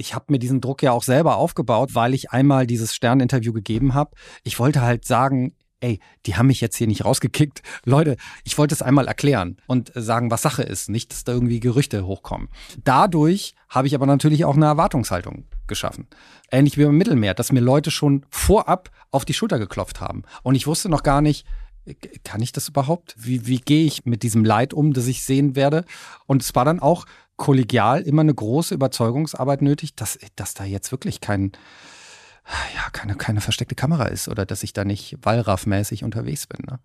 ich habe mir diesen Druck ja auch selber aufgebaut, weil ich einmal dieses Sterninterview gegeben habe. Ich wollte halt sagen, ey, die haben mich jetzt hier nicht rausgekickt. Leute, ich wollte es einmal erklären und sagen, was Sache ist, nicht, dass da irgendwie Gerüchte hochkommen. Dadurch habe ich aber natürlich auch eine Erwartungshaltung geschaffen. Ähnlich wie beim Mittelmeer, dass mir Leute schon vorab auf die Schulter geklopft haben. Und ich wusste noch gar nicht, kann ich das überhaupt? Wie, wie gehe ich mit diesem Leid um, das ich sehen werde? Und es war dann auch kollegial immer eine große Überzeugungsarbeit nötig, dass, dass da jetzt wirklich kein, ja, keine, keine versteckte Kamera ist oder dass ich da nicht Wallraff-mäßig unterwegs bin. Ne?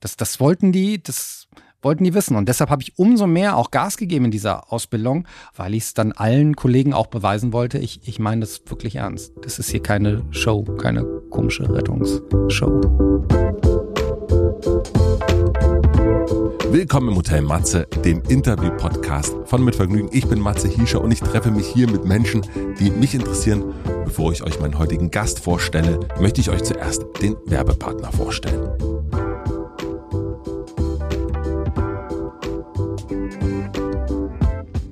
Das, das wollten die, das wollten die wissen. Und deshalb habe ich umso mehr auch Gas gegeben in dieser Ausbildung, weil ich es dann allen Kollegen auch beweisen wollte. Ich, ich meine das wirklich ernst. Das ist hier keine Show, keine komische Rettungsshow. Willkommen im Hotel Matze, dem Interview-Podcast von Mit Vergnügen. Ich bin Matze Hiescher und ich treffe mich hier mit Menschen, die mich interessieren. Bevor ich euch meinen heutigen Gast vorstelle, möchte ich euch zuerst den Werbepartner vorstellen.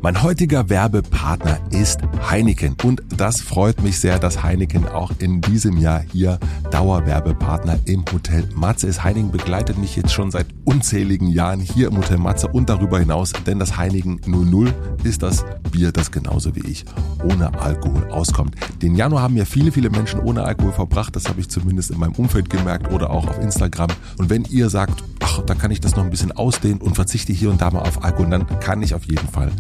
Mein heutiger Werbepartner ist Heineken und das freut mich sehr, dass Heineken auch in diesem Jahr hier Dauerwerbepartner im Hotel Matze ist. Heineken begleitet mich jetzt schon seit unzähligen Jahren hier im Hotel Matze und darüber hinaus, denn das Heineken 00 ist das Bier, das genauso wie ich ohne Alkohol auskommt. Den Januar haben ja viele, viele Menschen ohne Alkohol verbracht, das habe ich zumindest in meinem Umfeld gemerkt oder auch auf Instagram. Und wenn ihr sagt, ach, da kann ich das noch ein bisschen ausdehnen und verzichte hier und da mal auf Alkohol, dann kann ich auf jeden Fall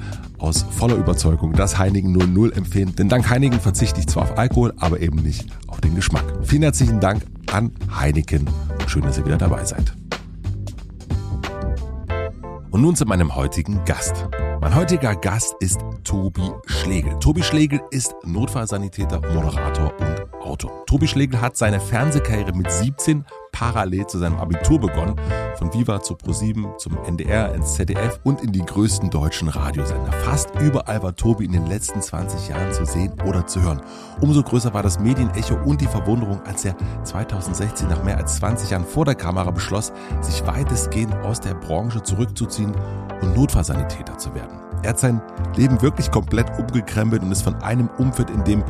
aus voller Überzeugung das Heinigen 00 empfehlen. Denn dank Heinigen verzichte ich zwar auf Alkohol, aber eben nicht auf den Geschmack. Vielen herzlichen Dank an Heineken und schön, dass ihr wieder dabei seid. Und nun zu meinem heutigen Gast. Mein heutiger Gast ist Tobi Schlegel. Tobi Schlegel ist Notfallsanitäter, Moderator und Autor. Tobi Schlegel hat seine Fernsehkarriere mit 17 parallel zu seinem Abitur begonnen. Von Viva zu Pro7 zum NDR, ins ZDF und in die größten deutschen Radiosender. Fast überall war Tobi in den letzten 20 Jahren zu sehen oder zu hören. Umso größer war das Medienecho und die Verwunderung, als er 2016 nach mehr als 20 Jahren vor der Kamera beschloss, sich weitestgehend aus der Branche zurückzuziehen und Notfallsanitäter zu werden. Er hat sein Leben wirklich komplett umgekrempelt und ist von einem Umfeld, in dem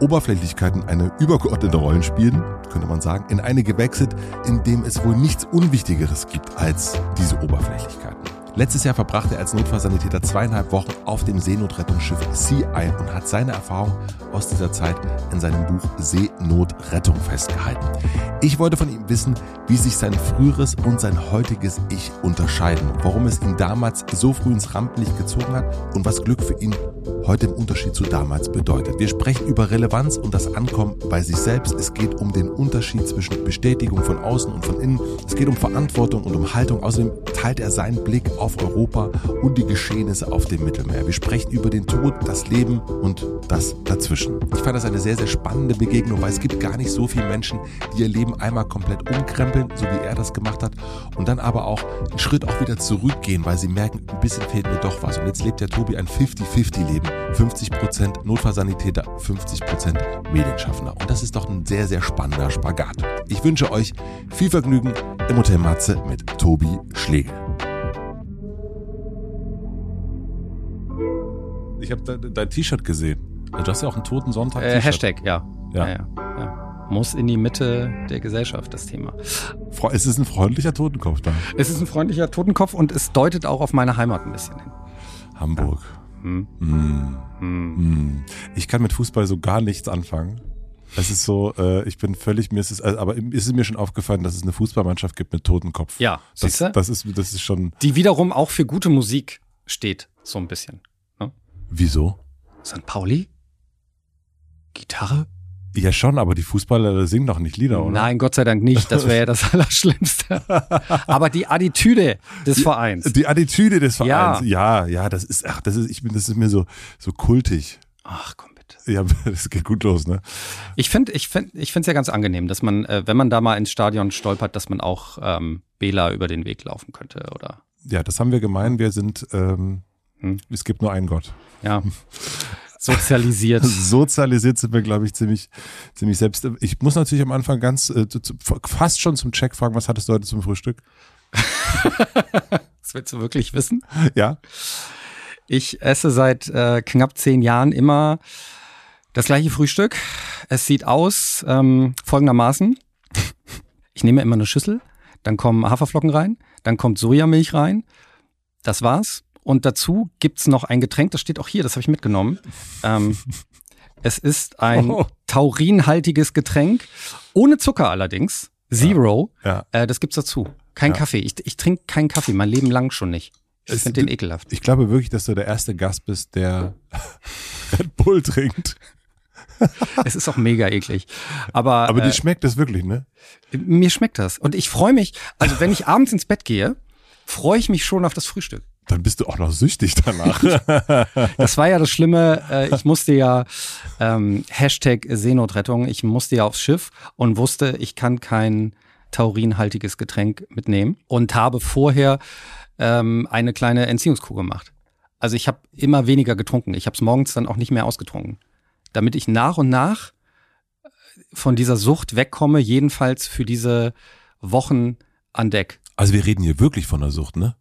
Oberflächlichkeiten eine übergeordnete Rolle spielen, könnte man sagen, in eine gewechselt, in dem es wohl nichts Unwichtigeres gibt als diese Oberflächlichkeiten. Letztes Jahr verbrachte er als Notfallsanitäter zweieinhalb Wochen auf dem Seenotrettungsschiff Sea Eye und hat seine Erfahrung aus dieser Zeit in seinem Buch Seenotrettung festgehalten. Ich wollte von ihm wissen, wie sich sein früheres und sein heutiges Ich unterscheiden, warum es ihn damals so früh ins Rampenlicht gezogen hat und was Glück für ihn heute im Unterschied zu damals bedeutet. Wir sprechen über Relevanz und das Ankommen bei sich selbst. Es geht um den Unterschied zwischen Bestätigung von außen und von innen. Es geht um Verantwortung und um Haltung. Außerdem teilt er seinen Blick auf Europa und die Geschehnisse auf dem Mittelmeer. Wir sprechen über den Tod, das Leben und das dazwischen. Ich fand das eine sehr, sehr spannende Begegnung, weil es gibt gar nicht so viele Menschen, die ihr Leben einmal komplett umkrempeln, so wie er das gemacht hat, und dann aber auch einen Schritt auch wieder zurückgehen, weil sie merken, ein bisschen fehlt mir doch was. Und jetzt lebt der Tobi ein 50-50-Leben. 50% Notfallsanitäter, 50% Medienschaffender. Und das ist doch ein sehr, sehr spannender Spagat. Ich wünsche euch viel Vergnügen im Hotel Matze mit Tobi Schlegel. Ich habe dein, dein T-Shirt gesehen. Du hast ja auch einen toten Sonntag. Äh, Hashtag, ja. Ja. Ja, ja. Muss in die Mitte der Gesellschaft, das Thema. Es ist ein freundlicher Totenkopf da. Es ist ein freundlicher Totenkopf und es deutet auch auf meine Heimat ein bisschen hin. Hamburg. Hm. Hm. Hm. Ich kann mit Fußball so gar nichts anfangen. Es ist so, äh, ich bin völlig, mir ist es, aber ist es mir schon aufgefallen, dass es eine Fußballmannschaft gibt mit Totenkopf. Ja, das, das ist, das ist schon. Die wiederum auch für gute Musik steht, so ein bisschen. Wieso? St. Pauli? Gitarre? Ja, schon, aber die Fußballer singen doch nicht Lieder, oder? Nein, Gott sei Dank nicht. Das wäre ja das Allerschlimmste. aber die Attitüde des die, Vereins. Die Attitüde des Vereins. Ja, ja, ja das ist, ach, das ist, ich bin, das ist mir so, so kultig. Ach, komm bitte. Ja, das geht gut los, ne? Ich finde, ich finde, ich finde es ja ganz angenehm, dass man, äh, wenn man da mal ins Stadion stolpert, dass man auch ähm, Bela über den Weg laufen könnte, oder? Ja, das haben wir gemein. Wir sind, ähm, hm? es gibt nur einen Gott. Ja. Sozialisiert. Sozialisiert sind wir, glaube ich, ziemlich, ziemlich selbst. Ich muss natürlich am Anfang ganz, äh, fast schon zum Check fragen, was hattest du heute zum Frühstück? das willst du wirklich wissen? Ja. Ich esse seit äh, knapp zehn Jahren immer Das gleiche Frühstück. Es sieht aus ähm, folgendermaßen. Ich nehme immer eine Schüssel, dann kommen Haferflocken rein, dann kommt Sojamilch rein. Das war's. Und dazu gibt's noch ein Getränk, das steht auch hier, das habe ich mitgenommen. Ähm, es ist ein Oh. taurinhaltiges Getränk, ohne Zucker allerdings. Zero. Ja. Äh, das gibt's dazu. Kein Ja. Kaffee. Ich, ich trinke keinen Kaffee, mein Leben lang schon nicht. Ich Es- finde den ekelhaft. Ich glaube wirklich, dass du der erste Gast bist, der Red Bull trinkt. es ist auch mega eklig. Aber, Aber äh, dir schmeckt das wirklich, ne? mir schmeckt das. Und ich freue mich, also wenn ich abends ins Bett gehe, freue ich mich schon auf das Frühstück. Dann bist du auch noch süchtig danach. Das war ja das Schlimme. Äh, ich musste ja ähm, Hashtag Seenotrettung. Ich musste ja aufs Schiff und wusste, ich kann kein taurinhaltiges Getränk mitnehmen und habe vorher ähm, eine kleine Entziehungskur gemacht. Also ich habe immer weniger getrunken. Ich habe es morgens dann auch nicht mehr ausgetrunken, damit ich nach und nach von dieser Sucht wegkomme. Jedenfalls für diese Wochen an Deck. Also wir reden hier wirklich von der Sucht, ne?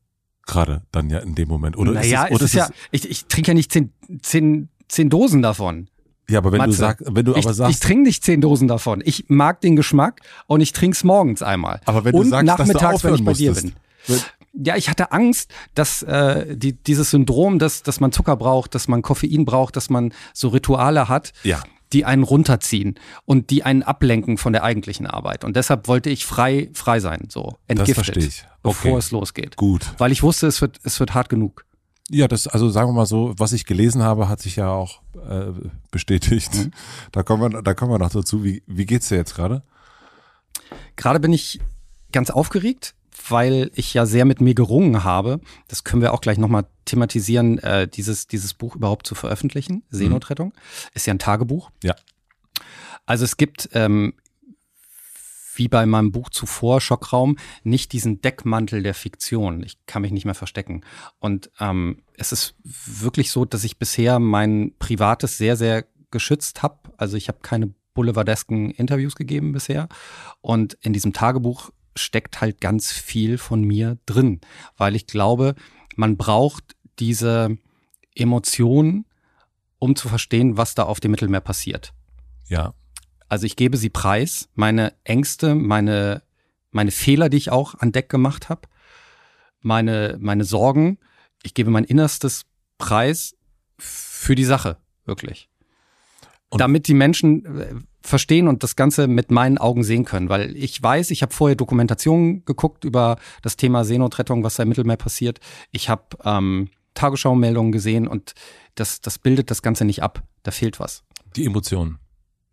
Gerade dann ja in dem Moment. Oder naja, ist es, oder es ist ja, es- ich, ich trinke ja nicht zehn, zehn, zehn Dosen davon. ja, aber wenn du Matze, sagst, wenn du ich, aber ich sagst, trinke nicht zehn Dosen davon. Ich mag den Geschmack und ich trinke es morgens einmal. aber wenn du und sagst, dass du nachmittags, wenn ich bei dir musstest, bin. Ja, ich hatte Angst, dass äh, die, dieses Syndrom, dass, dass man Zucker braucht, dass man Koffein braucht, dass man so Rituale hat, Ja. Die einen runterziehen und die einen ablenken von der eigentlichen Arbeit. Und deshalb wollte ich frei, frei sein, so entgiftet, verstehe ich. bevor Okay. es losgeht. Gut. Weil ich wusste, es wird, es wird hart genug. Ja, das, also sagen wir mal so, was ich gelesen habe, hat sich ja auch äh, bestätigt. Mhm. Da kommen wir, da kommen wir noch dazu. Wie, wie geht's dir jetzt gerade? Gerade bin ich ganz aufgeregt, weil ich ja sehr mit mir gerungen habe. Das können wir auch gleich nochmal thematisieren, äh, dieses, dieses Buch überhaupt zu veröffentlichen. Seenotrettung. Ist ja ein Tagebuch. Ja. Also es gibt, ähm, wie bei meinem Buch zuvor, Schockraum, nicht diesen Deckmantel der Fiktion. Ich kann mich nicht mehr verstecken. Und ähm, es ist wirklich so, dass ich bisher mein Privates sehr, sehr geschützt habe. Also ich habe keine boulevardesken Interviews gegeben bisher. Und in diesem Tagebuch steckt halt ganz viel von mir drin, weil ich glaube, man braucht diese Emotionen, um zu verstehen, was da auf dem Mittelmeer passiert. Ja. Also ich gebe sie preis, meine Ängste, meine, meine Fehler, die ich auch an Deck gemacht habe, meine, meine Sorgen. Ich gebe mein Innerstes preis für die Sache, wirklich. Und- Damit die Menschen verstehen und das Ganze mit meinen Augen sehen können. Weil ich weiß, ich habe vorher Dokumentationen geguckt über das Thema Seenotrettung, was da im Mittelmeer passiert. Ich habe ähm, Tagesschau-Meldungen gesehen und das, das bildet das Ganze nicht ab. Da fehlt was. Die Emotionen.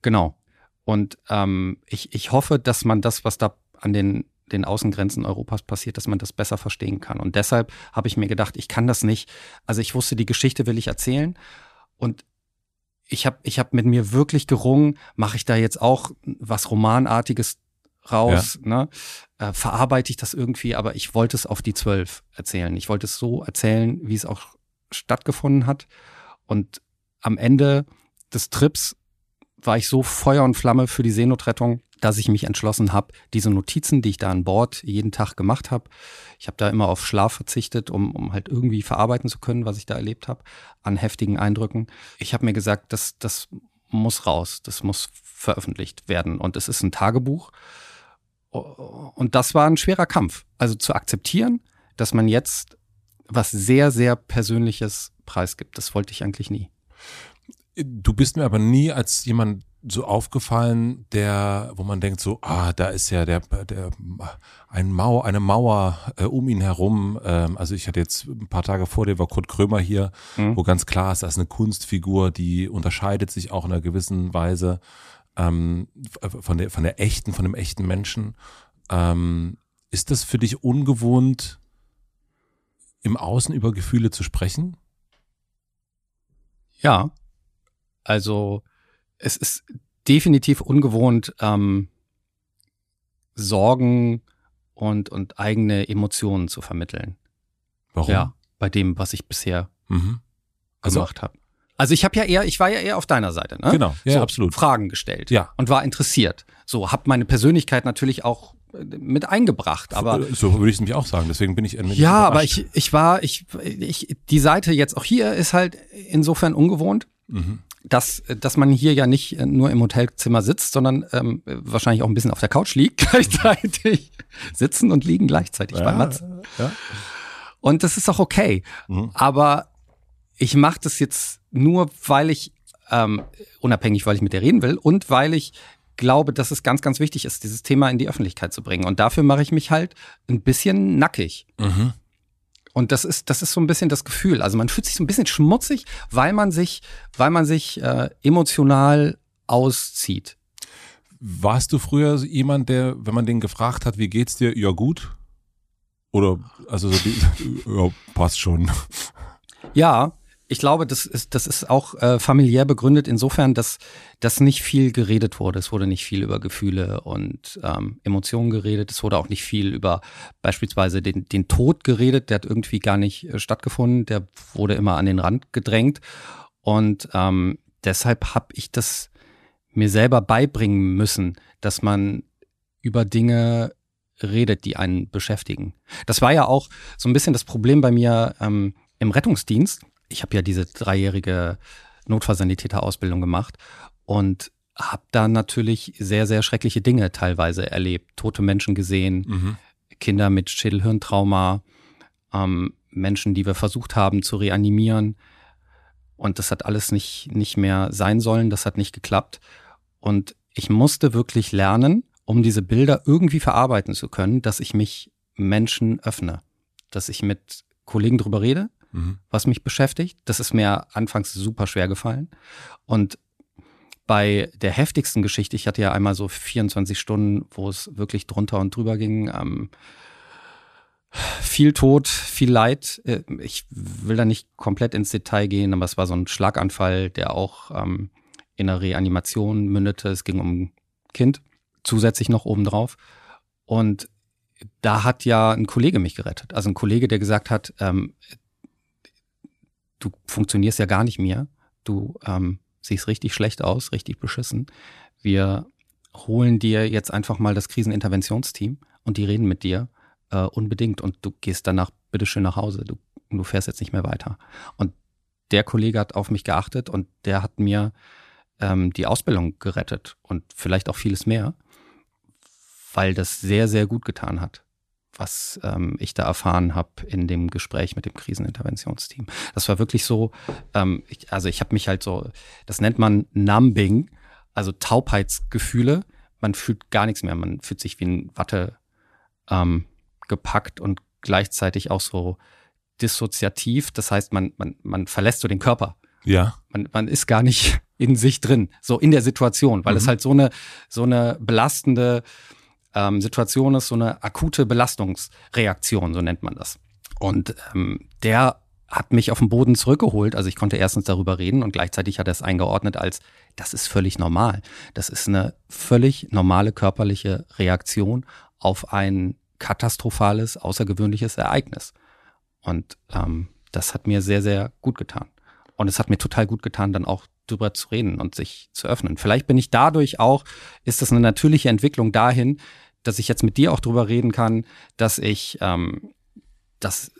Genau. Und ähm, ich, ich hoffe, dass man das, was da an den, den Außengrenzen Europas passiert, dass man das besser verstehen kann. Und deshalb habe ich mir gedacht, ich kann das nicht. Also ich wusste, die Geschichte will ich erzählen. Und ich habe ich hab mit mir wirklich gerungen, mache ich da jetzt auch was Romanartiges raus, ne? Äh, verarbeite ich das irgendwie, aber ich wollte es auf die zwölf erzählen. Ich wollte es so erzählen, wie es auch stattgefunden hat. Und am Ende des Trips war ich so Feuer und Flamme für die Seenotrettung, dass ich mich entschlossen habe, diese Notizen, die ich da an Bord jeden Tag gemacht habe, ich habe da immer auf Schlaf verzichtet, um, um halt irgendwie verarbeiten zu können, was ich da erlebt habe, an heftigen Eindrücken. Ich habe mir gesagt, das, das muss raus, das muss veröffentlicht werden. Und es ist ein Tagebuch. Und das war ein schwerer Kampf. Also zu akzeptieren, dass man jetzt was sehr, sehr Persönliches preisgibt. Das wollte ich eigentlich nie. Du bist mir aber nie als jemand so aufgefallen, der, wo man denkt so, ah, da ist ja der, der ein Mauer, eine Mauer äh, um ihn herum. Ähm, also ich hatte jetzt ein paar Tage vor dir war Kurt Krömer hier, Mhm. wo ganz klar ist, das ist eine Kunstfigur, die unterscheidet sich auch in einer gewissen Weise ähm, von der von der echten, von dem echten Menschen. Ähm, ist das für dich ungewohnt, im Außen über Gefühle zu sprechen? Ja, also es ist definitiv ungewohnt, ähm, Sorgen und, und eigene Emotionen zu vermitteln. Warum? Ja, bei dem, was ich bisher Mhm. Also- gemacht habe. Also ich habe ja eher, ich war ja eher auf deiner Seite, ne? Genau, ja, so, absolut. Fragen gestellt Ja. und war interessiert. So, habe meine Persönlichkeit natürlich auch äh, mit eingebracht, aber so würde ich es nämlich auch sagen. Deswegen bin ich ja, aber überrascht. ich, ich war, ich, ich, die Seite jetzt auch hier ist halt insofern ungewohnt, Mhm. Dass, dass man hier ja nicht nur im Hotelzimmer sitzt, sondern ähm, wahrscheinlich auch ein bisschen auf der Couch liegt gleichzeitig. Sitzen und liegen gleichzeitig Ja, bei Mats. ja. Und das ist auch okay. Mhm. Aber ich mache das jetzt nur, weil ich, ähm, unabhängig, weil ich mit dir reden will und weil ich glaube, dass es ganz, ganz wichtig ist, dieses Thema in die Öffentlichkeit zu bringen. Und dafür mache ich mich halt ein bisschen nackig. Mhm. Und das ist, das ist so ein bisschen das Gefühl. Also man fühlt sich so ein bisschen schmutzig, weil man sich, weil man sich äh, emotional auszieht. Warst du früher jemand, der, wenn man den gefragt hat, wie geht's dir, ja gut? Oder, also so die, ja, passt schon. Ja, ich glaube, das ist, das ist auch äh, familiär begründet insofern, dass, dass nicht viel geredet wurde. Es wurde nicht viel über Gefühle und ähm, Emotionen geredet. Es wurde auch nicht viel über beispielsweise den, den Tod geredet. Der hat irgendwie gar nicht äh, stattgefunden. Der wurde immer an den Rand gedrängt. Und ähm, deshalb habe ich das mir selber beibringen müssen, dass man über Dinge redet, die einen beschäftigen. Das war ja auch so ein bisschen das Problem bei mir ähm, im Rettungsdienst. Ich habe ja diese dreijährige Notfallsanitäter-Ausbildung gemacht und habe da natürlich sehr, sehr schreckliche Dinge teilweise erlebt. Tote Menschen gesehen, Mhm. Kinder mit Schädelhirntrauma, ähm, Menschen, die wir versucht haben zu reanimieren. Und das hat alles nicht, nicht mehr sein sollen, das hat nicht geklappt. Und ich musste wirklich lernen, um diese Bilder irgendwie verarbeiten zu können, dass ich mich Menschen öffne, dass ich mit Kollegen drüber rede, Mhm. was mich beschäftigt. Das ist mir anfangs super schwer gefallen. Und bei der heftigsten Geschichte, ich hatte ja einmal so 24 Stunden, wo es wirklich drunter und drüber ging, ähm, viel Tod, viel Leid. Äh, Ich will da nicht komplett ins Detail gehen, aber es war so ein Schlaganfall, der auch ähm, in einer Reanimation mündete. Es ging um ein Kind, zusätzlich noch obendrauf. Und da hat ja ein Kollege mich gerettet. Also ein Kollege, der gesagt hat, ähm, du funktionierst ja gar nicht mehr. Du ähm, siehst richtig schlecht aus, richtig beschissen. Wir holen dir jetzt einfach mal das Kriseninterventionsteam und die reden mit dir äh, unbedingt und du gehst danach bitteschön nach Hause. Du, du fährst jetzt nicht mehr weiter. Und der Kollege hat auf mich geachtet und der hat mir ähm, die Ausbildung gerettet und vielleicht auch vieles mehr, weil das sehr, sehr gut getan hat, was ähm, ich da erfahren habe in dem Gespräch mit dem Kriseninterventionsteam. Das war wirklich so, ähm, ich, also ich habe mich halt so, das nennt man Numbing, also Taubheitsgefühle. Man fühlt gar nichts mehr, man fühlt sich wie in Watte ähm, gepackt und gleichzeitig auch so dissoziativ. Das heißt, man, man, man verlässt so den Körper Ja. man, man ist gar nicht in sich drin, so in der Situation, weil es Mhm. halt so eine, so eine belastende ähm, Situation ist, so eine akute Belastungsreaktion, so nennt man das. Und ähm, der hat mich auf den Boden zurückgeholt. Also ich konnte erstens darüber reden und gleichzeitig hat er es eingeordnet als, das ist völlig normal. Das ist eine völlig normale körperliche Reaktion auf ein katastrophales, außergewöhnliches Ereignis. Und ähm, das hat mir sehr, sehr gut getan. Und es hat mir total gut getan, dann auch drüber zu reden und sich zu öffnen. Vielleicht bin ich dadurch auch, ist das eine natürliche Entwicklung dahin, dass ich jetzt mit dir auch drüber reden kann, dass ich, ähm, dass,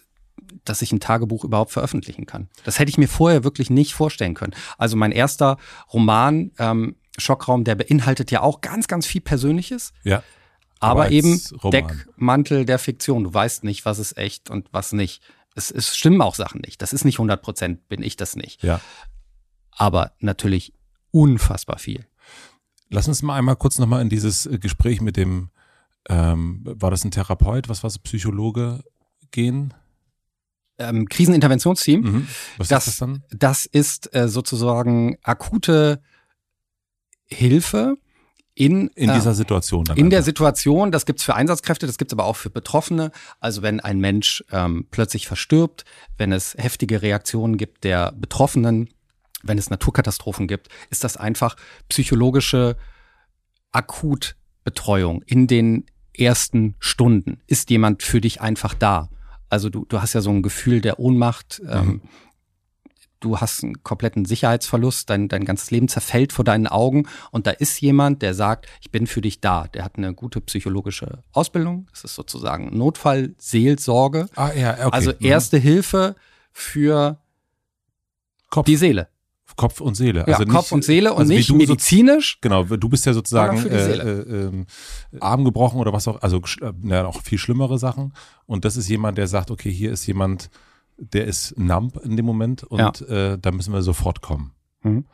dass ich ein Tagebuch überhaupt veröffentlichen kann. Das hätte ich mir vorher wirklich nicht vorstellen können. Also mein erster Roman, ähm, Schockraum, der beinhaltet ja auch ganz, ganz viel Persönliches, Ja. aber, als eben Roman. Deckmantel der Fiktion. Du weißt nicht, was ist echt und was nicht. Es, es stimmen auch Sachen nicht. Das ist nicht 100 Prozent, bin ich das nicht. Ja. Aber natürlich unfassbar viel. Lass uns mal einmal kurz nochmal in dieses äh, Gespräch mit dem, ähm, war das ein Therapeut, was war es, Psychologe gehen? Ähm, Kriseninterventionsteam, Mhm. Was Das- ist das dann? das ist äh, sozusagen akute Hilfe in, In äh, dieser Situation dann. In der einfach. Situation, das gibt's für Einsatzkräfte, das gibt's aber auch für Betroffene. Also wenn ein Mensch ähm, plötzlich verstirbt, wenn es heftige Reaktionen gibt der Betroffenen, wenn es Naturkatastrophen gibt, ist das einfach psychologische Akutbetreuung in den ersten Stunden. Ist jemand für dich einfach da? Also du, du hast ja so ein Gefühl der Ohnmacht. Ähm, du hast einen kompletten Sicherheitsverlust, dein, dein ganzes Leben zerfällt vor deinen Augen und da ist jemand, der sagt, ich bin für dich da. Der hat eine gute psychologische Ausbildung. Das ist sozusagen Notfallseelsorge. Ah, ja, okay. Also Mhm. erste Hilfe für Kopf, die Seele. Kopf und Seele. Ja, also nicht, Kopf und Seele und also wie nicht du so- medizinisch. Genau, du bist ja sozusagen äh, äh, ähm, Arm gebrochen oder was auch, also äh, ja, auch viel schlimmere Sachen. Und das ist jemand, der sagt, okay, hier ist jemand, der ist numb in dem Moment und äh, da müssen wir sofort kommen. Wird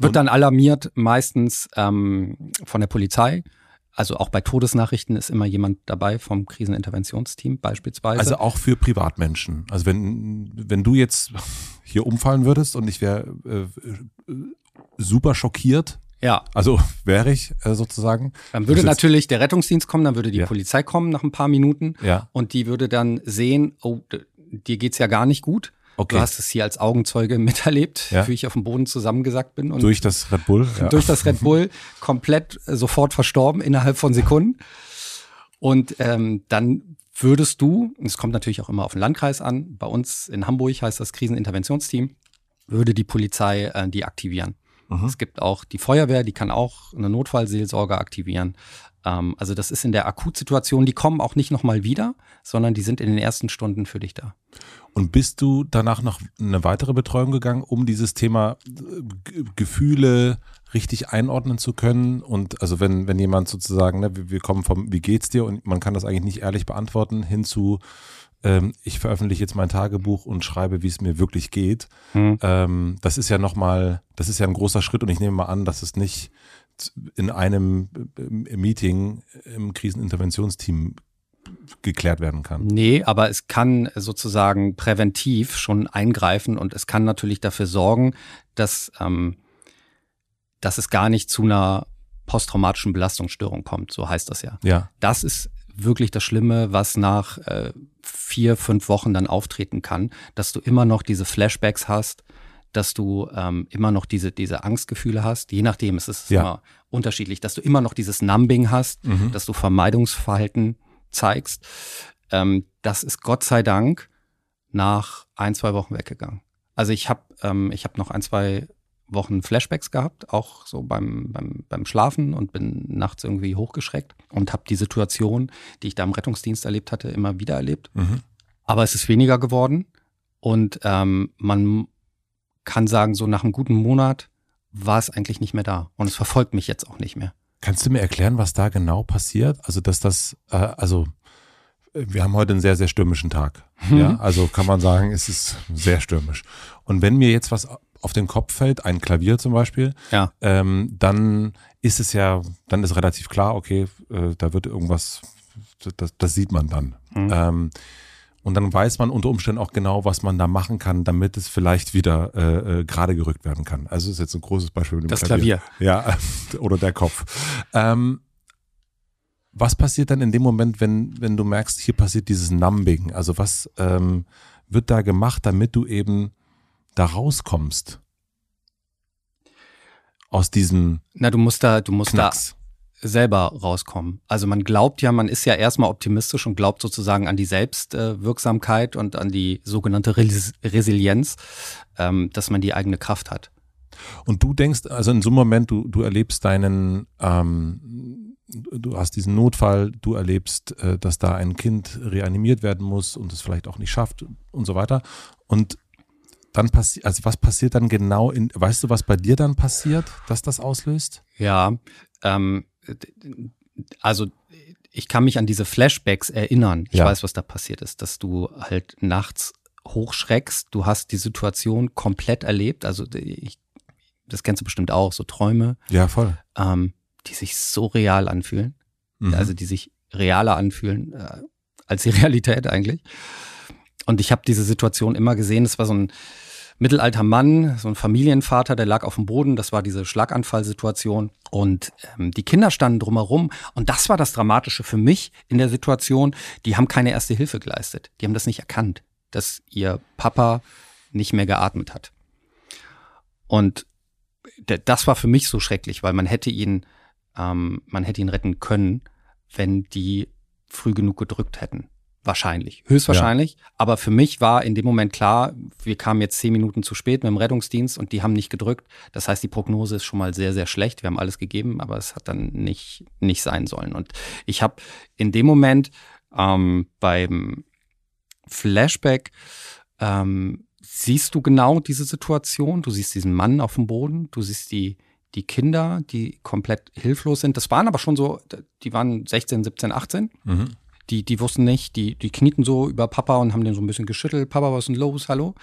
Und- dann alarmiert, meistens ähm, von der Polizei. Also auch bei Todesnachrichten ist immer jemand dabei vom Kriseninterventionsteam beispielsweise. Also auch für Privatmenschen. Also wenn, wenn du jetzt hier umfallen würdest und ich wäre äh, äh, super schockiert, ja, also wäre ich äh, sozusagen. dann würde natürlich der Rettungsdienst kommen, dann würde die Ja. Polizei kommen nach ein paar Minuten Ja, und die würde dann sehen, oh, dir geht's ja gar nicht gut. okay. Du hast es hier als Augenzeuge miterlebt, Ja. wie ich auf dem Boden zusammengesackt bin und durch das Red Bull. Ja. durch das Red Bull komplett äh, sofort verstorben innerhalb von Sekunden. Und ähm, dann würdest du, und es kommt natürlich auch immer auf den Landkreis an, bei uns in Hamburg heißt das Kriseninterventionsteam, würde die Polizei äh, die aktivieren. Mhm. Es gibt auch die Feuerwehr, die kann auch eine Notfallseelsorge aktivieren. Ähm, also das ist in der Akutsituation, die kommen auch nicht nochmal wieder, sondern die sind in den ersten Stunden für dich da. Und bist du danach noch eine weitere Betreuung gegangen, um dieses Thema äh, G- Gefühle richtig einordnen zu können? Und also wenn, wenn jemand sozusagen, ne, wir kommen vom Wie geht's dir und man kann das eigentlich nicht ehrlich beantworten, hin zu ähm, ich veröffentliche jetzt mein Tagebuch und schreibe, wie es mir wirklich geht. Hm. Ähm, das ist ja nochmal, das ist ja ein großer Schritt und ich nehme mal an, dass es nicht in einem äh, Meeting im Kriseninterventionsteam geklärt werden kann. Nee, aber es kann sozusagen präventiv schon eingreifen und es kann natürlich dafür sorgen, dass, ähm, dass es gar nicht zu einer posttraumatischen Belastungsstörung kommt. So heißt das ja. Ja, Das ist wirklich das Schlimme, was nach äh, vier, fünf Wochen dann auftreten kann, dass du immer noch diese Flashbacks hast, dass du ähm, immer noch diese, diese Angstgefühle hast. Je nachdem, es ist Ja. immer unterschiedlich, dass du immer noch dieses Numbing hast, Mhm. dass du Vermeidungsverhalten zeigst. Ähm, das ist Gott sei Dank nach ein, zwei Wochen weggegangen. Also ich habe ähm, ich hab noch ein, zwei Wochen Flashbacks gehabt, auch so beim, beim, beim Schlafen und bin nachts irgendwie hochgeschreckt und habe die Situation, die ich da im Rettungsdienst erlebt hatte, immer wieder erlebt. Mhm. Aber es ist weniger geworden und ähm, man kann sagen, so nach einem guten Monat war es eigentlich nicht mehr da und es verfolgt mich jetzt auch nicht mehr. Kannst du mir erklären, was da genau passiert? Also, dass das, äh, also, wir haben heute einen sehr, sehr stürmischen Tag. Mhm. Ja, also kann man sagen, es ist sehr stürmisch. Und wenn mir jetzt was auf den Kopf fällt, ein Klavier zum Beispiel, Ja. ähm, dann ist es ja, dann ist relativ klar, okay, äh, da wird irgendwas, das, das sieht man dann. Mhm. Ähm, und dann weiß man unter Umständen auch genau, was man da machen kann, damit es vielleicht wieder äh, äh, gerade gerückt werden kann. Also ist jetzt ein großes Beispiel mit dem Das Klavier. ja, oder der Kopf. Ähm, was passiert dann in dem Moment, wenn, wenn du merkst, hier passiert dieses Numbing? Also was ähm, wird da gemacht, damit du eben da rauskommst? Aus diesem Na, du musst da, du musst Knacks. da selber rauskommen. Also man glaubt ja, man ist ja erstmal optimistisch und glaubt sozusagen an die Selbstwirksamkeit und an die sogenannte Res Resilienz, ähm, dass man die eigene Kraft hat. Und du denkst, also in so einem Moment, du, du erlebst deinen, ähm, du hast diesen Notfall, du erlebst, äh, dass da ein Kind reanimiert werden muss und es vielleicht auch nicht schafft und so weiter. Und dann passiert, also was passiert dann genau in, weißt du, was bei dir dann passiert, dass das auslöst? Ja, ähm, also ich kann mich an diese Flashbacks erinnern. Ich Ja. weiß, was da passiert ist, dass du halt nachts hochschreckst. Du hast die Situation komplett erlebt. Also ich, das kennst du bestimmt auch, so Träume, Ja, voll. ähm, die sich so real anfühlen. Mhm. also die sich realer anfühlen äh, als die Realität eigentlich. Und ich habe diese Situation immer gesehen. Es war so ein mittelalter Mann, so ein Familienvater, der lag auf dem Boden. Das war diese Schlaganfallsituation. Und ähm, die Kinder standen drumherum. Und das war das Dramatische für mich in der Situation. Die haben keine erste Hilfe geleistet. Die haben das nicht erkannt, dass ihr Papa nicht mehr geatmet hat. Und das war für mich so schrecklich, weil man hätte ihn, ähm, man hätte ihn retten können, wenn die früh genug gedrückt hätten. Wahrscheinlich, höchstwahrscheinlich. Aber für mich war in dem Moment klar, wir kamen jetzt zehn Minuten zu spät mit dem Rettungsdienst und die haben nicht gedrückt. Das heißt, die Prognose ist schon mal sehr, sehr schlecht. Wir haben alles gegeben, aber es hat dann nicht, nicht sein sollen. Und ich habe in dem Moment ähm, beim Flashback ähm, siehst du genau diese Situation. Du siehst diesen Mann auf dem Boden, du siehst die, die Kinder, die komplett hilflos sind. Das waren aber schon so, die waren 16, 17, 18. Mhm. Die, die wussten nicht, die, die knieten so über Papa und haben den so ein bisschen geschüttelt. Papa, was ist denn los? Hallo?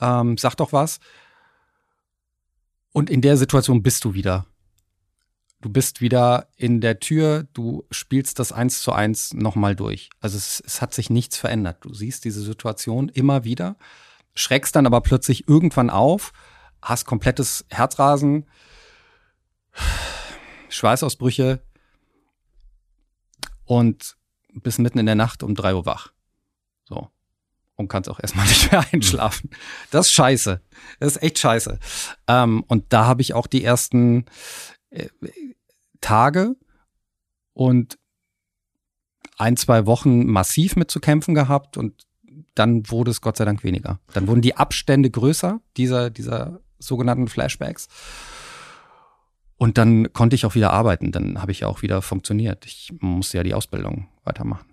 Ähm, sag doch was. Und in der Situation bist du wieder. Du bist wieder in der Tür, du spielst das eins zu eins nochmal durch. Also es, es hat sich nichts verändert. Du siehst diese Situation immer wieder, schreckst dann aber plötzlich irgendwann auf, hast komplettes Herzrasen, Schweißausbrüche und bist mitten in der Nacht um drei Uhr wach. So. Und kannst auch erstmal nicht mehr einschlafen. Das ist scheiße. Das ist echt scheiße. Ähm, und da habe ich auch die ersten äh, Tage und ein, zwei Wochen massiv mit zu kämpfen gehabt und dann wurde es Gott sei Dank weniger. Dann wurden die Abstände größer, dieser, dieser sogenannten Flashbacks. Und dann konnte ich auch wieder arbeiten. Dann habe ich auch wieder funktioniert. Ich musste ja die Ausbildung weitermachen.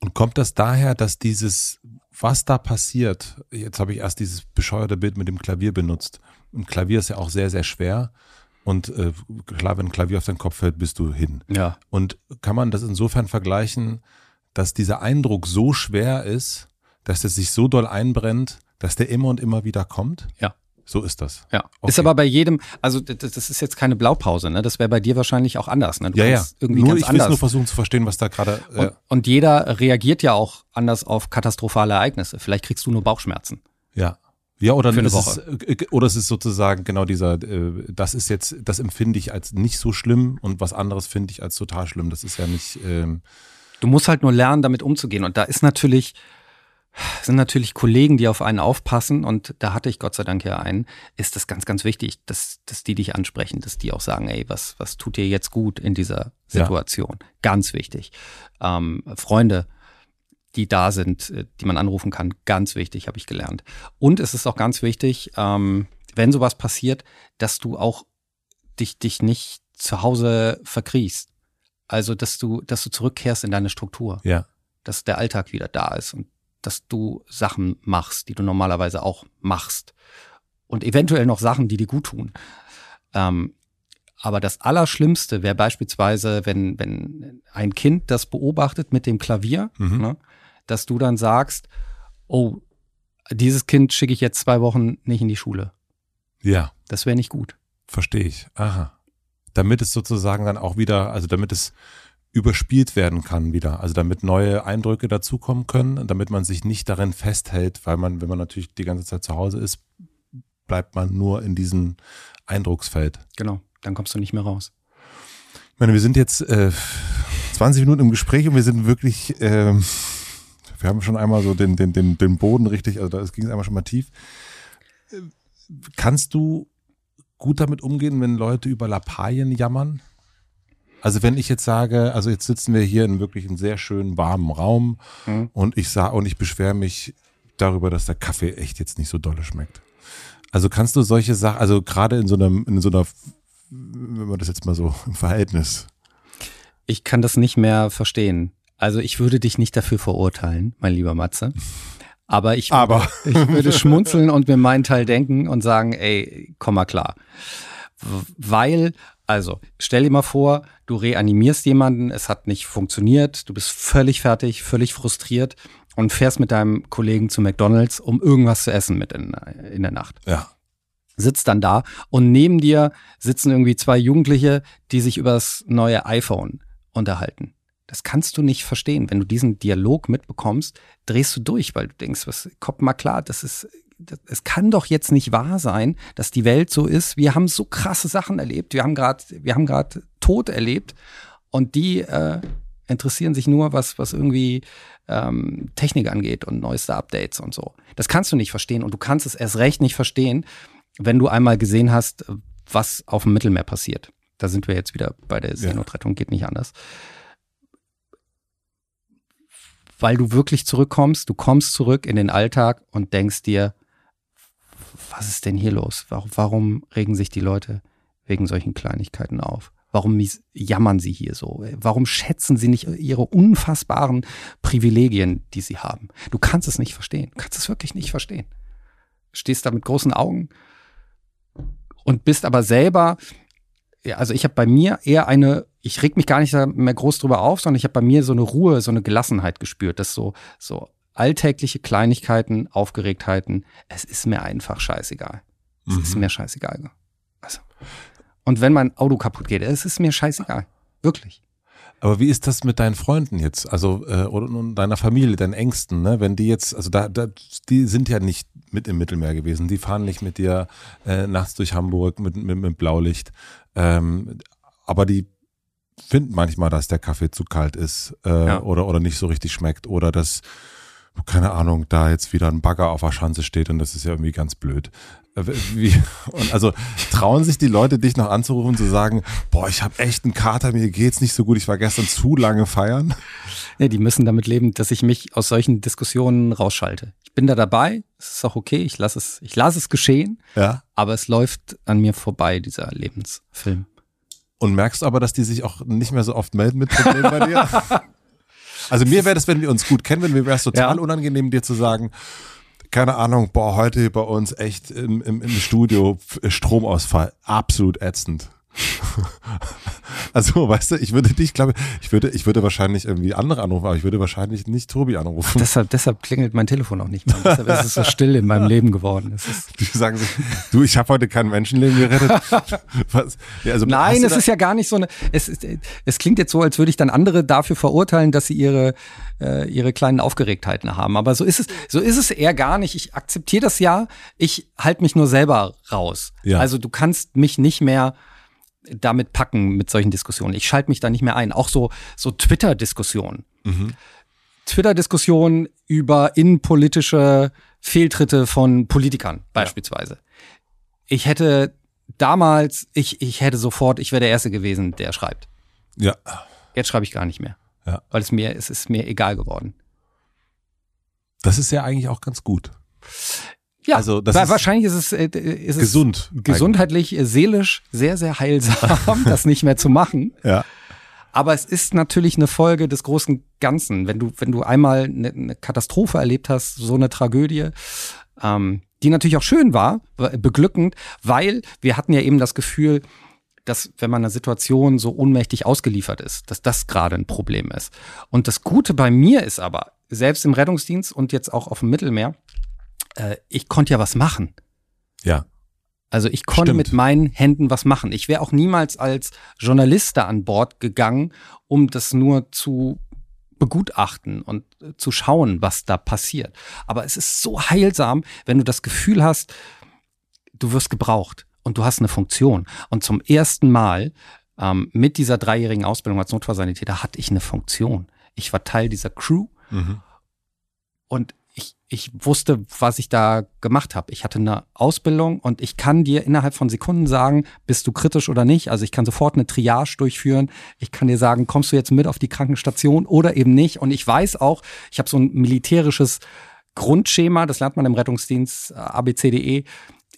Und kommt das daher, dass dieses, was da passiert, jetzt habe ich erst dieses bescheuerte Bild mit dem Klavier benutzt. Und Klavier ist ja auch sehr, sehr schwer. Und äh, klar, wenn ein Klavier auf deinen Kopf fällt, bist du hin. Ja. Und kann man das insofern vergleichen, dass dieser Eindruck so schwer ist, dass es sich so doll einbrennt, dass der immer und immer wieder kommt? Ja. So ist das. Ja. Okay. Ist aber bei jedem, also das, das ist jetzt keine Blaupause, ne? Das wäre bei dir wahrscheinlich auch anders, ne? Du ja, ja. Irgendwie nur, ganz ich will nur versuchen zu verstehen, was da gerade. Äh und, und jeder reagiert ja auch anders auf katastrophale Ereignisse. Vielleicht kriegst du nur Bauchschmerzen. Ja. Ja, oder Für eine ist Woche. Es, äh, oder es ist sozusagen genau dieser, äh, das ist jetzt, das empfinde ich als nicht so schlimm und was anderes finde ich als total schlimm. Das ist ja nicht. Ähm du musst halt nur lernen, damit umzugehen. Und da ist natürlich, sind natürlich Kollegen, die auf einen aufpassen und da hatte ich Gott sei Dank ja einen, ist das ganz, ganz wichtig, dass, dass die dich ansprechen, dass die auch sagen, ey, was, was tut dir jetzt gut in dieser Situation? Ja. Ganz wichtig. Ähm, Freunde, die da sind, äh, die man anrufen kann, ganz wichtig, habe ich gelernt. Und es ist auch ganz wichtig, ähm, wenn sowas passiert, dass du auch dich, dich nicht zu Hause verkriechst. Also, dass du, dass du zurückkehrst in deine Struktur. Ja. Dass der Alltag wieder da ist und dass du Sachen machst, die du normalerweise auch machst. Und eventuell noch Sachen, die dir gut tun. Ähm, aber das Allerschlimmste wäre beispielsweise, wenn, wenn ein Kind das beobachtet mit dem Klavier, mhm. ne, dass du dann sagst, oh, dieses Kind schicke ich jetzt zwei Wochen nicht in die Schule. Ja. Das wäre nicht gut. Verstehe ich. Aha. Damit es sozusagen dann auch wieder, also damit es überspielt werden kann wieder. Also damit neue Eindrücke dazukommen können, damit man sich nicht darin festhält, weil man, wenn man natürlich die ganze Zeit zu Hause ist, bleibt man nur in diesem Eindrucksfeld. Genau, dann kommst du nicht mehr raus. Ich meine, wir sind jetzt äh, 20 Minuten im Gespräch und wir sind wirklich, äh, wir haben schon einmal so den, den, den, den Boden richtig, also da ging es einmal schon mal tief. Kannst du gut damit umgehen, wenn Leute über Lappalien jammern? Also wenn ich jetzt sage, also jetzt sitzen wir hier in wirklich einem sehr schönen warmen Raum mhm. und ich sah und ich beschwere mich darüber, dass der Kaffee echt jetzt nicht so dolle schmeckt. Also kannst du solche Sachen, also gerade in so einem, in so einer, wenn man das jetzt mal so im Verhältnis. Ich kann das nicht mehr verstehen. Also ich würde dich nicht dafür verurteilen, mein lieber Matze. Aber ich, Aber. ich würde schmunzeln und mir meinen Teil denken und sagen, ey, komm mal klar. Weil also, stell dir mal vor, du reanimierst jemanden, es hat nicht funktioniert, du bist völlig fertig, völlig frustriert und fährst mit deinem Kollegen zu McDonalds, um irgendwas zu essen mit in, in der Nacht. Ja. Sitzt dann da und neben dir sitzen irgendwie zwei Jugendliche, die sich über das neue iPhone unterhalten. Das kannst du nicht verstehen. Wenn du diesen Dialog mitbekommst, drehst du durch, weil du denkst, was kommt mal klar, das ist es kann doch jetzt nicht wahr sein, dass die Welt so ist. Wir haben so krasse Sachen erlebt. Wir haben gerade, wir haben gerade Tod erlebt und die äh, interessieren sich nur, was, was irgendwie ähm, Technik angeht und neueste Updates und so. Das kannst du nicht verstehen und du kannst es erst recht nicht verstehen, wenn du einmal gesehen hast, was auf dem Mittelmeer passiert. Da sind wir jetzt wieder bei der Seenotrettung, geht nicht anders. Weil du wirklich zurückkommst, du kommst zurück in den Alltag und denkst dir, was ist denn hier los? Warum, warum regen sich die Leute wegen solchen Kleinigkeiten auf? Warum jammern sie hier so? Warum schätzen sie nicht ihre unfassbaren Privilegien, die sie haben? Du kannst es nicht verstehen. Du kannst es wirklich nicht verstehen. stehst da mit großen Augen und bist aber selber, also ich habe bei mir eher eine, ich reg mich gar nicht mehr groß drüber auf, sondern ich habe bei mir so eine Ruhe, so eine Gelassenheit gespürt, dass so, so alltägliche Kleinigkeiten, Aufgeregtheiten, es ist mir einfach scheißegal. Es mhm. ist mir scheißegal. Also. Und wenn mein Auto kaputt geht, es ist mir scheißegal. Wirklich. Aber wie ist das mit deinen Freunden jetzt? Also, äh, oder deiner Familie, deinen Ängsten, ne? Wenn die jetzt, also da, da, die sind ja nicht mit im Mittelmeer gewesen. Die fahren nicht mit dir äh, nachts durch Hamburg mit, mit, mit Blaulicht. Ähm, aber die finden manchmal, dass der Kaffee zu kalt ist äh, ja. oder, oder nicht so richtig schmeckt oder dass keine Ahnung, da jetzt wieder ein Bagger auf der Schanze steht und das ist ja irgendwie ganz blöd. Äh, wie, und also trauen sich die Leute, dich noch anzurufen und zu sagen, boah, ich habe echt einen Kater, mir geht's nicht so gut, ich war gestern zu lange feiern? Ja, die müssen damit leben, dass ich mich aus solchen Diskussionen rausschalte. Ich bin da dabei, es ist auch okay, ich lasse es, ich lasse es geschehen, ja. aber es läuft an mir vorbei, dieser Lebensfilm. Und merkst aber, dass die sich auch nicht mehr so oft melden mit Problemen bei dir? Also mir wäre das, wenn wir uns gut kennen, wenn mir wäre es total ja. unangenehm, dir zu sagen, keine Ahnung, boah, heute bei uns echt im, im, im Studio Stromausfall, absolut ätzend. Also, weißt du, ich würde dich, glaube ich, würde, ich würde wahrscheinlich irgendwie andere anrufen, aber ich würde wahrscheinlich nicht Tobi anrufen. Deshalb, deshalb klingelt mein Telefon auch nicht mehr. Deshalb ist es so still in meinem Leben geworden. Die sagen sich, du, ich habe heute kein Menschenleben gerettet. Was? Ja, also, Nein, es ist ja gar nicht so eine, es, es klingt jetzt so, als würde ich dann andere dafür verurteilen, dass sie ihre, äh, ihre kleinen Aufgeregtheiten haben. Aber so ist es, so ist es eher gar nicht. Ich akzeptiere das ja. Ich halte mich nur selber raus. Ja. Also du kannst mich nicht mehr damit packen mit solchen Diskussionen. Ich schalte mich da nicht mehr ein. Auch so, so Twitter-Diskussionen. Mhm. Twitter-Diskussionen über innenpolitische Fehltritte von Politikern beispielsweise. Ja. Ich hätte damals, ich, ich hätte sofort, ich wäre der Erste gewesen, der schreibt. Ja. Jetzt schreibe ich gar nicht mehr. Ja. Weil es mir, es ist mir egal geworden. Das ist ja eigentlich auch ganz gut. Ja, also das ist wahrscheinlich ist es, äh, ist gesund, es gesundheitlich, eigentlich. Äh, seelisch sehr, sehr heilsam, das nicht mehr zu machen. Ja. Aber es ist natürlich eine Folge des großen Ganzen. Wenn du, wenn du einmal eine, eine Katastrophe erlebt hast, so eine Tragödie, ähm, die natürlich auch schön war, beglückend, weil wir hatten ja eben das Gefühl, dass wenn man einer Situation so ohnmächtig ausgeliefert ist, dass das gerade ein Problem ist. Und das Gute bei mir ist aber, selbst im Rettungsdienst und jetzt auch auf dem Mittelmeer, äh, ich konnte ja was machen. Ja. Also ich konnte Stimmt. mit meinen Händen was machen. Ich wäre auch niemals als Journalist da an Bord gegangen, um das nur zu begutachten und äh, zu schauen, was da passiert. Aber es ist so heilsam, wenn du das Gefühl hast, du wirst gebraucht und du hast eine Funktion. Und zum ersten Mal ähm, mit dieser dreijährigen Ausbildung als Notfallsanitäter hatte ich eine Funktion. Ich war Teil dieser Crew mhm. und ich, wusste, was ich da gemacht habe. Ich hatte eine Ausbildung und ich kann dir innerhalb von Sekunden sagen, bist du kritisch oder nicht. Also ich kann sofort eine Triage durchführen. Ich kann dir sagen, kommst du jetzt mit auf die Krankenstation oder eben nicht. Und ich weiß auch, ich habe so ein militärisches Grundschema, das lernt man im Rettungsdienst äh, abcde.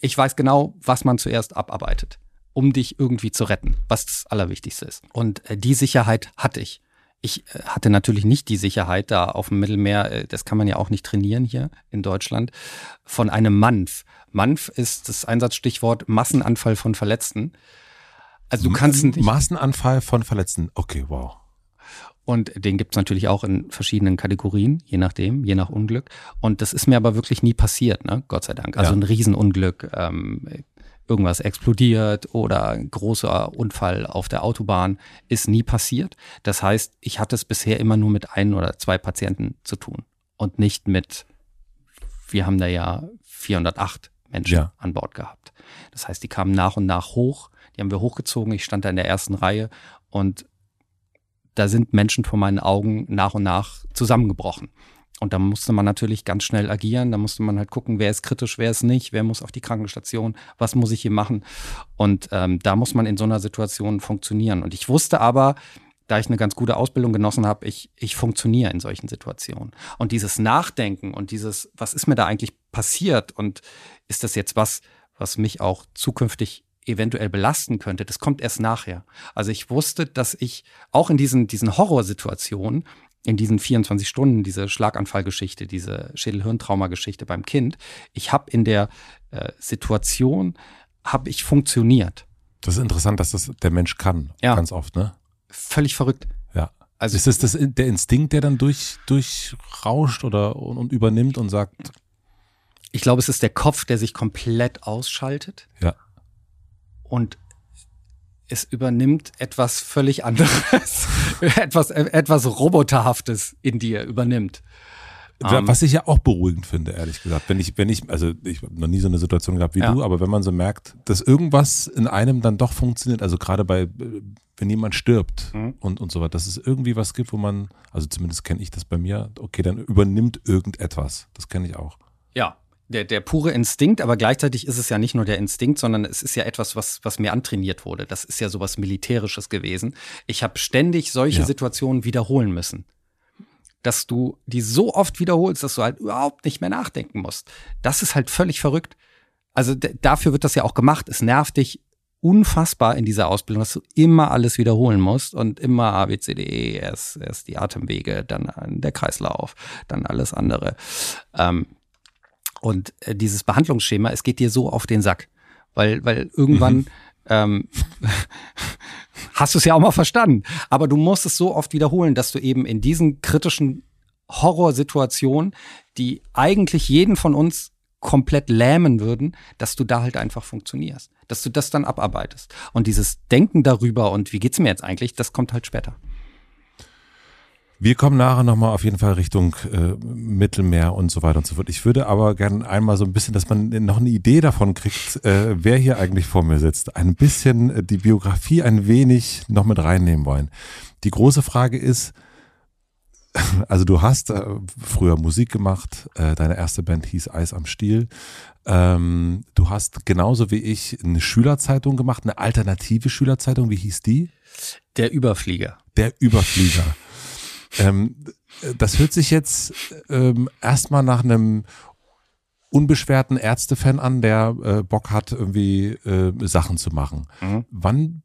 Ich weiß genau, was man zuerst abarbeitet, um dich irgendwie zu retten, was das Allerwichtigste ist. Und äh, die Sicherheit hatte ich. Ich äh, hatte natürlich nicht die Sicherheit da auf dem Mittelmeer, äh, das kann man ja auch nicht trainieren hier in Deutschland, von einem MANF. MANF ist das Einsatzstichwort Massenanfall von Verletzten. Also du kannst nicht. Massenanfall von Verletzten, okay, wow. Und den gibt's natürlich auch in verschiedenen Kategorien, je nachdem, je nach Unglück. Und das ist mir aber wirklich nie passiert, ne? Gott sei Dank. Also ja. ein Riesenunglück. Ähm, irgendwas explodiert oder ein großer Unfall auf der Autobahn ist nie passiert. Das heißt, ich hatte es bisher immer nur mit ein oder zwei Patienten zu tun und nicht mit, wir haben da ja 408 Menschen ja. an Bord gehabt. Das heißt, die kamen nach und nach hoch, die haben wir hochgezogen, ich stand da in der ersten Reihe und da sind Menschen vor meinen Augen nach und nach zusammengebrochen. Und da musste man natürlich ganz schnell agieren. Da musste man halt gucken, wer ist kritisch, wer ist nicht, wer muss auf die Krankenstation, was muss ich hier machen. Und ähm, da muss man in so einer Situation funktionieren. Und ich wusste aber, da ich eine ganz gute Ausbildung genossen habe, ich, ich funktioniere in solchen Situationen. Und dieses Nachdenken und dieses, was ist mir da eigentlich passiert und ist das jetzt was, was mich auch zukünftig eventuell belasten könnte, das kommt erst nachher. Also ich wusste, dass ich auch in diesen, diesen Horrorsituationen in diesen 24 Stunden, diese Schlaganfallgeschichte, diese Schädelhirntrauma-Geschichte beim Kind, ich habe in der äh, Situation, habe ich funktioniert. Das ist interessant, dass das der Mensch kann, ja. ganz oft, ne? Völlig verrückt. Ja. Also ist es das, das der Instinkt, der dann durch, durchrauscht oder und, und übernimmt und sagt? Ich glaube, es ist der Kopf, der sich komplett ausschaltet. Ja. Und es übernimmt etwas völlig anderes, etwas, etwas Roboterhaftes in dir übernimmt. Ähm, Was ich ja auch beruhigend finde, ehrlich gesagt. Wenn ich, wenn ich, also ich habe noch nie so eine Situation gehabt wie ja. du, aber wenn man so merkt, dass irgendwas in einem dann doch funktioniert, also gerade bei, wenn jemand stirbt mhm. und, und so weiter, dass es irgendwie was gibt, wo man, also zumindest kenne ich das bei mir, okay, dann übernimmt irgendetwas. Das kenne ich auch. Ja, der, der pure Instinkt, aber gleichzeitig ist es ja nicht nur der Instinkt, sondern es ist ja etwas, was, was mir antrainiert wurde. Das ist ja sowas Militärisches gewesen. Ich habe ständig solche ja. Situationen wiederholen müssen. Dass du die so oft wiederholst, dass du halt überhaupt nicht mehr nachdenken musst. Das ist halt völlig verrückt. Also dafür wird das ja auch gemacht. Es nervt dich unfassbar in dieser Ausbildung, dass du immer alles wiederholen musst und immer A, B, C, D, E, erst, erst die Atemwege, dann der Kreislauf, dann alles andere. Ähm, und äh, dieses Behandlungsschema, es geht dir so auf den Sack, weil, weil irgendwann mhm. ähm, hast du es ja auch mal verstanden. Aber du musst es so oft wiederholen, dass du eben in diesen kritischen Horrorsituationen, die eigentlich jeden von uns komplett lähmen würden, dass du da halt einfach funktionierst, dass du das dann abarbeitest. Und dieses Denken darüber und wie geht's mir jetzt eigentlich, das kommt halt später. Wir kommen nachher nochmal auf jeden Fall Richtung äh, Mittelmeer und so weiter und so fort. Ich würde aber gerne einmal so ein bisschen, dass man noch eine Idee davon kriegt, äh, wer hier eigentlich vor mir sitzt. Ein bisschen äh, die Biografie ein wenig noch mit reinnehmen wollen. Die große Frage ist, also du hast äh, früher Musik gemacht, äh, deine erste Band hieß Eis am Stiel. Ähm, du hast genauso wie ich eine Schülerzeitung gemacht, eine alternative Schülerzeitung. Wie hieß die? Der Überflieger. Der Überflieger. Ähm, das hört sich jetzt ähm, erstmal nach einem unbeschwerten Ärztefan an, der äh, Bock hat, irgendwie äh, Sachen zu machen. Mhm. Wann,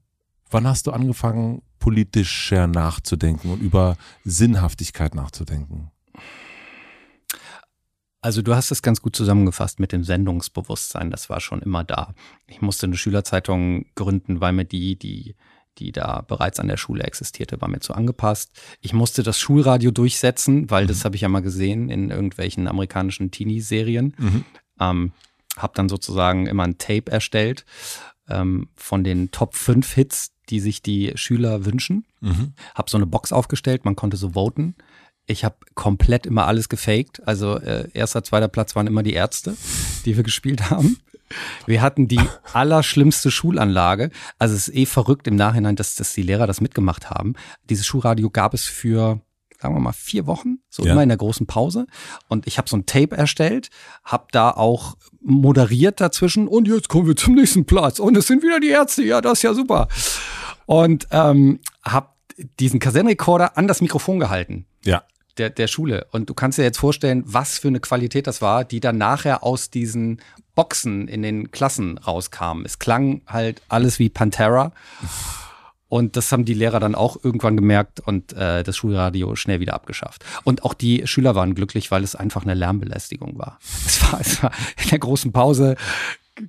wann hast du angefangen, politischer nachzudenken und über Sinnhaftigkeit nachzudenken? Also du hast es ganz gut zusammengefasst mit dem Sendungsbewusstsein. Das war schon immer da. Ich musste eine Schülerzeitung gründen, weil mir die, die die da bereits an der Schule existierte, war mir zu angepasst. Ich musste das Schulradio durchsetzen, weil mhm. das habe ich ja mal gesehen in irgendwelchen amerikanischen Teenie-Serien. Mhm. Ähm, habe dann sozusagen immer ein Tape erstellt ähm, von den Top 5 Hits, die sich die Schüler wünschen. Mhm. Habe so eine Box aufgestellt, man konnte so voten. Ich habe komplett immer alles gefaked. Also äh, erster, zweiter Platz waren immer die Ärzte, die wir gespielt haben. Wir hatten die allerschlimmste Schulanlage. Also es ist eh verrückt im Nachhinein, dass, dass die Lehrer das mitgemacht haben. Dieses Schulradio gab es für sagen wir mal vier Wochen, so ja. immer in der großen Pause. Und ich habe so ein Tape erstellt, habe da auch moderiert dazwischen. Und jetzt kommen wir zum nächsten Platz. Und es sind wieder die Ärzte. Ja, das ist ja super. Und ähm, habe diesen Kassettenrekorder an das Mikrofon gehalten. Ja der, der Schule. Und du kannst dir jetzt vorstellen, was für eine Qualität das war, die dann nachher aus diesen Boxen in den Klassen rauskam. Es klang halt alles wie Pantera. Und das haben die Lehrer dann auch irgendwann gemerkt und äh, das Schulradio schnell wieder abgeschafft. Und auch die Schüler waren glücklich, weil es einfach eine Lärmbelästigung war. Es war, es war in der großen Pause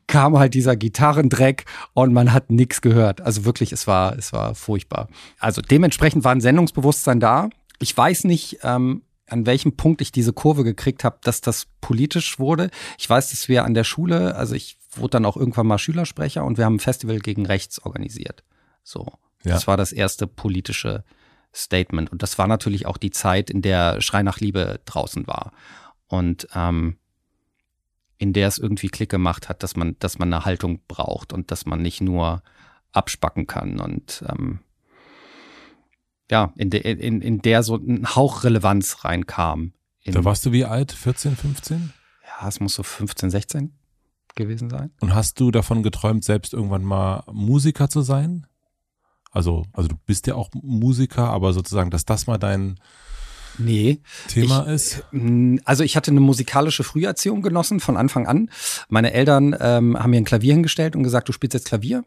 kam halt dieser Gitarrendreck und man hat nichts gehört. Also wirklich, es war, es war furchtbar. Also dementsprechend war ein Sendungsbewusstsein da. Ich weiß nicht, ähm, an welchem Punkt ich diese Kurve gekriegt habe, dass das politisch wurde. Ich weiß, dass wir an der Schule, also ich wurde dann auch irgendwann mal Schülersprecher und wir haben ein Festival gegen rechts organisiert. So. Ja. Das war das erste politische Statement. Und das war natürlich auch die Zeit, in der Schrei nach Liebe draußen war. Und ähm, in der es irgendwie Klick gemacht hat, dass man, dass man eine Haltung braucht und dass man nicht nur abspacken kann. Und ähm, ja, in, de, in, in der so ein Hauch Relevanz reinkam. da warst du wie alt? 14, 15? Ja, es muss so 15, 16 gewesen sein. Und hast du davon geträumt, selbst irgendwann mal Musiker zu sein? Also, also du bist ja auch Musiker, aber sozusagen, dass das mal dein, Nee. Thema ich, ist? Also ich hatte eine musikalische Früherziehung genossen von Anfang an. Meine Eltern ähm, haben mir ein Klavier hingestellt und gesagt, du spielst jetzt Klavier.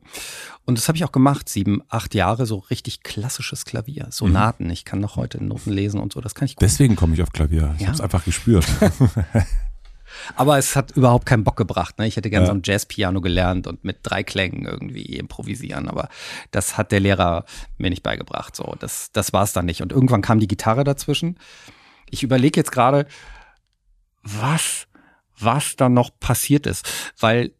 Und das habe ich auch gemacht, sieben, acht Jahre, so richtig klassisches Klavier, Sonaten. Mhm. Ich kann noch heute Noten lesen und so, das kann ich gut. Deswegen komme ich auf Klavier. Ich ja. habe es einfach gespürt. Aber es hat überhaupt keinen Bock gebracht. Ne? Ich hätte gerne ja. so ein Jazzpiano gelernt und mit drei Klängen irgendwie improvisieren. Aber das hat der Lehrer mir nicht beigebracht. So, das, das war es dann nicht. Und irgendwann kam die Gitarre dazwischen. Ich überlege jetzt gerade, was, was da noch passiert ist. Weil,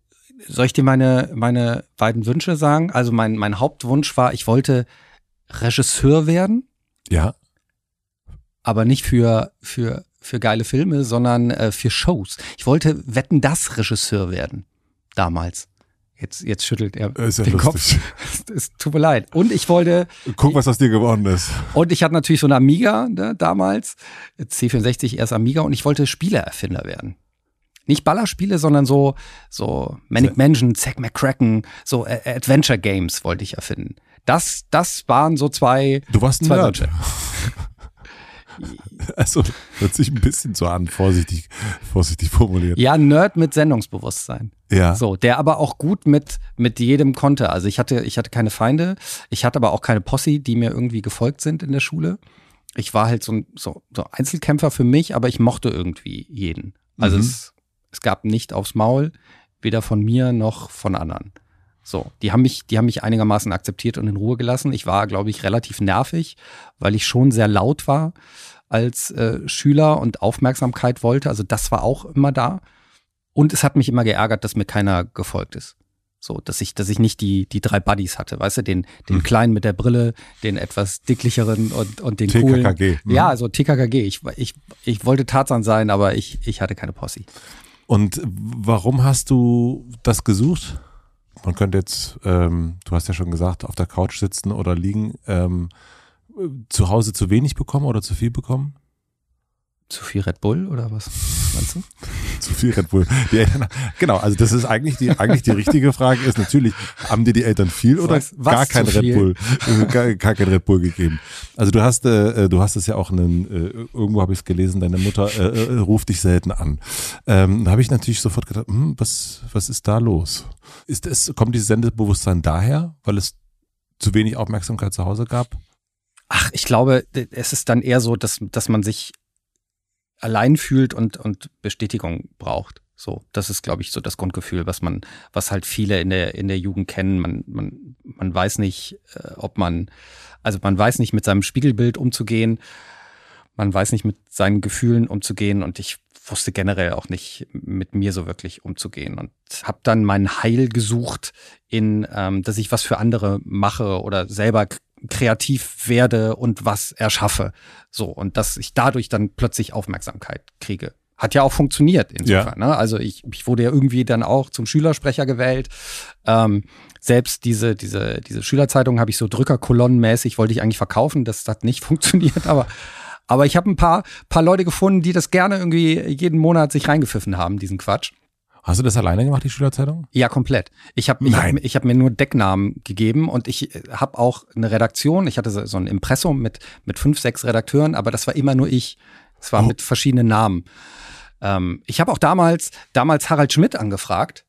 soll ich dir meine, meine beiden Wünsche sagen? Also mein, mein Hauptwunsch war, ich wollte Regisseur werden. Ja. Aber nicht für, für für geile Filme, sondern äh, für Shows. Ich wollte Wetten das Regisseur werden. Damals. Jetzt, jetzt schüttelt er ist ja den lustig. Kopf. Es tut mir leid. Und ich wollte. Guck, was aus dir geworden ist. Und ich hatte natürlich so eine Amiga ne, damals. C64 erst Amiga und ich wollte Spieleerfinder werden. Nicht Ballerspiele, sondern so, so Manic Mansion, Zack McCracken, so Adventure Games wollte ich erfinden. Das, das waren so zwei. Du warst ein zwei Nerd. Wünsche. Also hört sich ein bisschen so an, vorsichtig, vorsichtig formuliert. Ja, Nerd mit Sendungsbewusstsein. Ja. So, der aber auch gut mit, mit jedem konnte. Also ich hatte, ich hatte keine Feinde, ich hatte aber auch keine Posse, die mir irgendwie gefolgt sind in der Schule. Ich war halt so ein so, so Einzelkämpfer für mich, aber ich mochte irgendwie jeden. Also mhm. es, es gab nicht aufs Maul, weder von mir noch von anderen. So, die haben mich, die haben mich einigermaßen akzeptiert und in Ruhe gelassen. Ich war, glaube ich, relativ nervig, weil ich schon sehr laut war als äh, Schüler und Aufmerksamkeit wollte. Also das war auch immer da. Und es hat mich immer geärgert, dass mir keiner gefolgt ist. So, dass ich, dass ich nicht die, die drei Buddies hatte, weißt du, den, den hm. kleinen mit der Brille, den etwas dicklicheren und, und den TKKG. coolen. Hm. Ja, also TKKG. Ich, ich, ich wollte Tarzan sein, aber ich, ich hatte keine Posse. Und warum hast du das gesucht? Man könnte jetzt, ähm, du hast ja schon gesagt, auf der Couch sitzen oder liegen, ähm, zu Hause zu wenig bekommen oder zu viel bekommen? Zu viel Red Bull oder was meinst du? zu viel Red Bull. Die Eltern, genau, also das ist eigentlich die, eigentlich die richtige Frage ist natürlich, haben dir die Eltern viel oder was, was gar kein Red Bull, gar, gar, kein Red Bull gegeben? Also du hast, äh, du hast es ja auch einen, äh, irgendwo habe ich es gelesen, deine Mutter äh, äh, ruft dich selten an. Ähm, da habe ich natürlich sofort gedacht, hm, was, was ist da los? Ist es, kommt dieses Sendebewusstsein daher, weil es zu wenig Aufmerksamkeit zu Hause gab? Ach, ich glaube, es ist dann eher so, dass, dass man sich allein fühlt und, und Bestätigung braucht. So, das ist, glaube ich, so das Grundgefühl, was man, was halt viele in der, in der Jugend kennen. Man, man, man weiß nicht, äh, ob man, also man weiß nicht, mit seinem Spiegelbild umzugehen. Man weiß nicht, mit seinen Gefühlen umzugehen. Und ich wusste generell auch nicht, mit mir so wirklich umzugehen. Und habe dann mein Heil gesucht in, ähm, dass ich was für andere mache oder selber kreativ werde und was erschaffe. So, und dass ich dadurch dann plötzlich Aufmerksamkeit kriege. Hat ja auch funktioniert insofern. Ja. Ne? Also ich, ich wurde ja irgendwie dann auch zum Schülersprecher gewählt. Ähm, selbst diese, diese, diese Schülerzeitung habe ich so Drückerkolonnenmäßig, wollte ich eigentlich verkaufen. Das hat nicht funktioniert, aber aber ich habe ein paar, paar Leute gefunden, die das gerne irgendwie jeden Monat sich reingepfiffen haben, diesen Quatsch. Hast du das alleine gemacht, die Schülerzeitung? Ja, komplett. Ich habe ich hab, ich hab mir nur Decknamen gegeben und ich äh, habe auch eine Redaktion. Ich hatte so, so ein Impressum mit, mit fünf, sechs Redakteuren, aber das war immer nur ich. Es war oh. mit verschiedenen Namen. Ähm, ich habe auch damals, damals Harald Schmidt angefragt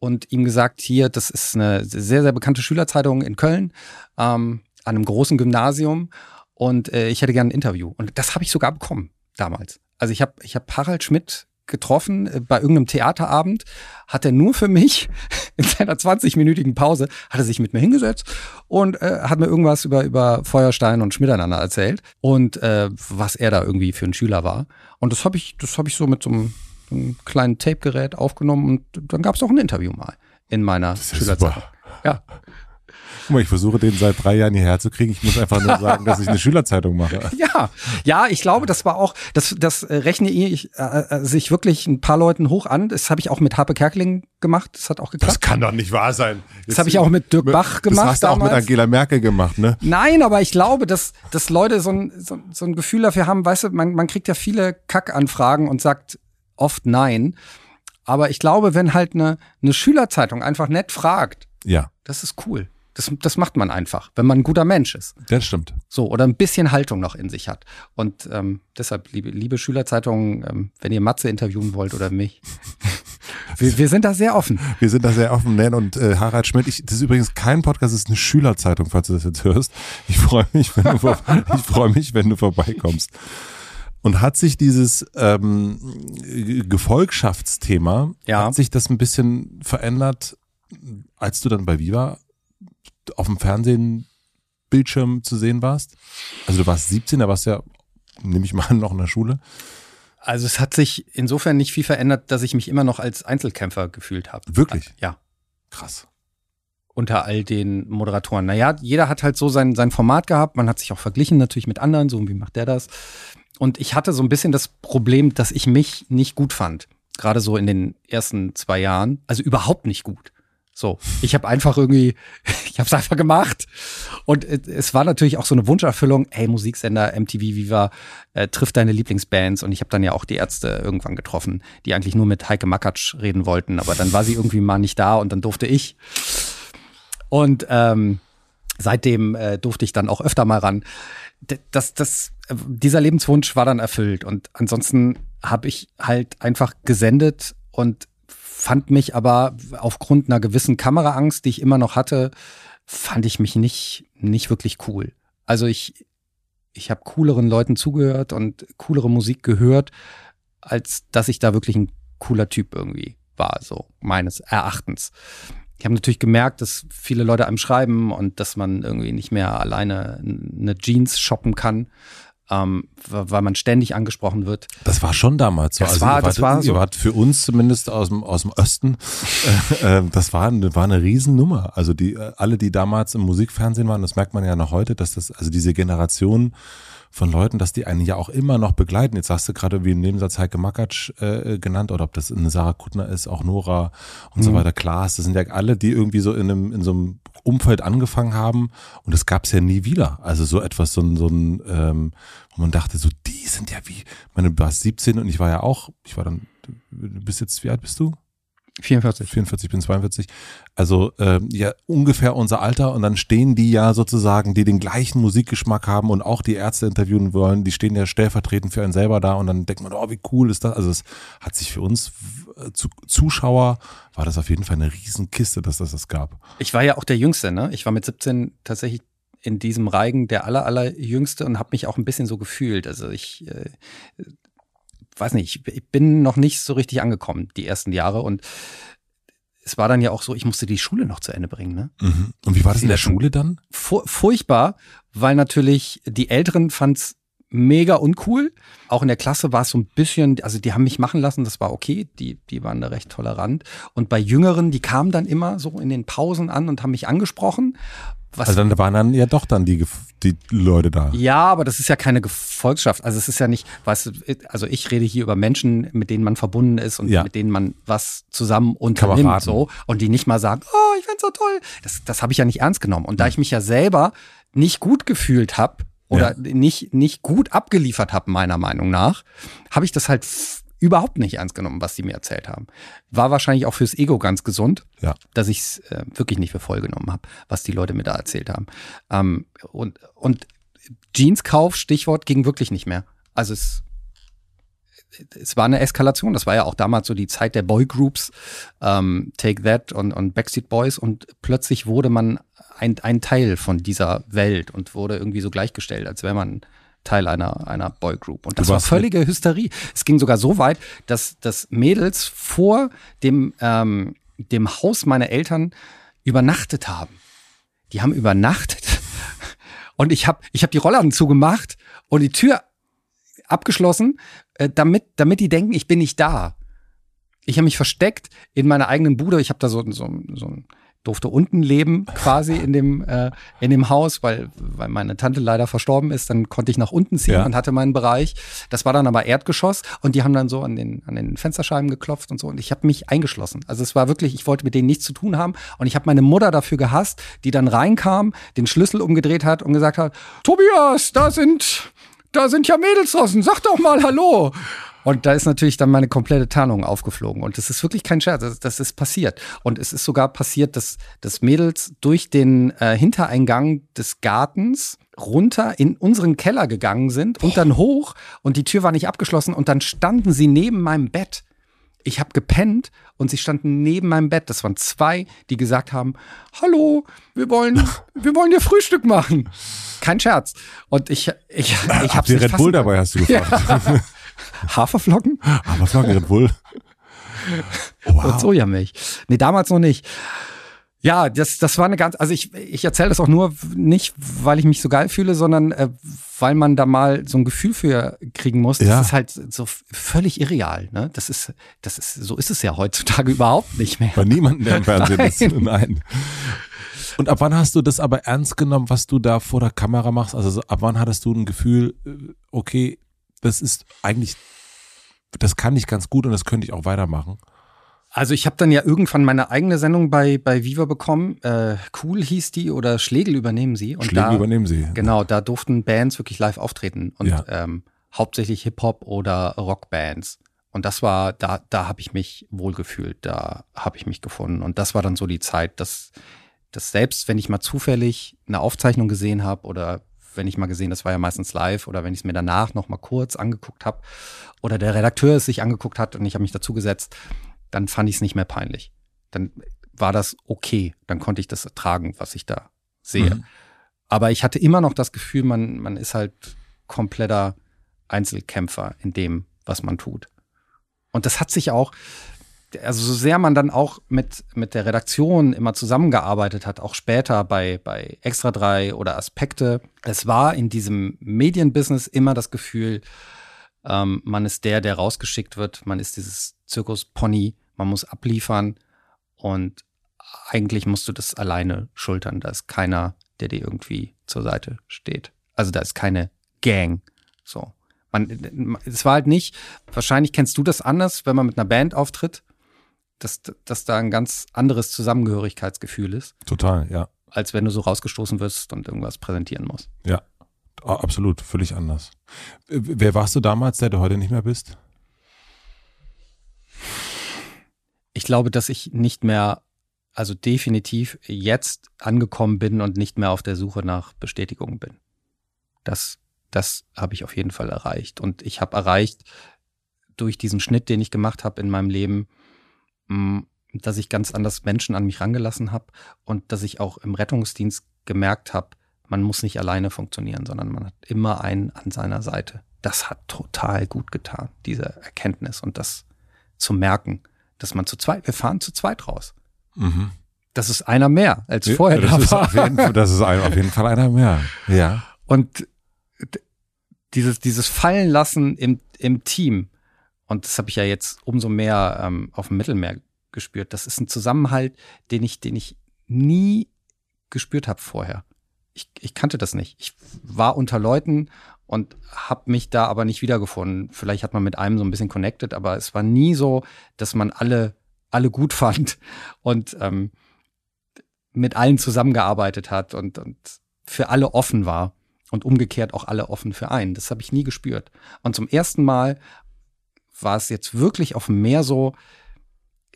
und ihm gesagt, hier, das ist eine sehr, sehr bekannte Schülerzeitung in Köln, ähm, an einem großen Gymnasium und äh, ich hätte gerne ein Interview. Und das habe ich sogar bekommen damals. Also ich habe ich hab Harald Schmidt getroffen äh, bei irgendeinem Theaterabend, hat er nur für mich in seiner 20-minütigen Pause, hat er sich mit mir hingesetzt und äh, hat mir irgendwas über, über Feuerstein und Schmiteinander erzählt und äh, was er da irgendwie für ein Schüler war. Und das habe ich, das habe ich so mit so einem, so einem kleinen Tape-Gerät aufgenommen und dann gab es auch ein Interview mal in meiner Schülerzeit. Ja. Guck mal, ich versuche den seit drei Jahren hierher zu kriegen. Ich muss einfach nur sagen, dass ich eine Schülerzeitung mache. Ja, ja, ich glaube, das war auch, das, das rechne ich äh, äh, sich wirklich ein paar Leuten hoch an. Das habe ich auch mit Harpe Kerkeling gemacht. Das hat auch geklappt. Das kann doch nicht wahr sein. Jetzt, das habe ich auch mit Dirk Bach gemacht. Das hast du auch mit Angela Merkel gemacht, ne? Nein, aber ich glaube, dass, dass Leute so ein, so, so ein Gefühl dafür haben, weißt du, man, man kriegt ja viele Kackanfragen und sagt oft nein. Aber ich glaube, wenn halt eine, eine Schülerzeitung einfach nett fragt, ja. das ist cool. Das, das macht man einfach, wenn man ein guter Mensch ist. Das stimmt. So, oder ein bisschen Haltung noch in sich hat. Und ähm, deshalb, liebe, liebe Schülerzeitungen, ähm, wenn ihr Matze interviewen wollt oder mich, wir, wir sind da sehr offen. Wir sind da sehr offen, Nen und äh, Harald Schmidt. Ich, das ist übrigens kein Podcast, das ist eine Schülerzeitung, falls du das jetzt hörst. Ich freue mich, wenn du, ich freue mich, wenn du vorbeikommst. Und hat sich dieses ähm, Gefolgschaftsthema, Ja. hat sich das ein bisschen verändert, als du dann bei Viva auf dem Fernsehen Bildschirm zu sehen warst? Also du warst 17, da warst du ja, nehme ich mal an, noch in der Schule. Also es hat sich insofern nicht viel verändert, dass ich mich immer noch als Einzelkämpfer gefühlt habe. Wirklich? Ja. Krass. unter all den Moderatoren. Naja, jeder hat halt so sein, sein Format gehabt. Man hat sich auch verglichen natürlich mit anderen, so wie macht der das. Und ich hatte so ein bisschen das Problem, dass ich mich nicht gut fand. Gerade so in den ersten zwei Jahren. Also überhaupt nicht gut. So, ich habe einfach irgendwie, ich habe es einfach gemacht. Und es- war natürlich auch so eine Wunscherfüllung. Hey, Musiksender, MTV Viva, äh, trifft deine Lieblingsbands. Und ich habe dann ja auch die Ärzte irgendwann getroffen, die eigentlich nur mit Heike Makatsch reden wollten. Aber dann war sie irgendwie mal nicht da und dann durfte ich. Und ähm, seitdem äh, durfte ich dann auch öfter mal ran. Das, das, dieser Lebenswunsch war dann erfüllt. Und ansonsten habe ich halt einfach gesendet und fand mich aber aufgrund einer gewissen Kameraangst, die ich immer noch hatte, fand ich mich nicht, nicht wirklich cool. Also ich, ich habe cooleren Leuten zugehört und coolere Musik gehört, als dass ich da wirklich ein cooler Typ irgendwie war, so meines Erachtens. Ich habe natürlich gemerkt, dass viele Leute einem schreiben und dass man irgendwie nicht mehr alleine eine Jeans shoppen kann, ähm, weil man ständig angesprochen wird. Das war schon damals so. Das also war- das war so. Ihr für uns zumindest aus dem, aus dem Osten, äh, äh, das war, eine- war eine Riesennummer. Also die, äh, alle, die damals im Musikfernsehen waren, das merkt man ja noch heute, dass das, also diese Generation von Leuten, dass die einen ja auch immer noch begleiten. Jetzt hast du gerade wie im Nebensatz Heike Makatsch äh, genannt oder ob das eine Sarah Kuttner ist, auch Nora und so weiter, Klaas. Das sind ja alle, die irgendwie so in einem, in so einem Umfeld angefangen haben und das gab es ja nie wieder. Also so etwas, so ein, so ein ähm, wo man dachte, so die sind ja wie, meine, du warst 17 und ich war ja auch, ich war dann, du bist jetzt, wie alt bist du? 44. 44, ich bin 42. Also ähm, ja, ungefähr unser Alter und dann stehen die ja sozusagen, die den gleichen Musikgeschmack haben und auch die Ärzte interviewen wollen, die stehen ja stellvertretend für einen selber da und dann denkt man, oh, wie cool ist das? Also es hat sich für uns äh, zu, Zuschauer, war das auf jeden Fall eine Riesenkiste, dass das das gab. Ich war ja auch der Jüngste, ne? Ich war mit 17 tatsächlich in diesem Reigen der aller, aller Jüngste und habe mich auch ein bisschen so gefühlt. Also ich äh, weiß nicht, ich bin noch nicht so richtig angekommen die ersten Jahre und es war dann ja auch so, ich musste die Schule noch zu Ende bringen, ne? Mhm. Und wie war das in der Schule dann? Fu furchtbar, weil natürlich die Älteren fand's mega uncool. Auch in der Klasse war es so ein bisschen, also die haben mich machen lassen, das war okay, die, die waren da recht tolerant. Und bei Jüngeren, die kamen dann immer so in den Pausen an und haben mich angesprochen. Was Also dann waren dann ja doch dann die, die Leute da. ja, aber das ist ja keine Gefolgschaft. Also es ist ja nicht, weißt du, also ich rede hier über Menschen, mit denen man verbunden ist und Ja. mit denen man was zusammen unternimmt Kameraden. so und die nicht mal sagen, oh, ich find's so toll. Das, das habe ich ja nicht ernst genommen. Und da ich mich ja selber nicht gut gefühlt habe oder nicht, nicht gut abgeliefert habe, meiner Meinung nach, habe ich das halt überhaupt nicht ernst genommen, was die mir erzählt haben. War wahrscheinlich auch fürs Ego ganz gesund Ja. dass ich es äh, wirklich nicht für voll genommen habe, was die Leute mir da erzählt haben. Ähm, und, und Jeanskauf, Stichwort, ging wirklich nicht mehr. Also es, es war eine Eskalation. Das war ja auch damals so die Zeit der Boygroups, ähm, Take That und, und Backstreet Boys. Und plötzlich wurde man ein, ein Teil von dieser Welt und wurde irgendwie so gleichgestellt, als wäre man Teil einer, einer Boygroup. Und das war völlige Hysterie. Es ging sogar so weit, dass, dass Mädels vor dem, ähm, dem Haus meiner Eltern übernachtet haben. Die haben übernachtet und ich habe ich hab die Rollladen zugemacht und die Tür abgeschlossen, äh, damit, damit die denken, ich bin nicht da. Ich habe mich versteckt in meiner eigenen Bude. Ich habe da so, so, so ein durfte unten leben quasi in dem äh, in dem Haus, weil weil meine Tante leider verstorben ist, dann konnte ich nach unten ziehen Ja. und hatte meinen Bereich. Das war dann aber Erdgeschoss und die haben dann so an den an den Fensterscheiben geklopft und so und ich habe mich eingeschlossen. Also es war wirklich, ich wollte mit denen nichts zu tun haben und ich habe meine Mutter dafür gehasst, die dann reinkam, den Schlüssel umgedreht hat und gesagt hat: "Tobias, da sind da sind ja Mädels draußen, sag doch mal hallo." Und da ist natürlich dann meine komplette Tarnung aufgeflogen. Und das ist wirklich kein Scherz, das, das ist passiert. Und es ist sogar passiert, dass, dass Mädels durch den äh, Hintereingang des Gartens runter in unseren Keller gegangen sind und dann hoch und die Tür war nicht abgeschlossen und dann standen sie neben meinem Bett. Ich habe gepennt und sie standen neben meinem Bett. Das waren zwei, die gesagt haben: Hallo, wir wollen, wir wollen dir Frühstück machen. Kein Scherz. Und ich, ich, ich habe Red Bull dabei, hast du gefragt. Ja. Haferflocken? Haferflocken, Red Bull. Wow. Und Sojamilch. Nee, damals noch nicht. Ja, das, das war eine ganz, also ich, ich erzähle das auch nur nicht, weil ich mich so geil fühle, sondern äh, weil man da mal so ein Gefühl für kriegen muss. Das Ja. ist halt so v- irreal. Ne? Das ist, das ist, so ist es ja heutzutage überhaupt nicht mehr. Bei niemandem, der im Fernsehen ist. Nein. Nein. Und ab wann hast du das aber ernst genommen, was du da vor der Kamera machst? Also so, ab wann hattest du ein Gefühl, äh, okay, das ist eigentlich, das kann ich ganz gut und das könnte ich auch weitermachen? Also ich habe dann ja irgendwann meine eigene Sendung bei, bei Viva bekommen. Äh, cool hieß die oder Schlegel übernehmen sie. Und Schläge da, übernehmen sie. Genau, da durften Bands wirklich live auftreten und Ja. ähm, hauptsächlich Hip-Hop oder Rockbands. Und das war, da, da habe ich mich wohlgefühlt, da habe ich mich gefunden. Und das war dann so die Zeit, dass, dass selbst wenn ich mal zufällig eine Aufzeichnung gesehen habe oder wenn ich mal gesehen, das war ja meistens live oder wenn ich es mir danach noch mal kurz angeguckt habe oder der Redakteur es sich angeguckt hat und ich habe mich dazu gesetzt, dann fand ich es nicht mehr peinlich. Dann war das okay, dann konnte ich das ertragen, was ich da sehe. Mhm. Aber ich hatte immer noch das Gefühl, man, man ist halt kompletter Einzelkämpfer in dem, was man tut. Und das hat sich auch, also so sehr man dann auch mit, mit der Redaktion immer zusammengearbeitet hat, auch später bei, bei Extra 3 oder Aspekte, es war in diesem Medienbusiness immer das Gefühl, ähm, man ist der, der rausgeschickt wird, man ist dieses Zirkuspony, man muss abliefern und eigentlich musst du das alleine schultern. Da ist keiner, der dir irgendwie zur Seite steht. Also da ist keine Gang. So. Man, es war halt nicht, wahrscheinlich kennst du das anders, wenn man mit einer Band auftritt, dass, dass da ein ganz anderes Zusammengehörigkeitsgefühl ist, Total, ja. als wenn du so rausgestoßen wirst und irgendwas präsentieren musst. Ja, absolut, völlig anders. Äh, Wer warst du damals, der du heute nicht mehr bist? Ich glaube, dass ich nicht mehr, also definitiv jetzt angekommen bin und nicht mehr auf der Suche nach Bestätigung bin. Das, das habe ich auf jeden Fall erreicht. Und ich habe erreicht durch diesen Schnitt, den ich gemacht habe in meinem Leben, dass ich ganz anders Menschen an mich rangelassen habe und dass ich auch im Rettungsdienst gemerkt habe, man muss nicht alleine funktionieren, sondern man hat immer einen an seiner Seite. Das hat total gut getan, diese Erkenntnis und das zu merken, dass man zu zweit, wir fahren zu zweit raus. Mhm. Das ist einer mehr als vorher das da ist war. auf jeden, Fall- das ist ein, auf jeden Fall einer mehr. Ja. Und dieses, dieses Fallenlassen im, im Team, und das habe ich ja jetzt umso mehr ähm, auf dem Mittelmeer gespürt, das ist ein Zusammenhalt, den ich, den ich nie gespürt habe vorher. Ich, ich kannte das nicht. Ich war unter Leuten und habe mich da aber nicht wiedergefunden. Vielleicht hat man mit einem so ein bisschen connected, aber es war nie so, dass man alle, alle gut fand und ähm, mit allen zusammengearbeitet hat und, und für alle offen war und umgekehrt auch alle offen für einen. Das habe ich nie gespürt. Und zum ersten Mal war es jetzt wirklich auf dem Meer so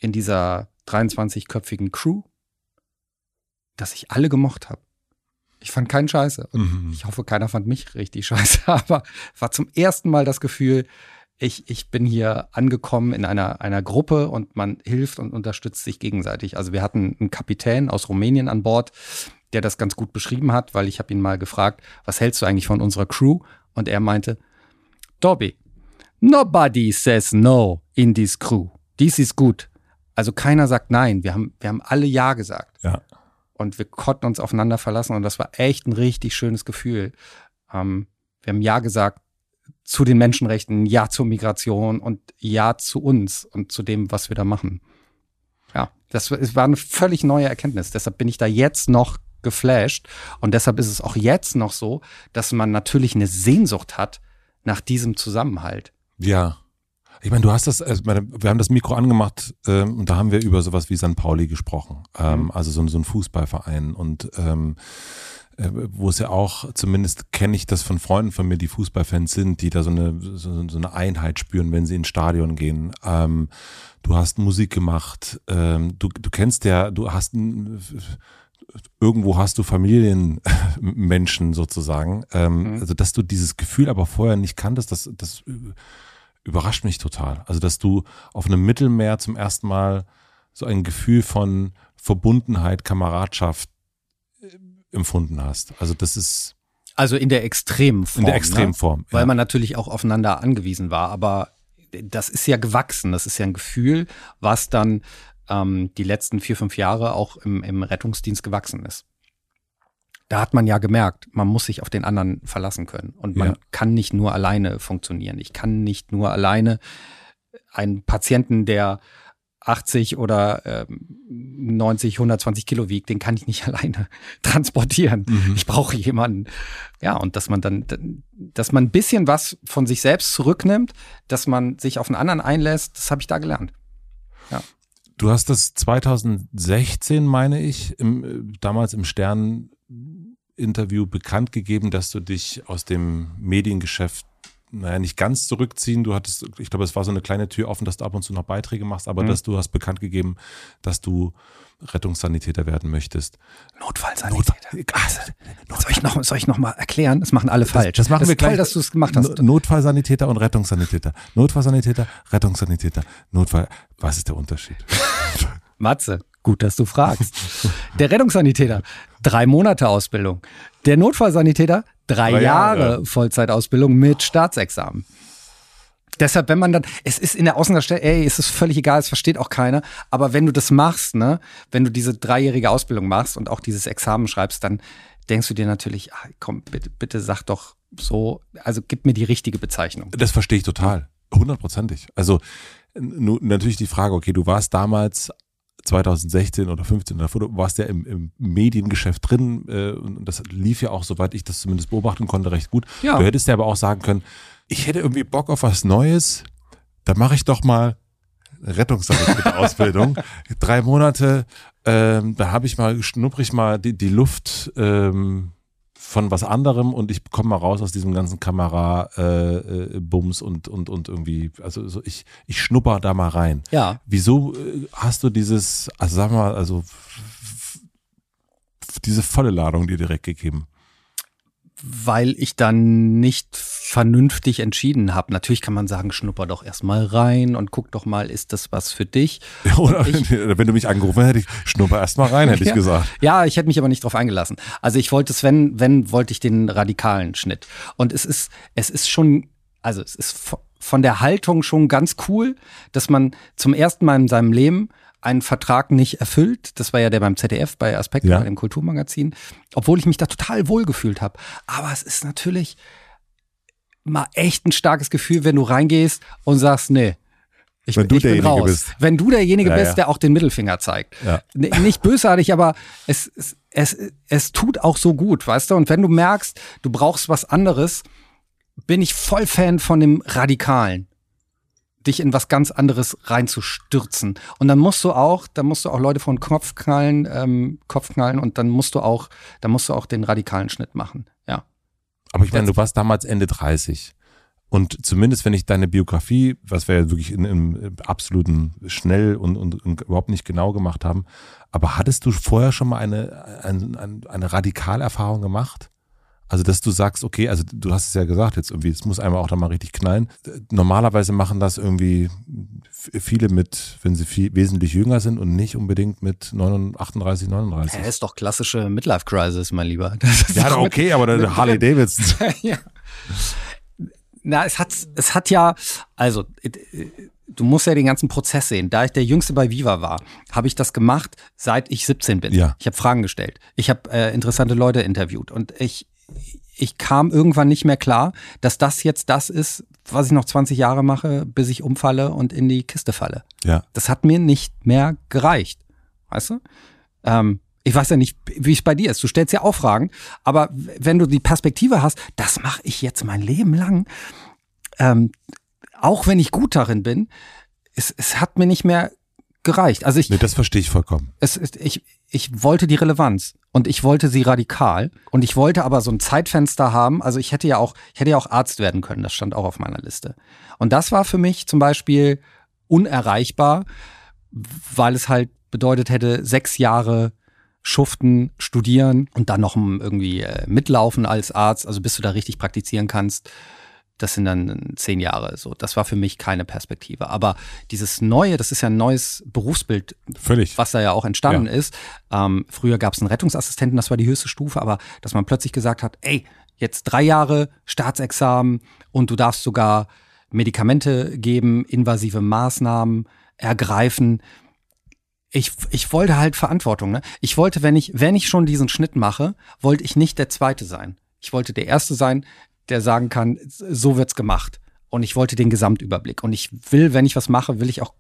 in dieser 23-köpfigen Crew, dass ich alle gemocht habe. Ich fand keinen Scheiße. Und Mhm. ich hoffe, keiner fand mich richtig scheiße, aber war zum ersten Mal das Gefühl, ich, ich bin hier angekommen in einer, einer Gruppe und man hilft und unterstützt sich gegenseitig. Also wir hatten einen Kapitän aus Rumänien an Bord, der das ganz gut beschrieben hat, weil ich habe ihn mal gefragt, was hältst du eigentlich von unserer Crew? Und er meinte, Dobby, nobody says no in this crew. Dies ist gut. Also keiner sagt nein. Wir haben, wir haben alle Ja gesagt Ja. und wir konnten uns aufeinander verlassen und das war echt ein richtig schönes Gefühl. Ähm, wir haben Ja gesagt zu den Menschenrechten, Ja zur Migration und Ja zu uns und zu dem, was wir da machen. Ja, das war- eine völlig neue Erkenntnis. Deshalb bin ich da jetzt noch geflasht und deshalb ist es auch jetzt noch so, dass man natürlich eine Sehnsucht hat nach diesem Zusammenhalt. Ja. Ich meine, du hast das, also meine, wir haben das Mikro angemacht ähm, und da haben wir über sowas wie St. Pauli gesprochen. Ähm, Mhm. Also so, ein- so ein Fußballverein. Und ähm, äh, wo es ja auch, zumindest kenne ich das von Freunden von mir, die Fußballfans sind, die da so eine, so, so eine Einheit spüren, wenn sie ins Stadion gehen. Ähm, du hast Musik gemacht, ähm, du, du kennst ja, du hast ein, irgendwo hast du Familienmenschen sozusagen. Ähm, mhm. Also, dass du dieses Gefühl aber vorher nicht kanntest, das, das überrascht mich total. Also, dass du auf einem Mittelmeer zum ersten Mal so ein Gefühl von Verbundenheit, Kameradschaft äh, empfunden hast. Also, das ist. Also in der Extremform. In der Extremform. Ne? Weil ja. man natürlich auch aufeinander angewiesen war. Aber das ist ja gewachsen. Das ist ja ein Gefühl, was dann ähm, die letzten vier, fünf Jahre auch im, im Rettungsdienst gewachsen ist. Da hat man ja gemerkt, man muss sich auf den anderen verlassen können. Und man ja. kann nicht nur alleine funktionieren. Ich kann nicht nur alleine einen Patienten, der 80 oder ähm, 90, 120 Kilo wiegt, den kann ich nicht alleine transportieren. Mhm. Ich brauche jemanden. Ja, und dass man dann, dass man ein bisschen was von sich selbst zurücknimmt, dass man sich auf einen anderen einlässt, das habe ich da gelernt. Ja. Du hast das 2016, meine ich, im, damals im Stern Interview bekannt gegeben, dass du dich aus dem Mediengeschäft naja, nicht ganz zurückziehen. Du hattest, ich glaube, es war so eine kleine Tür offen, dass du ab und zu noch Beiträge machst, aber mhm. dass du hast bekannt gegeben, dass du Rettungssanitäter werden möchtest. Notfallsanitäter. Notfall, Notfall. Soll ich noch, soll ich noch mal erklären? Das machen alle falsch. Das, das machen das wir gleich. Toll, dass du es gemacht hast. Notfallsanitäter und Rettungssanitäter. Notfallsanitäter, Rettungssanitäter, Notfall. Was ist der Unterschied? Matze, gut, dass du fragst. Der Rettungssanitäter, drei Monate Ausbildung. Der Notfallsanitäter, drei, drei Jahre, Jahre Vollzeitausbildung mit Staatsexamen. Deshalb, wenn man dann, es ist in der Außendarstellung, ey, es ist völlig egal, es versteht auch keiner. Aber wenn du das machst, ne, wenn du diese dreijährige Ausbildung machst und auch dieses Examen schreibst, dann denkst du dir natürlich, ach, komm, bitte, bitte sag doch so, also gib mir die richtige Bezeichnung. Das verstehe ich total. Hundertprozentig. Also natürlich die Frage, okay, du warst damals 2016 oder 15 oder du warst ja im, im Mediengeschäft drin äh, und das lief ja auch, soweit ich das zumindest beobachten konnte, recht gut. Ja. Du hättest ja aber auch sagen können, ich hätte irgendwie Bock auf was Neues, da mache ich doch mal Rettungssanitäter-Ausbildung. Drei Monate, ähm, da habe ich mal, schnuppere ich mal die, die Luft ähm, von was anderem und ich komme mal raus aus diesem ganzen Kamera-Bums äh, äh und, und, und irgendwie, also so ich, ich schnupper da mal rein. Ja. Wieso äh, hast du dieses, also sag mal, also diese volle Ladung dir direkt gegeben? Weil ich dann nicht vernünftig entschieden habe. Natürlich kann man sagen, schnupper doch erstmal rein und guck doch mal, ist das was für dich? Oder ich, wenn du mich angerufen hättest, schnupper erstmal rein, hätte ja, ich gesagt. Ja, ich hätte mich aber nicht drauf eingelassen. Also ich wollte es, wenn, wenn, wollte ich den radikalen Schnitt. Und es ist, es ist schon, also es ist von der Haltung schon ganz cool, dass man zum ersten Mal in seinem Leben einen Vertrag nicht erfüllt. Das war ja der beim ZDF, bei Aspekt, ja. dem Kulturmagazin. Obwohl ich mich da total wohl gefühlt habe. Aber es ist natürlich mal echt ein starkes Gefühl, wenn du reingehst und sagst, nee, ich, wenn du ich bin raus. Bist. Wenn du derjenige ja, bist, ja. der auch den Mittelfinger zeigt. Ja. Nicht bösartig, aber es, es, es, es tut auch so gut, weißt du? Und wenn du merkst, du brauchst was anderes, bin ich voll Fan von dem Radikalen dich in was ganz anderes reinzustürzen. Und dann musst du auch, dann musst du auch Leute von Kopf knallen, ähm, Kopf knallen und dann musst du auch, dann musst du auch den radikalen Schnitt machen. Ja. Aber ich meine, du warst damals Ende 30. Und zumindest, wenn ich deine Biografie, was wir ja wirklich in, im absoluten schnell und, und, und, überhaupt nicht genau gemacht haben, aber hattest du vorher schon mal eine, eine, eine Radikalerfahrung gemacht? Also, dass du sagst, okay, also du hast es ja gesagt jetzt irgendwie, es muss einmal auch da mal richtig knallen. Normalerweise machen das irgendwie viele mit, wenn sie viel, wesentlich jünger sind und nicht unbedingt mit 39, 38, 39. Ja, ist doch klassische Midlife-Crisis, mein Lieber. ja, okay, aber der Harley Davidson. ja. Na, es hat, es hat ja, also, du musst ja den ganzen Prozess sehen. Da ich der Jüngste bei Viva war, habe ich das gemacht, seit ich 17 bin. Ja. Ich habe Fragen gestellt. Ich habe äh, interessante Leute interviewt und ich ich kam irgendwann nicht mehr klar, dass das jetzt das ist, was ich noch 20 Jahre mache, bis ich umfalle und in die Kiste falle. Ja. Das hat mir nicht mehr gereicht. Weißt du? Ähm, ich weiß ja nicht, wie es bei dir ist. Du stellst ja auch Fragen, aber wenn du die Perspektive hast, das mache ich jetzt mein Leben lang, ähm, auch wenn ich gut darin bin, es, es hat mir nicht mehr gereicht. Also ich, nee, das verstehe ich vollkommen. Es ist, ich, ich wollte die Relevanz und ich wollte sie radikal und ich wollte aber so ein Zeitfenster haben. Also ich hätte ja auch, ich hätte ja auch Arzt werden können. Das stand auch auf meiner Liste. Und das war für mich zum Beispiel unerreichbar, weil es halt bedeutet hätte, sechs Jahre schuften, studieren und dann noch irgendwie äh, mitlaufen als Arzt, also bis du da richtig praktizieren kannst. Das sind dann zehn Jahre so. Das war für mich keine Perspektive. Aber dieses Neue, das ist ja ein neues Berufsbild, Völlig. was da ja auch entstanden ja. ist. Ähm, früher gab es einen Rettungsassistenten, das war die höchste Stufe, aber dass man plötzlich gesagt hat, ey, jetzt drei Jahre Staatsexamen und du darfst sogar Medikamente geben, invasive Maßnahmen ergreifen. Ich, ich wollte halt Verantwortung. Ne? Ich wollte, wenn ich, wenn ich schon diesen Schnitt mache, wollte ich nicht der Zweite sein. Ich wollte der Erste sein, der sagen kann, so wird's gemacht. Und ich wollte den Gesamtüberblick. Und ich will, wenn ich was mache, will ich auch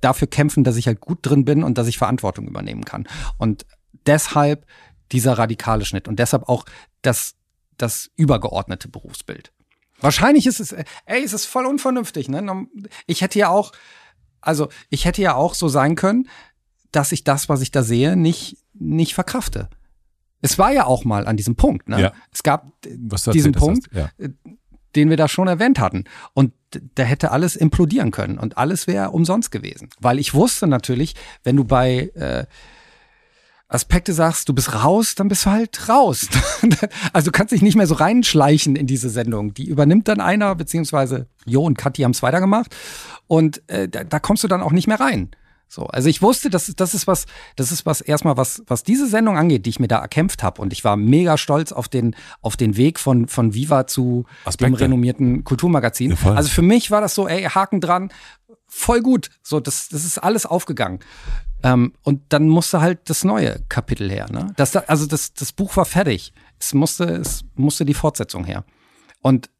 dafür kämpfen, dass ich halt gut drin bin und dass ich Verantwortung übernehmen kann. Und deshalb dieser radikale Schnitt und deshalb auch das, das übergeordnete Berufsbild. Wahrscheinlich ist es, ey, es ist voll unvernünftig. Ne? Ich hätte ja auch, also ich hätte ja auch so sein können, dass ich das, was ich da sehe, nicht, nicht verkrafte. Es war ja auch mal an diesem Punkt. Ne? Ja. Es gab diesen Punkt, ja. Äh, den wir da schon erwähnt hatten. Und da hätte alles implodieren können und alles wäre umsonst gewesen. Weil ich wusste natürlich, wenn du bei äh, Aspekte sagst, du bist raus, dann bist du halt raus. also du kannst dich nicht mehr so reinschleichen in diese Sendung. Die übernimmt dann einer, beziehungsweise Jo und Kathi haben es weitergemacht. Und äh, da, da kommst du dann auch nicht mehr rein. So, also ich wusste, das ist, das ist was, das ist was erstmal was, was diese Sendung angeht, die ich mir da erkämpft habe. Und ich war mega stolz auf den, auf den Weg von, von Viva zu Aspekte. dem renommierten Kulturmagazin. Ja, also für mich war das so, ey, Haken dran, voll gut. So, das, das ist alles aufgegangen. Ähm, und dann musste halt das neue Kapitel her. Ne? Das, also das, das Buch war fertig. Es musste, es musste die Fortsetzung her. Und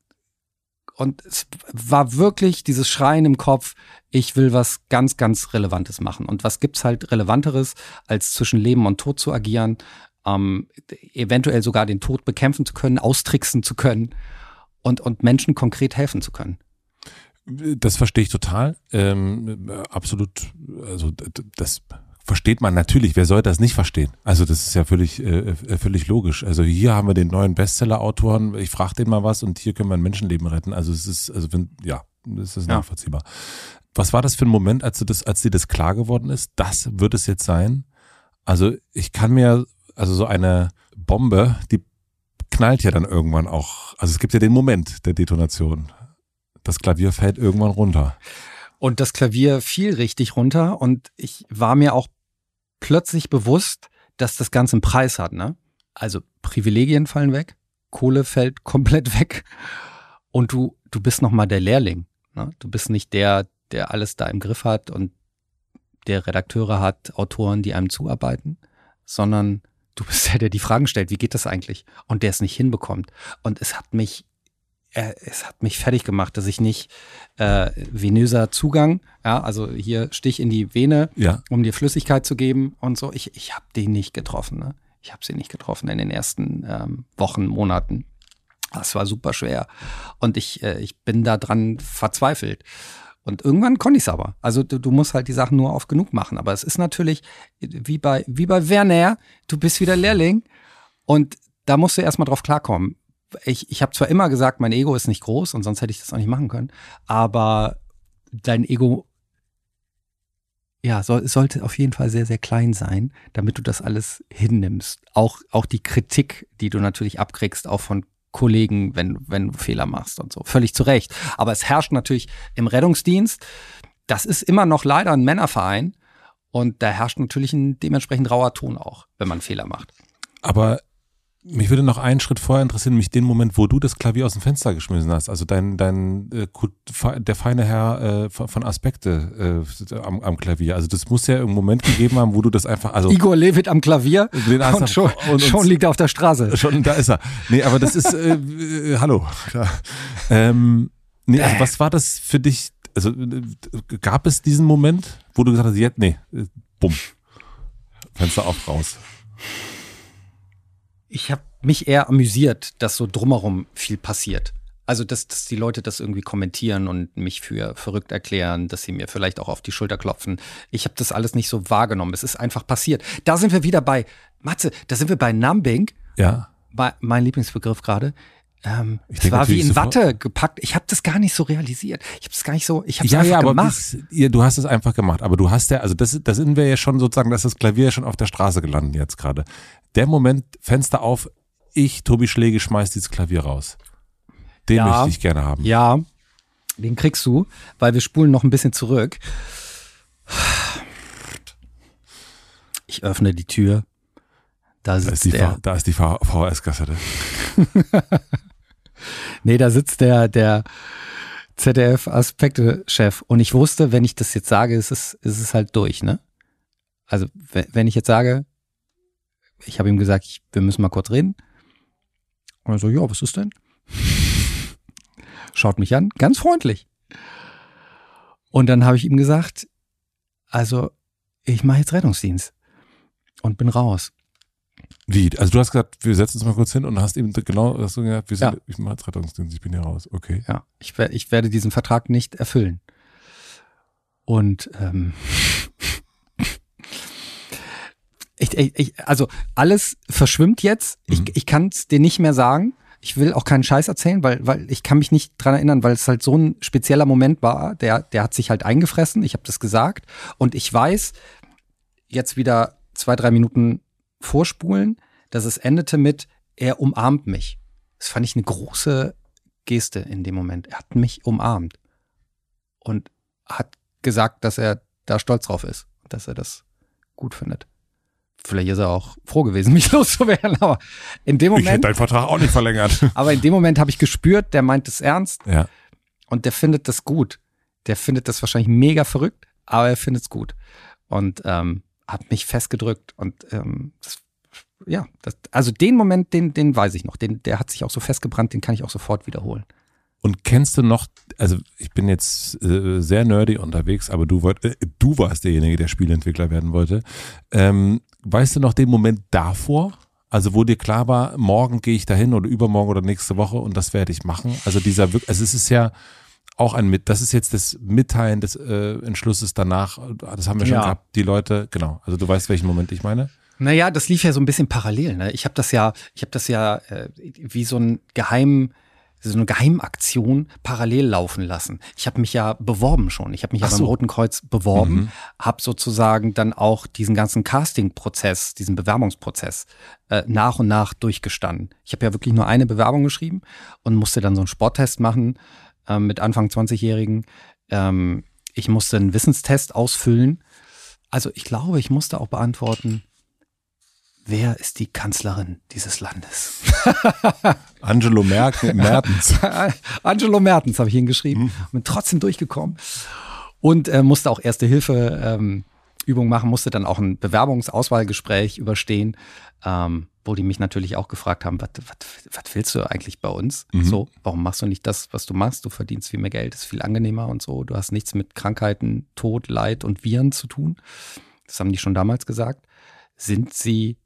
und es war wirklich dieses Schreien im Kopf, ich will was ganz, ganz Relevantes machen. Und was gibt's halt Relevanteres, als zwischen Leben und Tod zu agieren, ähm, eventuell sogar den Tod bekämpfen zu können, austricksen zu können und, und Menschen konkret helfen zu können. Das verstehe ich total. Ähm, absolut, also das versteht man natürlich. Wer soll das nicht verstehen? Also das ist ja völlig, äh, äh völlig logisch. Also hier haben wir den neuen Bestseller-Autoren. Ich frage den mal was und hier können wir ein Menschenleben retten. Also es ist, also wenn, ja, das ist nachvollziehbar. Ja. Was war das für ein Moment, als du das, als dir das klar geworden ist? Das wird es jetzt sein. Also ich kann mir, also so eine Bombe, die knallt ja dann irgendwann auch. Also es gibt ja den Moment der Detonation. Das Klavier fällt irgendwann runter. Und das Klavier fiel richtig runter und ich war mir auch plötzlich bewusst, dass das Ganze einen Preis hat. Ne? Also Privilegien fallen weg, Kohle fällt komplett weg und du, du bist nochmal der Lehrling. Ne? Du bist nicht der, der alles da im Griff hat und der Redakteure hat, Autoren, die einem zuarbeiten, sondern du bist der, der die Fragen stellt, wie geht das eigentlich? Und der es nicht hinbekommt. Und es hat mich es hat mich fertig gemacht, dass ich nicht äh, venöser Zugang, ja, also hier Stich in die Vene, ja. um dir Flüssigkeit zu geben und so. Ich, ich habe den nicht getroffen. Ne? Ich habe sie nicht getroffen in den ersten ähm, Wochen, Monaten. Das war super schwer. Und ich, äh, ich bin da dran verzweifelt. Und irgendwann konnte ich es aber. Also du, du musst halt die Sachen nur oft genug machen. Aber es ist natürlich wie bei, wie bei Werner, du bist wieder Lehrling und da musst du erstmal drauf klarkommen ich, ich habe zwar immer gesagt, mein Ego ist nicht groß und sonst hätte ich das auch nicht machen können, aber dein Ego ja, soll, sollte auf jeden Fall sehr, sehr klein sein, damit du das alles hinnimmst. Auch, auch die Kritik, die du natürlich abkriegst, auch von Kollegen, wenn, wenn du Fehler machst und so. Völlig zu Recht. Aber es herrscht natürlich im Rettungsdienst, das ist immer noch leider ein Männerverein und da herrscht natürlich ein dementsprechend rauer Ton auch, wenn man Fehler macht. Aber mich würde noch einen Schritt vorher interessieren, mich den Moment, wo du das Klavier aus dem Fenster geschmissen hast. Also dein, dein äh, der feine Herr äh, von Aspekte äh, am, am Klavier. Also das muss ja einen Moment gegeben haben, wo du das einfach. Also Igor Levit am Klavier und schon, und, schon liegt er auf der Straße. Schon, da ist er. Nee, aber das ist äh, äh, hallo. Ähm, nee, also was war das für dich? Also äh, gab es diesen Moment, wo du gesagt hast, jetzt, nee, äh, bumm. Fenster auf, raus ich habe mich eher amüsiert, dass so drumherum viel passiert. Also, dass, dass die Leute das irgendwie kommentieren und mich für verrückt erklären, dass sie mir vielleicht auch auf die Schulter klopfen. Ich habe das alles nicht so wahrgenommen. Es ist einfach passiert. Da sind wir wieder bei, Matze, da sind wir bei Numbing. Ja. Bei, mein Lieblingsbegriff gerade. Ähm, es war wie in Watte gepackt. Ich habe das gar nicht so realisiert. Ich habe das gar nicht so, ich habe es ja, einfach ja, aber gemacht. bis, ja, du hast es einfach gemacht. Aber du hast ja, also das, da sind wir ja schon sozusagen, dass das Klavier ja schon auf der Straße gelandet jetzt gerade. Der Moment, Fenster auf, ich, Tobi Schläge, schmeiß dieses Klavier raus. Den Ja. möchte ich gerne haben. Ja, den kriegst du, weil wir spulen noch ein bisschen zurück. Ich öffne die Tür. Da Da sitzt ist die, der. Da ist die VHS-Kassette. Nee, da sitzt der, der ZDF-Aspekte-Chef. Und ich wusste, wenn ich das jetzt sage, ist es, ist es halt durch, ne? Also, we- wenn ich jetzt sage, ich habe ihm gesagt, ich, wir müssen mal kurz reden. Und er so, ja, was ist denn? Schaut mich an, ganz freundlich. Und dann habe ich ihm gesagt, also, ich mache jetzt Rettungsdienst und bin raus. Wie? Also du hast gesagt, wir setzen uns mal kurz hin und hast eben genau, hast du gesagt, wir sind, Ja. ich mache jetzt Rettungsdienst, ich bin hier raus. Okay. Ja, ich, ich werde diesen Vertrag nicht erfüllen. Und ähm, ich, ich, also alles verschwimmt jetzt. Mhm. Ich, ich kann es dir nicht mehr sagen. Ich will auch keinen Scheiß erzählen, weil, weil ich kann mich nicht dran erinnern, weil es halt so ein spezieller Moment war. Der, der hat sich halt eingefressen. Ich habe das gesagt. Und ich weiß, jetzt wieder zwei, drei Minuten vorspulen, dass es endete mit, er umarmt mich. Das fand ich eine große Geste in dem Moment. Er hat mich umarmt und hat gesagt, dass er da stolz drauf ist, dass er das gut findet. Vielleicht ist er auch froh gewesen, mich loszuwerden, aber in dem Ich hätte Moment, deinen Vertrag auch nicht verlängert. aber in dem Moment habe ich gespürt, der meint es ernst ja. und der findet das gut. Der findet das wahrscheinlich mega verrückt, aber er findet es gut und ähm, hat mich festgedrückt und ähm, das, ja, das, also den Moment, den, den weiß ich noch, den, der hat sich auch so festgebrannt, den kann ich auch sofort wiederholen. Und kennst du noch, also ich bin jetzt äh, sehr nerdy unterwegs, aber du, wollt, äh, du warst derjenige, der Spieleentwickler werden wollte. Ähm, weißt du noch den Moment davor? Also wo dir klar war, morgen gehe ich dahin oder übermorgen oder nächste Woche und das werde ich machen. Also dieser also es ist ja auch ein mit, das ist jetzt das Mitteilen des äh, Entschlusses danach. Das haben wir schon Ja. gehabt. Die Leute, genau. Also du weißt, welchen Moment ich meine. Naja, das lief ja so ein bisschen parallel. Ne? Ich habe das ja, ich habe das ja äh, wie so ein Geheim, so eine Geheimaktion parallel laufen lassen. Ich habe mich ja beworben schon. Ich habe mich ja Ach beim so. Roten Kreuz beworben, Mhm. habe sozusagen dann auch diesen ganzen Casting-Prozess, diesen Bewerbungsprozess äh, nach und nach durchgestanden. Ich habe ja wirklich nur eine Bewerbung geschrieben und musste dann so einen Sporttest machen ähm, mit Anfang 20-Jährigen. Ähm, ich musste einen Wissenstest ausfüllen. Also ich glaube, ich musste auch beantworten, wer ist die Kanzlerin dieses Landes? Angelo Merk Mertens. Angelo Mertens habe ich hingeschrieben. Bin trotzdem durchgekommen und äh, musste auch Erste Hilfe ähm, Übung machen, musste dann auch ein Bewerbungsauswahlgespräch überstehen, ähm, wo die mich natürlich auch gefragt haben, was was willst du eigentlich bei uns? Mhm. So, warum machst du nicht das, was du machst? Du verdienst viel mehr Geld, ist viel angenehmer und so. Du hast nichts mit Krankheiten, Tod, Leid und Viren zu tun. Das haben die schon damals gesagt. Sind sie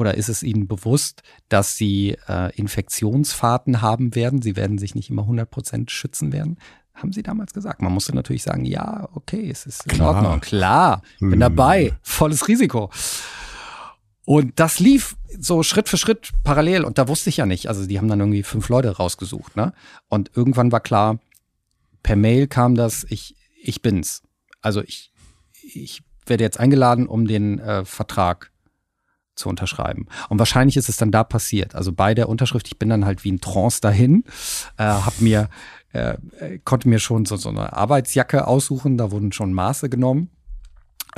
oder ist es ihnen bewusst, dass sie äh, Infektionsfahrten haben werden? Sie werden sich nicht immer 100% schützen werden? Haben sie damals gesagt. Man musste natürlich sagen, ja, okay, es ist in Klar. Ordnung. Klar, bin Hm. dabei. Volles Risiko. Und das lief so Schritt für Schritt parallel. Und da wusste ich ja nicht. Also die haben dann irgendwie fünf Leute rausgesucht. Ne? Und irgendwann war klar, per Mail kam das, ich, ich bin's. Also ich, ich werde jetzt eingeladen, um den äh, Vertrag zu unterschreiben. Und wahrscheinlich ist es dann da passiert. Also bei der Unterschrift, ich bin dann halt wie ein Trance dahin, äh, hab mir, äh, äh, konnte mir schon so, so eine Arbeitsjacke aussuchen, da wurden schon Maße genommen.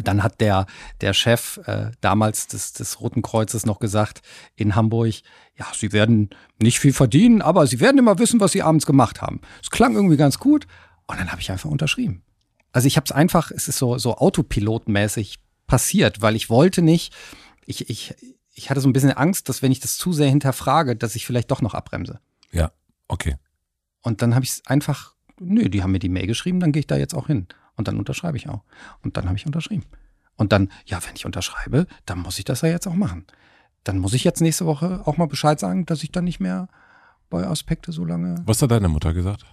Dann hat der, der Chef äh, damals des, des Roten Kreuzes noch gesagt in Hamburg, ja, Sie werden nicht viel verdienen, aber Sie werden immer wissen, was Sie abends gemacht haben. Es klang irgendwie ganz gut und dann habe ich einfach unterschrieben. Also ich habe es einfach, es ist so, so autopilotmäßig passiert, weil ich wollte nicht, ich, ich, ich hatte so ein bisschen Angst, dass wenn ich das zu sehr hinterfrage, dass ich vielleicht doch noch abbremse. Ja, okay. Und dann habe ich es einfach, nö, die haben mir die Mail geschrieben, dann gehe ich da jetzt auch hin. Und dann unterschreibe ich auch. Und dann habe ich unterschrieben. Und dann, ja, wenn ich unterschreibe, dann muss ich das ja jetzt auch machen. Dann muss ich jetzt nächste Woche auch mal Bescheid sagen, dass ich dann nicht mehr bei Aspekte so lange. Was hat deine Mutter gesagt?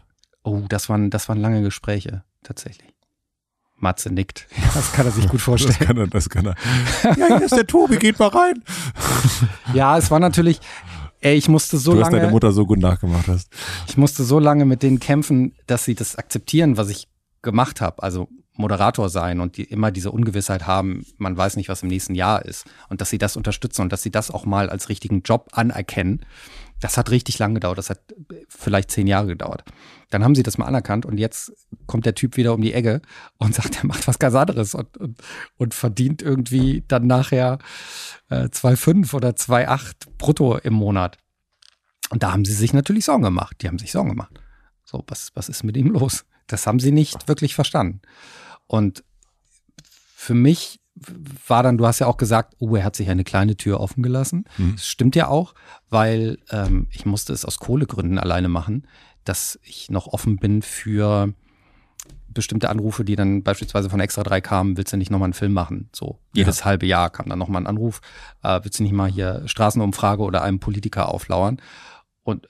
Oh, das waren, das waren lange Gespräche, tatsächlich. Matze nickt. Das kann er sich gut vorstellen. Das kann er, das kann er. Ja, hier ist der Tobi, geht mal rein. Ja, es war natürlich, ey, ich musste so du lange. hast deine Mutter so gut nachgemacht hast. Ich musste so lange mit denen kämpfen, dass sie das akzeptieren, was ich gemacht habe. Also Moderator sein und die immer diese Ungewissheit haben, man weiß nicht, was im nächsten Jahr ist. Und dass sie das unterstützen und dass sie das auch mal als richtigen Job anerkennen. Das hat richtig lang gedauert. Das hat vielleicht zehn Jahre gedauert. Dann haben sie das mal anerkannt und jetzt kommt der Typ wieder um die Ecke und sagt, er macht was ganz anderes und, und, und verdient irgendwie dann nachher äh, 2,5 oder 2,8 brutto im Monat. Und da haben sie sich natürlich Sorgen gemacht. Die haben sich Sorgen gemacht. So, was, was ist mit ihm los? Das haben sie nicht wirklich verstanden. Und für mich war dann, du hast ja auch gesagt, oh, er hat sich eine kleine Tür offen gelassen. Mhm. Das stimmt ja auch, weil ähm, ich musste es aus Kohlegründen alleine machen, dass ich noch offen bin für bestimmte Anrufe, die dann beispielsweise von Extra 3 kamen, willst du nicht nochmal einen Film machen? So, jedes halbe Jahr kam dann nochmal ein Anruf, äh, willst du nicht mal hier Straßenumfrage oder einem Politiker auflauern? Und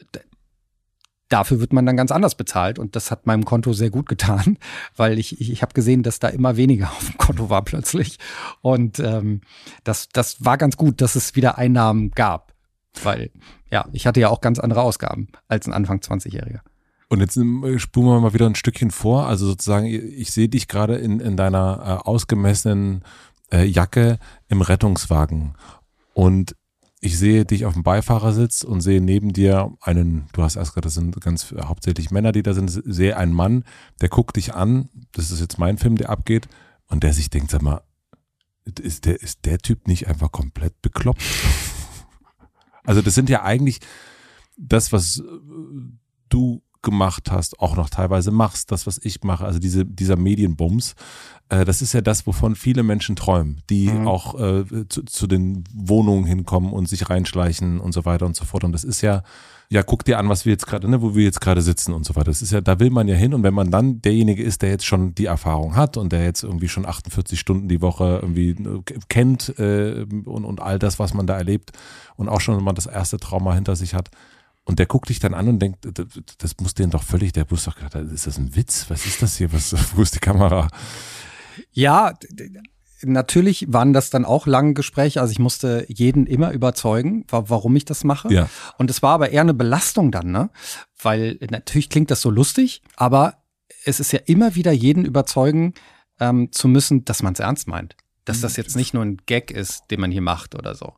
dafür wird man dann ganz anders bezahlt und das hat meinem Konto sehr gut getan, weil ich, ich, ich habe gesehen, dass da immer weniger auf dem Konto war plötzlich und ähm, das, das war ganz gut, dass es wieder Einnahmen gab, weil ja, ich hatte ja auch ganz andere Ausgaben als ein Anfang 20-Jähriger. Und jetzt ähm, spulen wir mal wieder ein Stückchen vor. Also sozusagen, ich sehe dich gerade in, in deiner äh, ausgemessenen äh, Jacke im Rettungswagen. Und ich sehe dich auf dem Beifahrersitz und sehe neben dir einen, du hast erst gerade, das sind ganz hauptsächlich Männer, die da sind, sehe einen Mann, der guckt dich an, das ist jetzt mein Film, der abgeht, und der sich denkt, sag mal, ist der, ist der Typ nicht einfach komplett bekloppt? Also das sind ja eigentlich das, was äh, du gemacht hast, auch noch teilweise machst, das, was ich mache, also diese, dieser Medienbums, äh, das ist ja das, wovon viele Menschen träumen, die Mhm. auch äh, zu, zu den Wohnungen hinkommen und sich reinschleichen und so weiter und so fort. Und das ist ja, ja, guck dir an, was wir jetzt gerade, ne, wo wir jetzt gerade sitzen und so weiter. Das ist ja, da will man ja hin. Und wenn man dann derjenige ist, der jetzt schon die Erfahrung hat und der jetzt irgendwie schon 48 Stunden die Woche irgendwie äh, kennt äh, und, und all das, was man da erlebt und auch schon mal das erste Trauma hinter sich hat, und der guckt dich dann an und denkt, das, das muss den doch völlig, der muss doch gerade, ist das ein Witz? Was ist das hier? Was, wo ist die Kamera? Ja, natürlich waren das dann auch lange Gespräche. Also ich musste jeden immer überzeugen, wa- warum ich das mache. Ja. Und es war aber eher eine Belastung dann, ne? Weil natürlich klingt das so lustig, aber es ist ja immer wieder jeden überzeugen ähm, zu müssen, dass man es ernst meint. Dass das jetzt nicht nur ein Gag ist, den man hier macht oder so.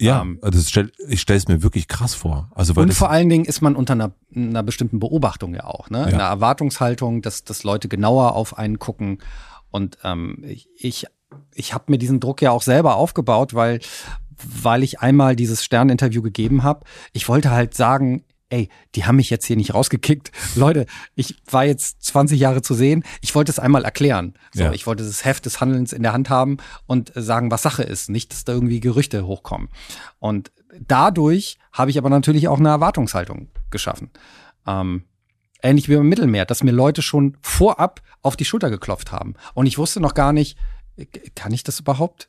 Ja, Ähm, das stell, ich stelle es mir wirklich krass vor. Also weil Und vor allen Dingen ist man unter einer, einer bestimmten Beobachtung ja auch, ne? Ja. Einer Erwartungshaltung, dass, dass Leute genauer auf einen gucken. Und ähm, ich, ich, ich habe mir diesen Druck ja auch selber aufgebaut, weil, weil ich einmal dieses Sterninterview gegeben habe. Ich wollte halt sagen, ey, die haben mich jetzt hier nicht rausgekickt. Leute, ich war jetzt 20 Jahre zu sehen. Ich wollte es einmal erklären. So, Ja. Ich wollte das Heft des Handelns in der Hand haben und äh, sagen, was Sache ist. Nicht, dass da irgendwie Gerüchte hochkommen. Und dadurch habe ich aber natürlich auch eine Erwartungshaltung geschaffen. Ähm, ähnlich wie beim Mittelmeer, dass mir Leute schon vorab auf die Schulter geklopft haben. Und ich wusste noch gar nicht, äh, kann ich das überhaupt?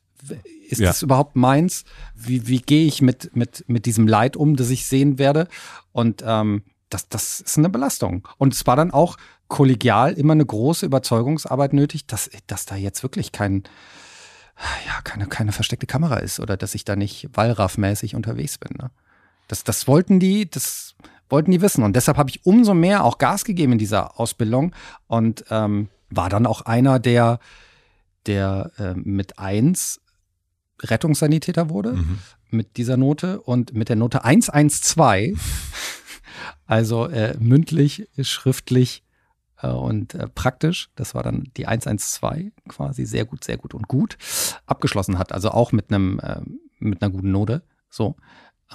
Ist Ja. das überhaupt meins? Wie, wie gehe ich mit, mit, mit diesem Leid um, das ich sehen werde? Und ähm, das, das ist eine Belastung. Und es war dann auch kollegial immer eine große Überzeugungsarbeit nötig, dass, dass da jetzt wirklich kein, ja, keine, keine versteckte Kamera ist oder dass ich da nicht Wallraff-mäßig unterwegs bin. Ne? Das, das wollten die, das wollten die wissen. Und deshalb habe ich umso mehr auch Gas gegeben in dieser Ausbildung und ähm, war dann auch einer, der, der äh, mit eins Rettungssanitäter wurde, Mhm. mit dieser Note und mit der Note 112, also äh, mündlich, schriftlich äh, und äh, praktisch, das war dann die 112 quasi, sehr gut, sehr gut und gut, abgeschlossen hat. Also auch mit einem, äh, mit einer guten Note, so.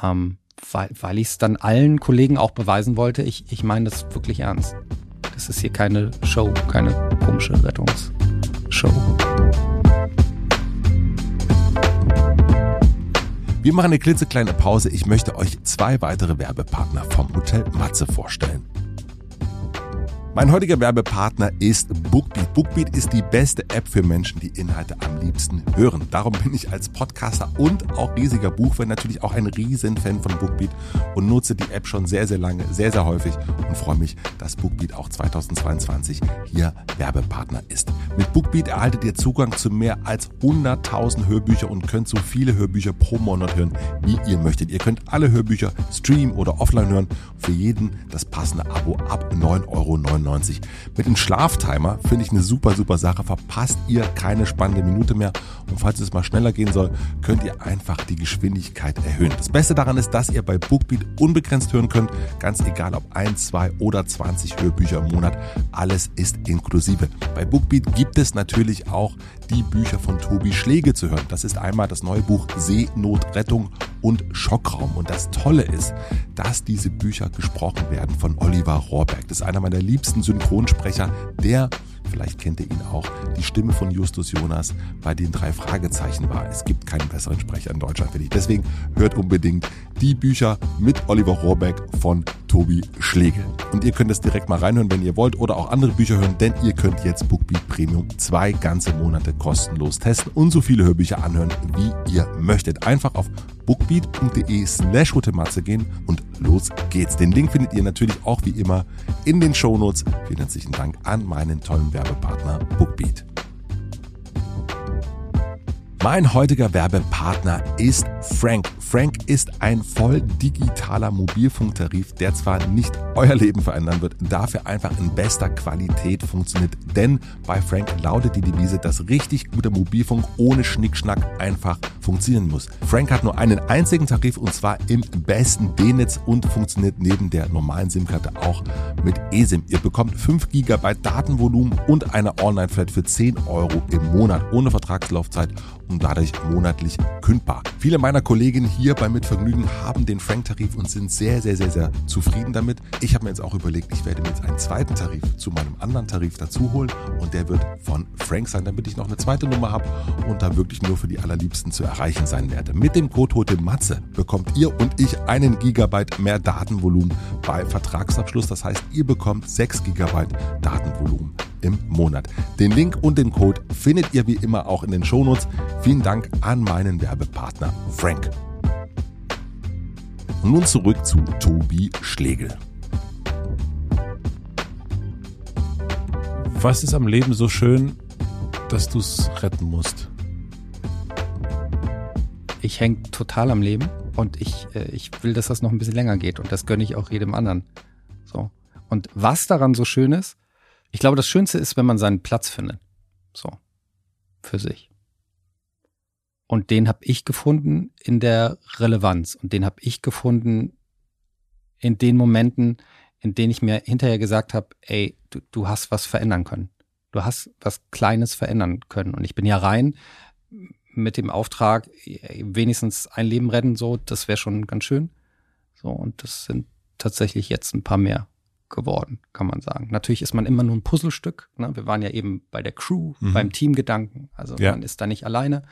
Ähm, weil, weil ich es dann allen Kollegen auch beweisen wollte, ich, ich meine das wirklich ernst. Das ist hier keine Show, keine komische Rettungsshow. Wir machen eine klitzekleine Pause. Ich möchte euch zwei weitere Werbepartner vom Hotel Matze vorstellen. Mein heutiger Werbepartner ist Bookbeat. Bookbeat ist die beste App für Menschen, die Inhalte am liebsten hören. Darum bin ich als Podcaster und auch riesiger Buchfan natürlich auch ein Riesenfan von Bookbeat und nutze die App schon sehr, sehr lange, sehr, sehr häufig und freue mich, dass Bookbeat auch 2022 hier Werbepartner ist. Mit Bookbeat erhaltet ihr Zugang zu mehr als 100.000 Hörbücher und könnt so viele Hörbücher pro Monat hören, wie ihr möchtet. Ihr könnt alle Hörbücher streamen oder offline hören. Für jeden das passende Abo ab 9,99 Euro. Mit dem Schlaftimer finde ich eine super, super Sache. Verpasst ihr keine spannende Minute mehr. Und falls es mal schneller gehen soll, könnt ihr einfach die Geschwindigkeit erhöhen. Das Beste daran ist, dass ihr bei Bookbeat unbegrenzt hören könnt. Ganz egal ob 1, 2 oder 20 Hörbücher im Monat. Alles ist inklusive. Bei Bookbeat gibt es natürlich auch die Bücher von Tobi Schläge zu hören. Das ist einmal das neue Buch Seenotrettung und Schockraum. Und das Tolle ist, dass diese Bücher gesprochen werden von Oliver Rohrberg. Das ist einer meiner liebsten Synchronsprecher, der Vielleicht kennt ihr ihn auch. Die Stimme von Justus Jonas bei den drei Fragezeichen war. Es gibt keinen besseren Sprecher in Deutschland, finde ich. Deswegen hört unbedingt die Bücher mit Oliver Rohrbeck von Tobi Schlegel. Und ihr könnt es direkt mal reinhören, wenn ihr wollt, oder auch andere Bücher hören, denn ihr könnt jetzt Bookbeat Premium zwei ganze Monate kostenlos testen und so viele Hörbücher anhören, wie ihr möchtet. Einfach auf bookbeat.de slash gehen und los geht's. Den Link findet ihr natürlich auch wie immer in den Shownotes. Vielen herzlichen Dank an meinen tollen Werbepartner Bookbeat. Mein heutiger Werbepartner ist Frank. Frank ist ein voll digitaler Mobilfunktarif, der zwar nicht euer Leben verändern wird, dafür einfach in bester Qualität funktioniert. Denn bei Frank lautet die Devise, dass richtig guter Mobilfunk ohne Schnickschnack einfach funktionieren muss. Frank hat nur einen einzigen Tarif und zwar im besten D-Netz und funktioniert neben der normalen SIM-Karte auch mit eSIM. Ihr bekommt 5 GB Datenvolumen und eine Online-Flat für 10 Euro im Monat ohne Vertragslaufzeit und dadurch monatlich kündbar. Viele meiner Kollegen hier bei Mitvergnügen haben den Frank-Tarif und sind sehr, sehr, sehr, sehr zufrieden damit. Ich habe mir jetzt auch überlegt, ich werde mir jetzt einen zweiten Tarif zu meinem anderen Tarif dazu holen und der wird von Frank sein, damit ich noch eine zweite Nummer habe und da wirklich nur für die allerliebsten zu erreichen sein werde. Mit dem Code Hote Matze bekommt ihr und ich einen Gigabyte mehr Datenvolumen bei Vertragsabschluss. Das heißt, ihr bekommt 6 Gigabyte Datenvolumen im Monat. Den Link und den Code findet ihr wie immer auch in den Shownotes. Vielen Dank an meinen Werbepartner Frank. Und nun zurück zu Tobi Schlegel. Was ist am Leben so schön, dass du es retten musst? Ich hänge total am Leben und ich, äh, ich will, dass das noch ein bisschen länger geht und das gönne ich auch jedem anderen. So. Und was daran so schön ist, ich glaube, das Schönste ist, wenn man seinen Platz findet. So. Für sich. Und den habe ich gefunden in der Relevanz. Und den habe ich gefunden in den Momenten, in denen ich mir hinterher gesagt habe, ey, du, du hast was verändern können. Du hast was Kleines verändern können. Und ich bin ja rein mit dem Auftrag, wenigstens ein Leben retten, so, das wäre schon ganz schön. So, und das sind tatsächlich jetzt ein paar mehr geworden, kann man sagen. Natürlich ist man immer nur ein Puzzlestück. Ne? Wir waren ja eben bei der Crew, mhm. beim Teamgedanken. Also ja. man ist da nicht alleine.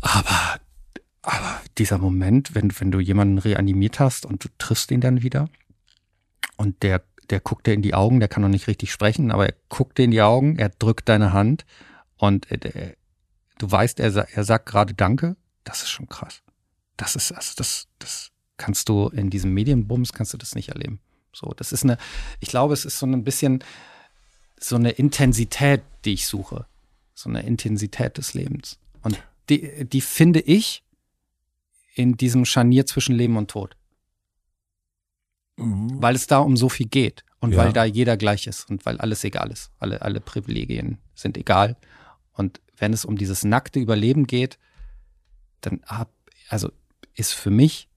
Aber, aber dieser Moment, wenn, wenn du jemanden reanimiert hast und du triffst ihn dann wieder und der, der guckt dir in die Augen, der kann noch nicht richtig sprechen, aber er guckt dir in die Augen, er drückt deine Hand und er, du weißt, er, er sagt gerade Danke, das ist schon krass. Das ist, also das, das, kannst du in diesem Medienbums kannst du das nicht erleben. So, das ist eine, ich glaube, es ist so ein bisschen so eine Intensität, die ich suche. So eine Intensität des Lebens. Und die, die finde ich in diesem Scharnier zwischen Leben und Tod. Mhm. Weil es da um so viel geht und ja. weil da jeder gleich ist und weil alles egal ist. Alle, alle Privilegien sind egal. Und wenn es um dieses nackte Überleben geht, dann hab, also ist für mich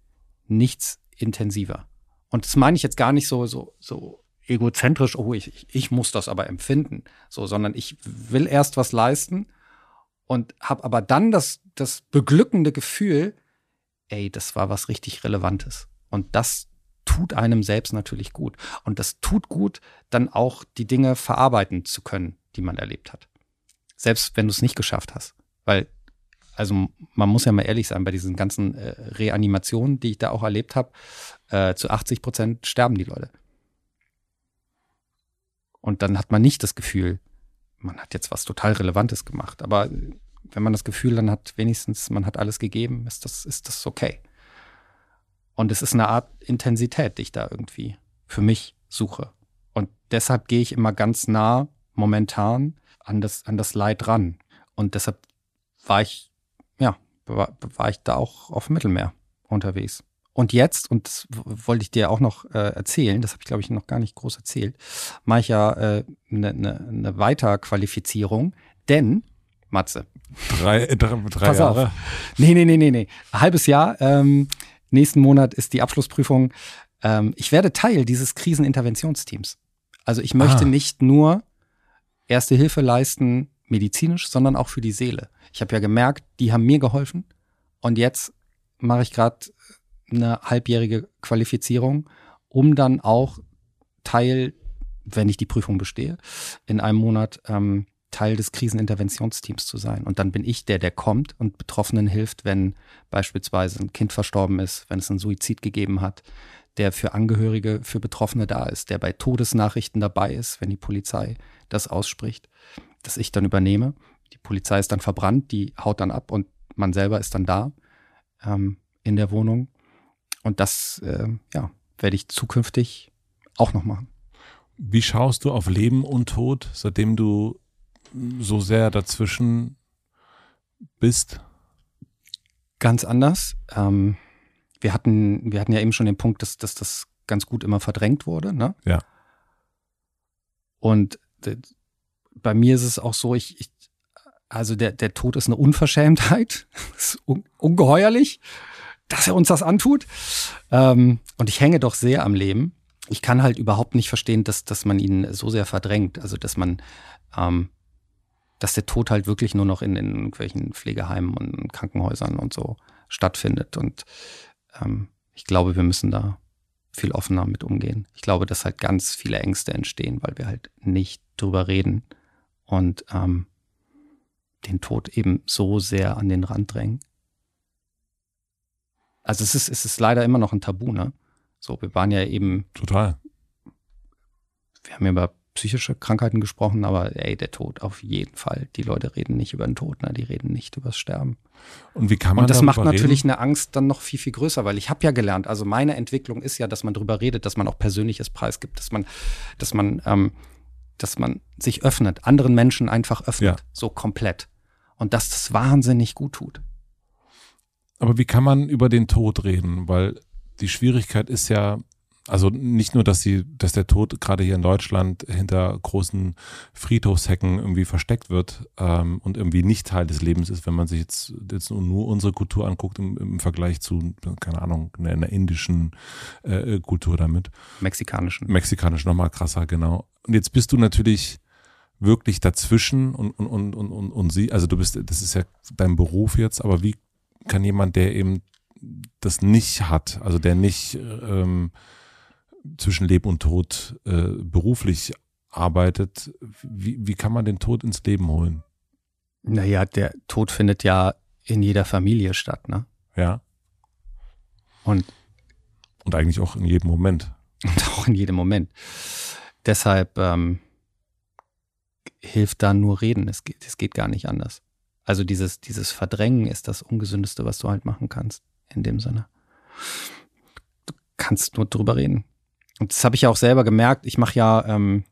nichts intensiver. Und das meine ich jetzt gar nicht so, so, so egozentrisch, oh, ich, ich muss das aber empfinden, so, sondern ich will erst was leisten und habe aber dann das, das beglückende Gefühl, ey, das war was richtig Relevantes. Und das tut einem selbst natürlich gut. Und das tut gut, dann auch die Dinge verarbeiten zu können, die man erlebt hat. Selbst wenn du es nicht geschafft hast. Weil also man muss ja mal ehrlich sein, bei diesen ganzen äh, Reanimationen, die ich da auch erlebt habe, äh, zu 80 Prozent sterben die Leute. Und dann hat man nicht das Gefühl, man hat jetzt was total Relevantes gemacht. Aber wenn man das Gefühl dann hat, wenigstens man hat alles gegeben, ist das, ist das okay. Und es ist eine Art Intensität, die ich da irgendwie für mich suche. Und deshalb gehe ich immer ganz nah momentan an das, an das Leid ran. Und deshalb war ich, ja, war, war ich da auch auf Mittelmeer unterwegs. Und jetzt, und das wollte ich dir auch noch äh, erzählen, das habe ich, glaube ich, noch gar nicht groß erzählt, mache ich ja eine äh, ne, ne, ne Weiterqualifizierung, denn, Matze. Drei, äh, drei, drei pass Jahre? Auf. Nee, nee, nee, nee, nee. Halbes Jahr. Ähm, nächsten Monat ist die Abschlussprüfung. Ähm, ich werde Teil dieses Kriseninterventionsteams. Also ich möchte ah. nicht nur Erste Hilfe leisten, medizinisch, sondern auch für die Seele. Ich habe ja gemerkt, die haben mir geholfen. Und jetzt mache ich gerade eine halbjährige Qualifizierung, um dann auch Teil, wenn ich die Prüfung bestehe, in einem Monat ähm, Teil des Kriseninterventionsteams zu sein. Und dann bin ich der, der kommt und Betroffenen hilft, wenn beispielsweise ein Kind verstorben ist, wenn es einen Suizid gegeben hat, der für Angehörige, für Betroffene da ist, der bei Todesnachrichten dabei ist, wenn die Polizei das ausspricht, dass ich dann übernehme. Polizei ist dann verbrannt, die haut dann ab und man selber ist dann da ähm, in der Wohnung und das, äh, ja, werde ich zukünftig auch noch machen. Wie schaust du auf Leben und Tod, seitdem du so sehr dazwischen bist? Ganz anders. Ähm, wir hatten, wir hatten ja eben schon den Punkt, dass, dass das ganz gut immer verdrängt wurde. Ne? Ja. Und bei mir ist es auch so, ich, ich also der, der Tod ist eine Unverschämtheit, ist un, ungeheuerlich dass er uns das antut. Ähm, und ich hänge doch sehr am Leben. Ich kann halt überhaupt nicht verstehen, dass, dass man ihn so sehr verdrängt. Also, dass man, ähm, dass der Tod halt wirklich nur noch in, in irgendwelchen Pflegeheimen und Krankenhäusern und so stattfindet. Und ähm, ich glaube, wir müssen da viel offener mit umgehen. Ich glaube, dass halt ganz viele Ängste entstehen, weil wir halt nicht drüber reden und ähm, den Tod eben so sehr an den Rand drängen. Also es ist, es ist leider immer noch ein Tabu, ne? So, wir waren ja eben. Total. Wir haben ja über psychische Krankheiten gesprochen, aber ey, der Tod auf jeden Fall. Die Leute reden nicht über den Tod, ne? die reden nicht über das Sterben. Und wie kann man Und das macht natürlich reden? eine Angst dann noch viel, viel größer, weil ich habe ja gelernt, also meine Entwicklung ist ja, dass man drüber redet, dass man auch Persönliches preisgibt, dass man, dass man, ähm, dass man sich öffnet, anderen Menschen einfach öffnet, ja. so komplett. Und dass das wahnsinnig gut tut. Aber wie kann man über den Tod reden? Weil die Schwierigkeit ist ja, also nicht nur, dass sie, dass der Tod gerade hier in Deutschland hinter großen Friedhofshecken irgendwie versteckt wird ähm, und irgendwie nicht Teil des Lebens ist, wenn man sich jetzt, jetzt nur unsere Kultur anguckt im, im Vergleich zu, keine Ahnung, einer, einer indischen äh, Kultur damit. Mexikanischen. Mexikanisch nochmal krasser, genau. Und jetzt bist du natürlich wirklich dazwischen und, und, und, und, und, und sie, also du bist, das ist ja dein Beruf jetzt, aber wie kann jemand, der eben das nicht hat, also der nicht ähm, zwischen Leben und Tod äh, beruflich arbeitet, wie, wie kann man den Tod ins Leben holen? Naja, der Tod findet ja in jeder Familie statt, ne? Ja. Und, und eigentlich auch in jedem Moment. Und auch in jedem Moment. Deshalb ähm, hilft da nur reden. Es geht, es geht gar nicht anders. Also dieses, dieses Verdrängen ist das Ungesündeste, was du halt machen kannst, in dem Sinne. Du kannst nur drüber reden. Und das habe ich ja auch selber gemerkt. Ich mache ja ähm,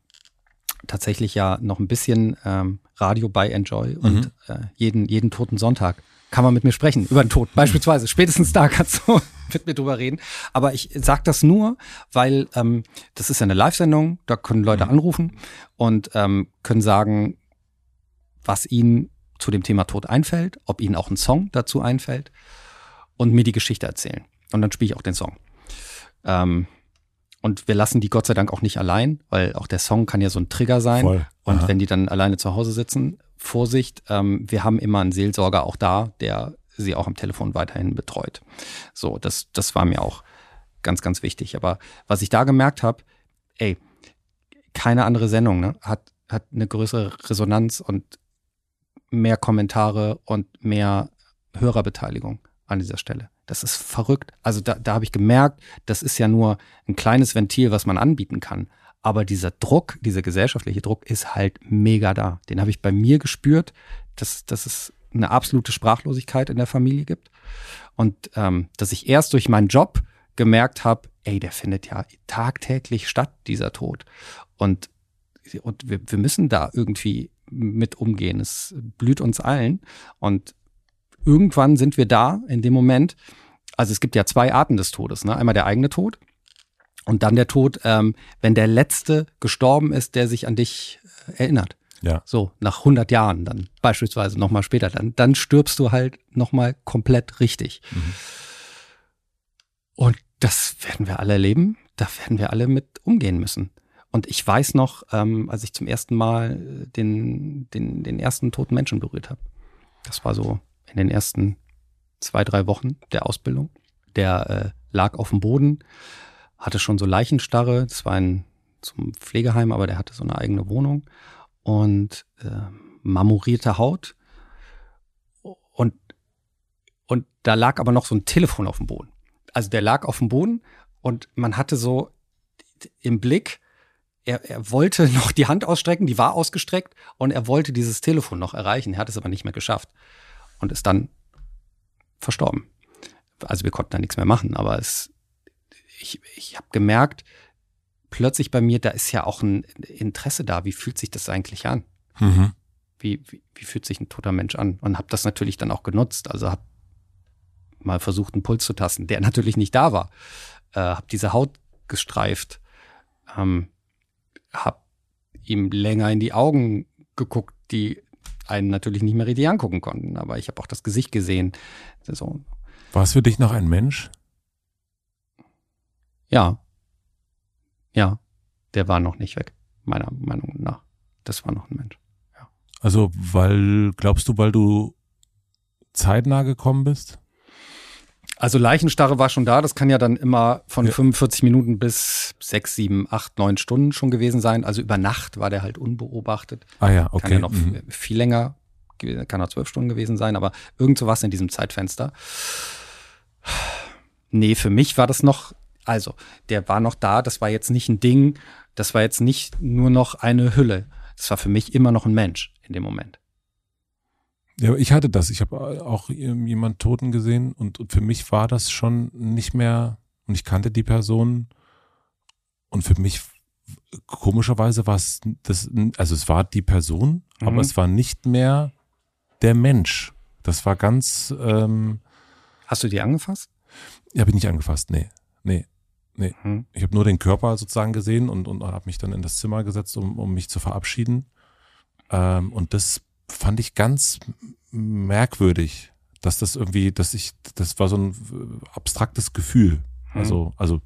tatsächlich ja noch ein bisschen ähm, Radio bei Enjoy und mhm. äh, jeden, jeden toten Sonntag kann man mit mir sprechen über den Tod. Beispielsweise. Spätestens da kannst du mit mir drüber reden. Aber ich sage das nur, weil ähm, das ist ja eine Live-Sendung, da können Leute mhm. anrufen und ähm, können sagen, was ihnen zu dem Thema Tod einfällt, ob ihnen auch ein Song dazu einfällt und mir die Geschichte erzählen. Und dann spiele ich auch den Song. Ähm, und wir lassen die Gott sei Dank auch nicht allein, weil auch der Song kann ja so ein Trigger sein. Voll. Und wenn die dann alleine zu Hause sitzen, Vorsicht, ähm, wir haben immer einen Seelsorger auch da, der sie auch am Telefon weiterhin betreut. So, das, das war mir auch ganz, ganz wichtig. Aber was ich da gemerkt habe, ey, keine andere Sendung ne, hat, hat eine größere Resonanz und mehr Kommentare und mehr Hörerbeteiligung an dieser Stelle. Das ist verrückt. Also da, da habe ich gemerkt, das ist ja nur ein kleines Ventil, was man anbieten kann. Aber dieser Druck, dieser gesellschaftliche Druck ist halt mega da. Den habe ich bei mir gespürt, dass, dass es eine absolute Sprachlosigkeit in der Familie gibt. Und ähm, dass ich erst durch meinen Job gemerkt habe, ey, der findet ja tagtäglich statt, dieser Tod. Und, und wir, wir müssen da irgendwie mit umgehen. Es blüht uns allen. Und irgendwann sind wir da in dem Moment. Also es gibt ja zwei Arten des Todes. Ne? Einmal der eigene Tod und dann der Tod, ähm, wenn der Letzte gestorben ist, der sich an dich äh, erinnert. Ja. So, nach 100 Jahren dann beispielsweise nochmal später, dann, dann stirbst du halt nochmal komplett richtig. Mhm. Und das werden wir alle erleben, da werden wir alle mit umgehen müssen. Und ich weiß noch, ähm, als ich zum ersten Mal den, den, den ersten toten Menschen berührt habe. Das war so in den ersten zwei, drei Wochen der Ausbildung. Der äh, lag auf dem Boden, hatte schon so Leichenstarre. Das war ein zum Pflegeheim, aber der hatte so eine eigene Wohnung und äh, marmorierte Haut. Und, und da lag aber noch so ein Telefon auf dem Boden. Also der lag auf dem Boden und man hatte so im Blick, er, er wollte noch die Hand ausstrecken, die war ausgestreckt und er wollte dieses Telefon noch erreichen. Er hat es aber nicht mehr geschafft und ist dann verstorben. Also wir konnten da nichts mehr machen, aber es, ich, ich habe gemerkt, plötzlich bei mir, da ist ja auch ein Interesse da. Wie fühlt sich das eigentlich an? Mhm. Wie, wie, wie, fühlt sich ein toter Mensch an? Und habe das natürlich dann auch genutzt. Also habe mal versucht, einen Puls zu tasten, der natürlich nicht da war. Äh, habe diese Haut gestreift, ähm, habe ihm länger in die Augen geguckt, die einen natürlich nicht mehr richtig angucken konnten. Aber ich habe auch das Gesicht gesehen. So. War es für dich noch ein Mensch? Ja. Ja. Der war noch nicht weg, meiner Meinung nach. Das war noch ein Mensch. Ja. Also, weil, glaubst du, weil du zeitnah gekommen bist? Also Leichenstarre war schon da. Das kann ja dann immer von ja. 45 Minuten bis 6, 7, 8, 9 Stunden schon gewesen sein. Also über Nacht war der halt unbeobachtet. Ah ja, okay. Kann ja noch mhm. viel länger, kann auch zwölf Stunden gewesen sein, aber irgend sowas in diesem Zeitfenster. Nee, für mich war das noch, also der war noch da. Das war jetzt nicht ein Ding. Das war jetzt nicht nur noch eine Hülle. Das war für mich immer noch ein Mensch in dem Moment. Ja, ich hatte das. Ich habe auch jemand Toten gesehen und, und, für mich war das schon nicht mehr, und ich kannte die Person und für mich komischerweise war es das, also es war die Person, mhm. aber es war nicht mehr der Mensch. Das war ganz. Ähm, Hast du die angefasst? Ja, habe ich nicht angefasst, nee. Nee. Nee. Mhm. Ich habe nur den Körper sozusagen gesehen und, und habe mich dann in das Zimmer gesetzt, um, um mich zu verabschieden. Ähm, und das fand ich ganz merkwürdig, dass das irgendwie, dass ich, das war so ein abstraktes Gefühl. Mhm. Also, also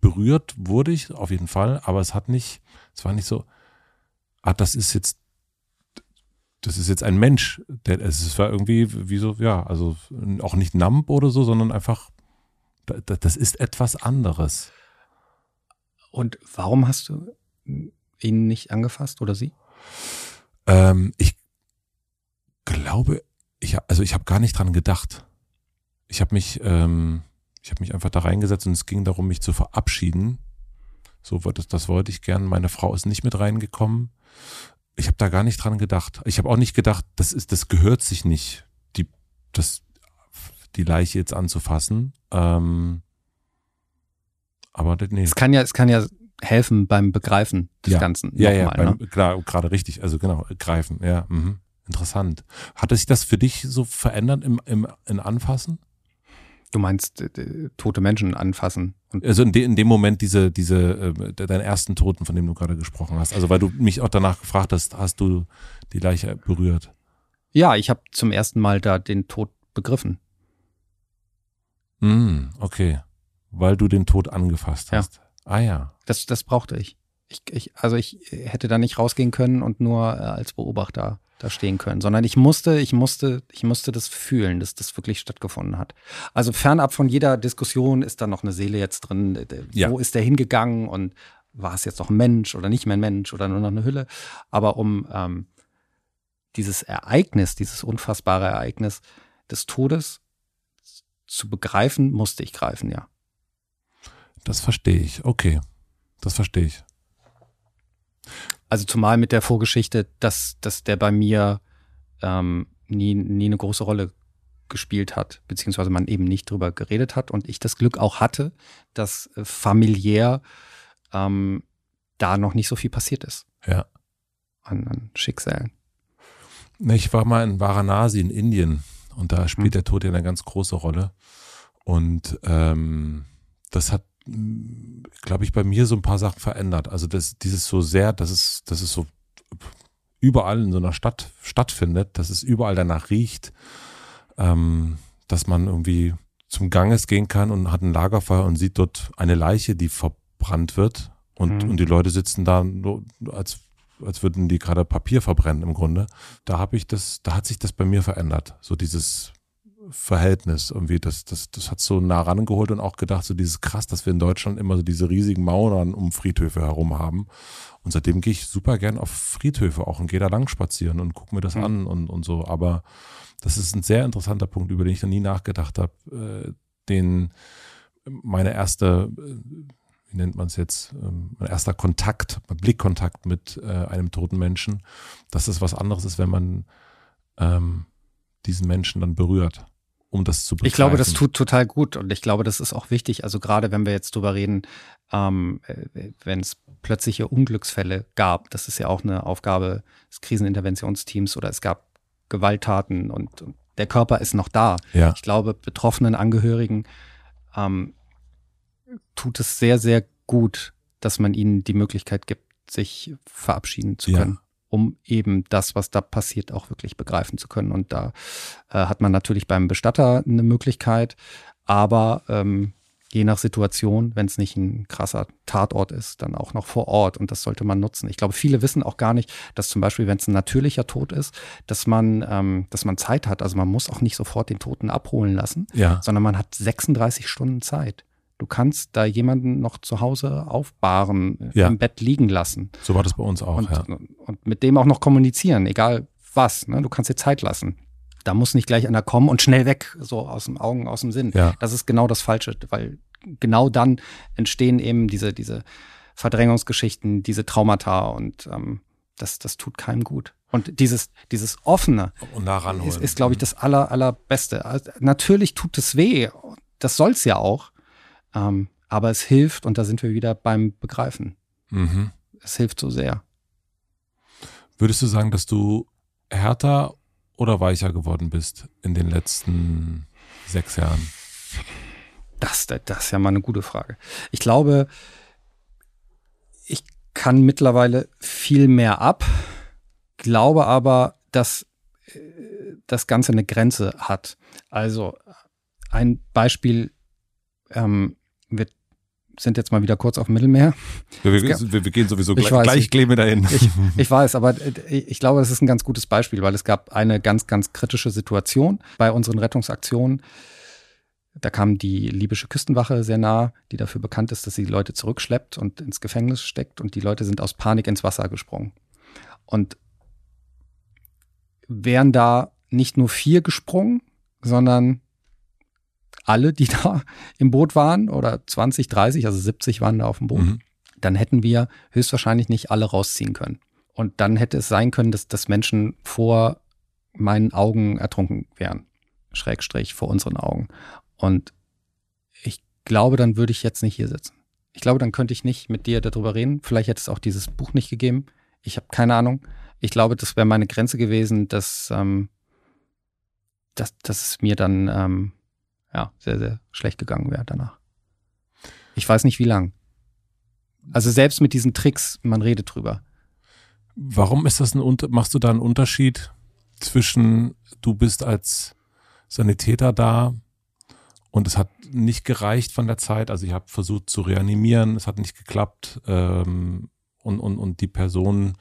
berührt wurde ich auf jeden Fall, aber es hat nicht, es war nicht so, ah, das ist jetzt, das ist jetzt ein Mensch. Der, es war irgendwie wie so, ja, also auch nicht Nump oder so, sondern einfach, das ist etwas anderes. Und warum hast du ihn nicht angefasst oder sie? Ähm, ich glaube, ich, also ich habe gar nicht dran gedacht. Ich habe mich, ähm, ich habe mich einfach da reingesetzt und es ging darum, mich zu verabschieden. So das, das wollte ich gern. Meine Frau ist nicht mit reingekommen. Ich habe da gar nicht dran gedacht. Ich habe auch nicht gedacht, das ist, das gehört sich nicht, die, das, die Leiche jetzt anzufassen. Ähm, aber nee. Es kann ja, es kann ja helfen beim Begreifen des ja. Ganzen. Ja, ja, beim, ne? klar, gerade richtig. Also genau, greifen, ja. Mhm. Interessant. Hat sich das für dich so verändert im, im in Anfassen? Du meinst äh, tote Menschen anfassen? also in, de, in, dem Moment diese, diese, äh, deinen ersten Toten, von dem du gerade gesprochen hast. Also weil du mich auch danach gefragt hast, hast du die Leiche berührt? Ja, ich habe zum ersten Mal da den Tod begriffen. Mm, okay. Weil du den Tod angefasst hast. Ja. Ah ja. Das, das brauchte ich. ich. Ich, also ich hätte da nicht rausgehen können und nur äh, als Beobachter da stehen können, sondern ich musste, ich musste, ich musste das fühlen, dass das wirklich stattgefunden hat. Also fernab von jeder Diskussion ist da noch eine Seele jetzt drin. Ja. Wo ist der hingegangen und war es jetzt noch ein Mensch oder nicht mehr ein Mensch oder nur noch eine Hülle? Aber um ähm, dieses Ereignis, dieses unfassbare Ereignis des Todes zu begreifen, musste ich greifen, ja. Das verstehe ich. Okay, das verstehe ich. Also zumal mit der Vorgeschichte, dass, dass der bei mir ähm, nie, nie eine große Rolle gespielt hat, beziehungsweise man eben nicht drüber geredet hat und ich das Glück auch hatte, dass äh, familiär ähm, da noch nicht so viel passiert ist. Ja. An, an Schicksalen. Ich war mal in Varanasi in Indien und da spielt Hm. der Tod ja eine ganz große Rolle. Und ähm, das hat, glaube ich, bei mir so ein paar Sachen verändert. Also das, dieses so sehr, dass es, dass es so überall in so einer Stadt stattfindet, dass es überall danach riecht, ähm, dass man irgendwie zum Ganges gehen kann und hat ein Lagerfeuer und sieht dort eine Leiche, die verbrannt wird und, Mhm. und die Leute sitzen da, als, als würden die gerade Papier verbrennen im Grunde. Da habe ich das, da hat sich das bei mir verändert. So dieses Verhältnis irgendwie, das, das, das hat so nah rangeholt und auch gedacht, so dieses krass, dass wir in Deutschland immer so diese riesigen Mauern um Friedhöfe herum haben. Und seitdem gehe ich super gern auf Friedhöfe auch und gehe da lang spazieren und gucke mir das Mhm. an und, und so. Aber das ist ein sehr interessanter Punkt, über den ich noch nie nachgedacht habe, äh, den meine erste, äh, wie nennt man es jetzt, ähm, mein erster Kontakt, Blickkontakt mit äh, einem toten Menschen, dass es was anderes ist, wenn man ähm, diesen Menschen dann berührt, um das zu begreifen. Ich glaube, das tut total gut und ich glaube, das ist auch wichtig. Also gerade wenn wir jetzt drüber reden, ähm, äh, wenn es plötzliche Unglücksfälle gab, das ist ja auch eine Aufgabe des Kriseninterventionsteams oder es gab Gewalttaten und, und der Körper ist noch da. Ja, Ich glaube, betroffenen Angehörigen ähm, tut es sehr, sehr gut, dass man ihnen die Möglichkeit gibt, sich verabschieden zu Ja. können, um eben das, was da passiert, auch wirklich begreifen zu können. Und da äh, hat man natürlich beim Bestatter eine Möglichkeit, aber ähm, je nach Situation, wenn es nicht ein krasser Tatort ist, dann auch noch vor Ort und das sollte man nutzen. Ich glaube, viele wissen auch gar nicht, dass zum Beispiel, wenn es ein natürlicher Tod ist, dass man, ähm, dass man Zeit hat. Also man muss auch nicht sofort den Toten abholen lassen, ja, sondern man hat 36 Stunden Zeit. Du kannst da jemanden noch zu Hause aufbahren, Ja. im Bett liegen lassen so war das bei uns auch. und, ja. und mit dem auch noch kommunizieren, egal was. Ne? Du kannst dir Zeit lassen. Da muss nicht gleich einer kommen und schnell weg, so aus dem Augen, aus dem Sinn. Ja. Das ist genau das Falsche, weil genau dann entstehen eben diese, diese Verdrängungsgeschichten, diese Traumata und ähm, das, das tut keinem gut. Und dieses, dieses Offene Und nah ist, ist glaube ich, das aller, allerbeste. Also, natürlich tut es weh, das soll's ja auch, ähm, aber es hilft und da sind wir wieder beim Begreifen. Mhm. Es hilft so sehr. Würdest du sagen, dass du härter oder weicher geworden bist in den letzten sechs Jahren? Das, das ist ja mal eine gute Frage. Ich glaube, ich kann mittlerweile viel mehr ab, glaube aber, dass äh, das Ganze eine Grenze hat. Also ein Beispiel, ähm, wir sind jetzt mal wieder kurz auf dem Mittelmeer. Wir, wir, gab- wir, wir gehen sowieso Ich gleich, weiß, gleich ich- gehen wir dahin. Ich, ich weiß, aber äh, ich glaube, das ist ein ganz gutes Beispiel, weil es gab eine ganz, ganz kritische Situation bei unseren Rettungsaktionen. Da kam die libysche Küstenwache sehr nah, die dafür bekannt ist, dass sie Leute zurückschleppt und ins Gefängnis steckt und die Leute sind aus Panik ins Wasser gesprungen. Und wären da nicht nur vier gesprungen, sondern alle, die da im Boot waren, oder 20, 30, also 70 waren da auf dem Boot, Mhm. dann hätten wir höchstwahrscheinlich nicht alle rausziehen können. Und dann hätte es sein können, dass, dass Menschen vor meinen Augen ertrunken wären. Schrägstrich vor unseren Augen. Und ich glaube, dann würde ich jetzt nicht hier sitzen. Ich glaube, dann könnte ich nicht mit dir darüber reden. Vielleicht hätte es auch dieses Buch nicht gegeben. Ich habe keine Ahnung. Ich glaube, das wäre meine Grenze gewesen, dass, ähm, dass, dass es mir dann ähm, ja, sehr, sehr schlecht gegangen wäre danach. Ich weiß nicht, wie lang. Also selbst mit diesen Tricks, man redet drüber. Warum ist das ein machst du da einen Unterschied zwischen du bist als Sanitäter da und es hat nicht gereicht von der Zeit, also ich habe versucht zu reanimieren, es hat nicht geklappt ähm, und, und, und die Person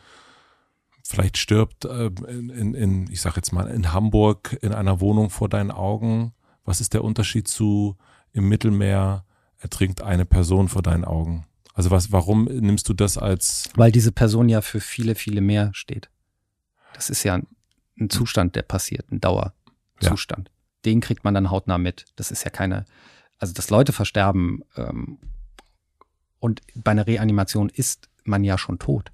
vielleicht stirbt äh, in, in, ich sag jetzt mal, in Hamburg in einer Wohnung vor deinen Augen. Was ist der Unterschied zu im Mittelmeer ertrinkt eine Person vor deinen Augen? Also was, warum nimmst du das als Weil diese Person ja für viele, viele mehr steht. Das ist ja ein, Zustand, der passiert, ein Dauerzustand. Den kriegt man dann hautnah mit. Das ist ja keine, also dass Leute versterben ähm, und bei einer Reanimation ist man ja schon tot.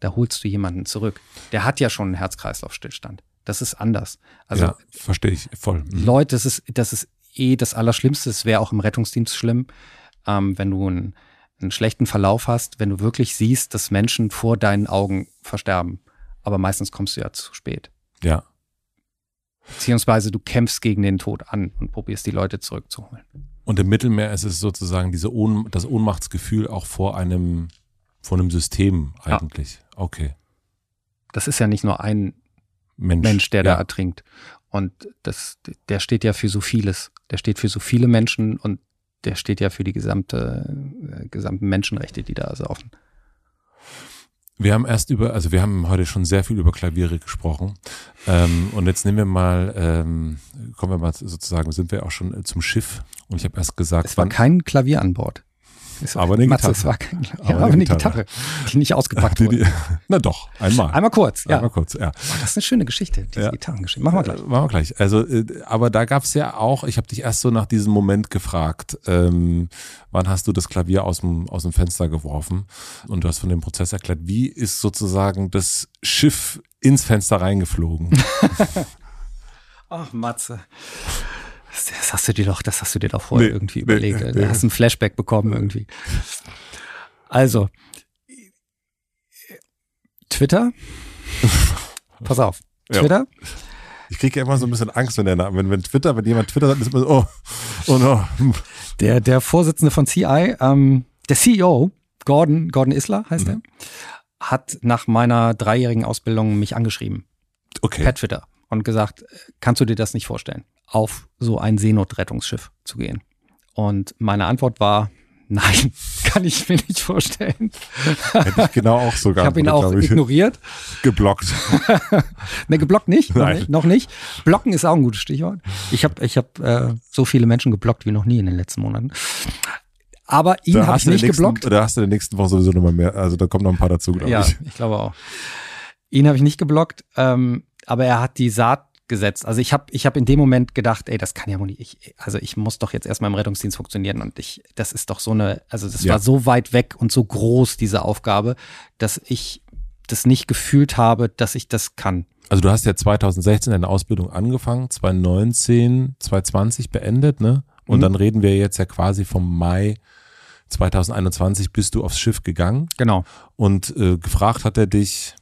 Da holst du jemanden zurück. Der hat ja schon einen Herz-Kreislauf-Stillstand. Das ist anders. Also ja, verstehe ich voll. Mhm. Leute, das ist, das ist eh das Allerschlimmste. Es wäre auch im Rettungsdienst schlimm, ähm, wenn du einen, einen schlechten Verlauf hast, wenn du wirklich siehst, dass Menschen vor deinen Augen versterben. Aber meistens kommst du ja zu spät. Ja. Beziehungsweise du kämpfst gegen den Tod an und probierst die Leute zurückzuholen. Und im Mittelmeer ist es sozusagen diese Ohn das Ohnmachtsgefühl auch vor einem, vor einem System eigentlich. Ja. Okay. Das ist ja nicht nur ein Mensch, Mensch der ja. da ertrinkt. Und das, der steht ja für so vieles. Der steht für so viele Menschen und der steht ja für die gesamte, äh, gesamten Menschenrechte, die da saufen. Wir haben erst über, also wir haben heute schon sehr viel über Klaviere gesprochen. Ähm, und jetzt nehmen wir mal, ähm, kommen wir mal sozusagen, sind wir auch schon zum Schiff. Und ich habe erst gesagt, es war kein Klavier an Bord. Es aber eine Matze, Gitarre. Es war kein, ja, aber, aber eine Gitarre. Gitarre, die nicht ausgepackt die, die, wurde. Na doch, einmal. Einmal kurz, ja. Einmal kurz, ja. Oh, das ist eine schöne Geschichte, diese ja. Gitarrengeschichte. Machen wir gleich. Machen wir gleich. Also, äh, aber da gab es ja auch, ich habe dich erst so nach diesem Moment gefragt, ähm, wann hast du das Klavier aus dem, aus dem Fenster geworfen? Und du hast von dem Prozess erklärt, wie ist sozusagen das Schiff ins Fenster reingeflogen? Ach, Matze. Das hast du dir doch, das hast du dir doch vorher nee, irgendwie überlegt. Nee, du hast ein Flashback bekommen irgendwie. Also, Twitter. Pass auf. Twitter. Ja. Ich kriege ja immer so ein bisschen Angst, wenn der wenn, wenn Twitter, wenn jemand Twitter sagt, ist immer so, oh, oh no. Der, der Vorsitzende von CI, ähm, der CEO, Gordon, Gordon Isler heißt mhm. er, hat nach meiner dreijährigen Ausbildung mich angeschrieben. Okay. Per Twitter. Und gesagt, kannst du dir das nicht vorstellen? auf so ein Seenotrettungsschiff zu gehen? Und meine Antwort war, nein, kann ich mir nicht vorstellen. Hätte ich genau auch sogar. Ich habe ihn auch ignoriert. Geblockt. ne, geblockt nicht noch, nicht, noch nicht. Blocken ist auch ein gutes Stichwort. Ich habe ich hab, äh, so viele Menschen geblockt wie noch nie in den letzten Monaten. Aber ihn habe ich nicht nächsten, geblockt. Da hast du in der nächsten Woche sowieso nochmal mehr. Also da kommen noch ein paar dazu, glaube ja, ich. Ja, ich glaube auch. Ihn habe ich nicht geblockt, ähm, aber er hat die Saat gesetzt. Also ich habe ich hab in dem Moment gedacht, ey, das kann ja wohl nicht, ich, also ich muss doch jetzt erstmal im Rettungsdienst funktionieren und ich, das ist doch so eine, also das ja. war so weit weg und so groß, diese Aufgabe, dass ich das nicht gefühlt habe, dass ich das kann. Also du hast ja 2016 deine Ausbildung angefangen, 2019, 2020 beendet, ne? Und mhm. dann reden wir jetzt ja quasi vom Mai 2021 bist du aufs Schiff gegangen. Genau. Und äh, gefragt hat er dich,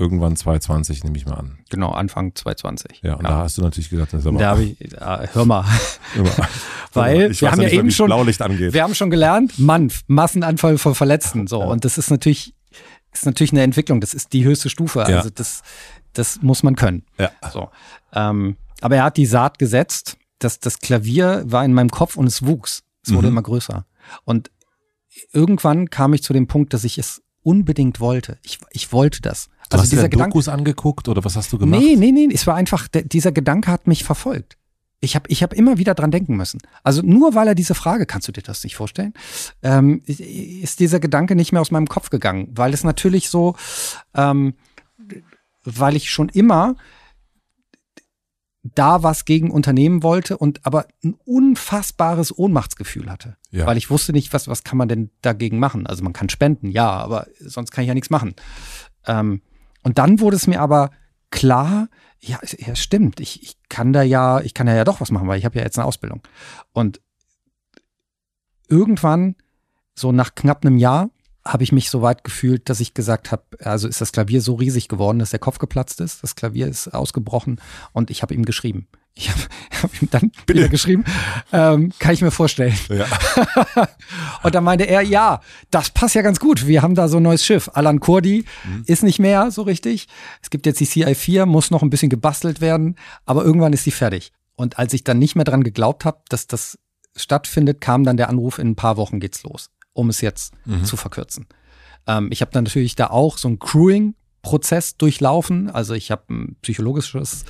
irgendwann 2020, nehme ich mal an. Genau, Anfang 2020. Ja, und genau. da hast du natürlich gesagt, das ist aber da habe ich, äh, hör mal. Weil ich wir haben ja, nicht, eben schon, Blaulicht angeht. wir haben schon gelernt, Mann, Massenanfall von Verletzten, so. Ja. Und das ist natürlich, ist natürlich eine Entwicklung. Das ist die höchste Stufe. Ja. Also das, das muss man können. Ja. So. Ähm, aber er hat die Saat gesetzt. Das, das Klavier war in meinem Kopf und es wuchs. Es wurde mhm. immer größer. Und irgendwann kam ich zu dem Punkt, dass ich es unbedingt wollte. Ich, ich wollte das. Du also hast dieser dir Gedanke, Dokus angeguckt oder was hast du gemacht? Nee, nee, nee, es war einfach, dieser Gedanke hat mich verfolgt. Ich habe ich hab immer wieder dran denken müssen. Also nur weil er diese Frage, kannst du dir das nicht vorstellen, ähm, ist dieser Gedanke nicht mehr aus meinem Kopf gegangen, weil es natürlich so, ähm, weil ich schon immer da was gegen unternehmen wollte und aber ein unfassbares Ohnmachtsgefühl hatte. Ja. Weil ich wusste nicht, was, was kann man denn dagegen machen? Also man kann spenden, ja, aber sonst kann ich ja nichts machen. Ähm, und dann wurde es mir aber klar, ja, ja stimmt, ich, ich kann da ja, ich kann da ja doch was machen, weil ich habe ja jetzt eine Ausbildung. Und irgendwann, so nach knapp einem Jahr, habe ich mich so weit gefühlt, dass ich gesagt habe, also ist das Klavier so riesig geworden, dass der Kopf geplatzt ist. Das Klavier ist ausgebrochen und ich habe ihm geschrieben. Ich habe hab ihm dann Bitte. wieder geschrieben, ähm, kann ich mir vorstellen. Ja. und dann meinte er, ja, das passt ja ganz gut. Wir haben da so ein neues Schiff. Alan Kurdi mhm. ist nicht mehr so richtig. Es gibt jetzt die CI4, muss noch ein bisschen gebastelt werden, aber irgendwann ist die fertig. Und als ich dann nicht mehr dran geglaubt habe, dass das stattfindet, kam dann der Anruf, in ein paar Wochen geht's los, um es jetzt mhm. zu verkürzen. Ähm, ich habe dann natürlich da auch so ein Crewing Prozess durchlaufen. Also ich habe ein psychologisches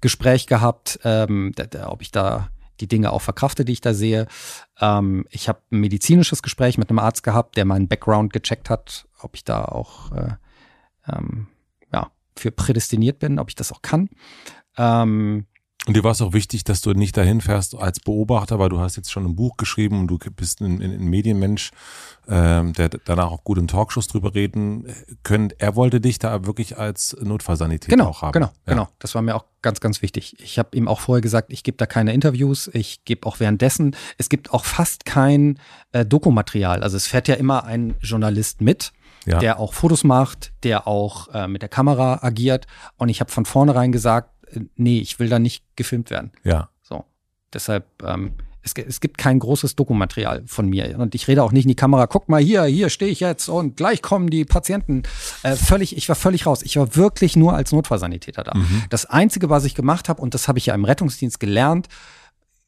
Gespräch gehabt, ähm, ob ich da die Dinge auch verkrafte, die ich da sehe. Ähm, ich habe ein medizinisches Gespräch mit einem Arzt gehabt, der meinen Background gecheckt hat, ob ich da auch äh, ähm, ja, für prädestiniert bin, ob ich das auch kann. Ähm, Und dir war es auch wichtig, dass du nicht dahin fährst als Beobachter, weil du hast jetzt schon ein Buch geschrieben und du bist ein, ein, Medienmensch, ähm, der danach auch gut in Talkshows drüber reden können. Er wollte dich da wirklich als Notfallsanitäter genau, auch haben. Genau, ja. genau. Das war mir auch ganz, ganz wichtig. Ich habe ihm auch vorher gesagt, ich gebe da keine Interviews, ich gebe auch währenddessen, es gibt auch fast kein äh, Dokumaterial. Also es fährt ja immer ein Journalist mit. Ja. der auch Fotos macht, der auch äh, mit der Kamera agiert. Und ich habe von vornherein gesagt, nee, ich will da nicht gefilmt werden. Ja. So. Deshalb, ähm, es, es, gibt kein großes Dokumaterial von mir. Und ich rede auch nicht in die Kamera, guck mal hier, hier stehe ich jetzt und gleich kommen die Patienten. Äh, völlig, ich war völlig raus. Ich war wirklich nur als Notfallsanitäter da. Mhm. Das Einzige, was ich gemacht habe, und das habe ich ja im Rettungsdienst gelernt,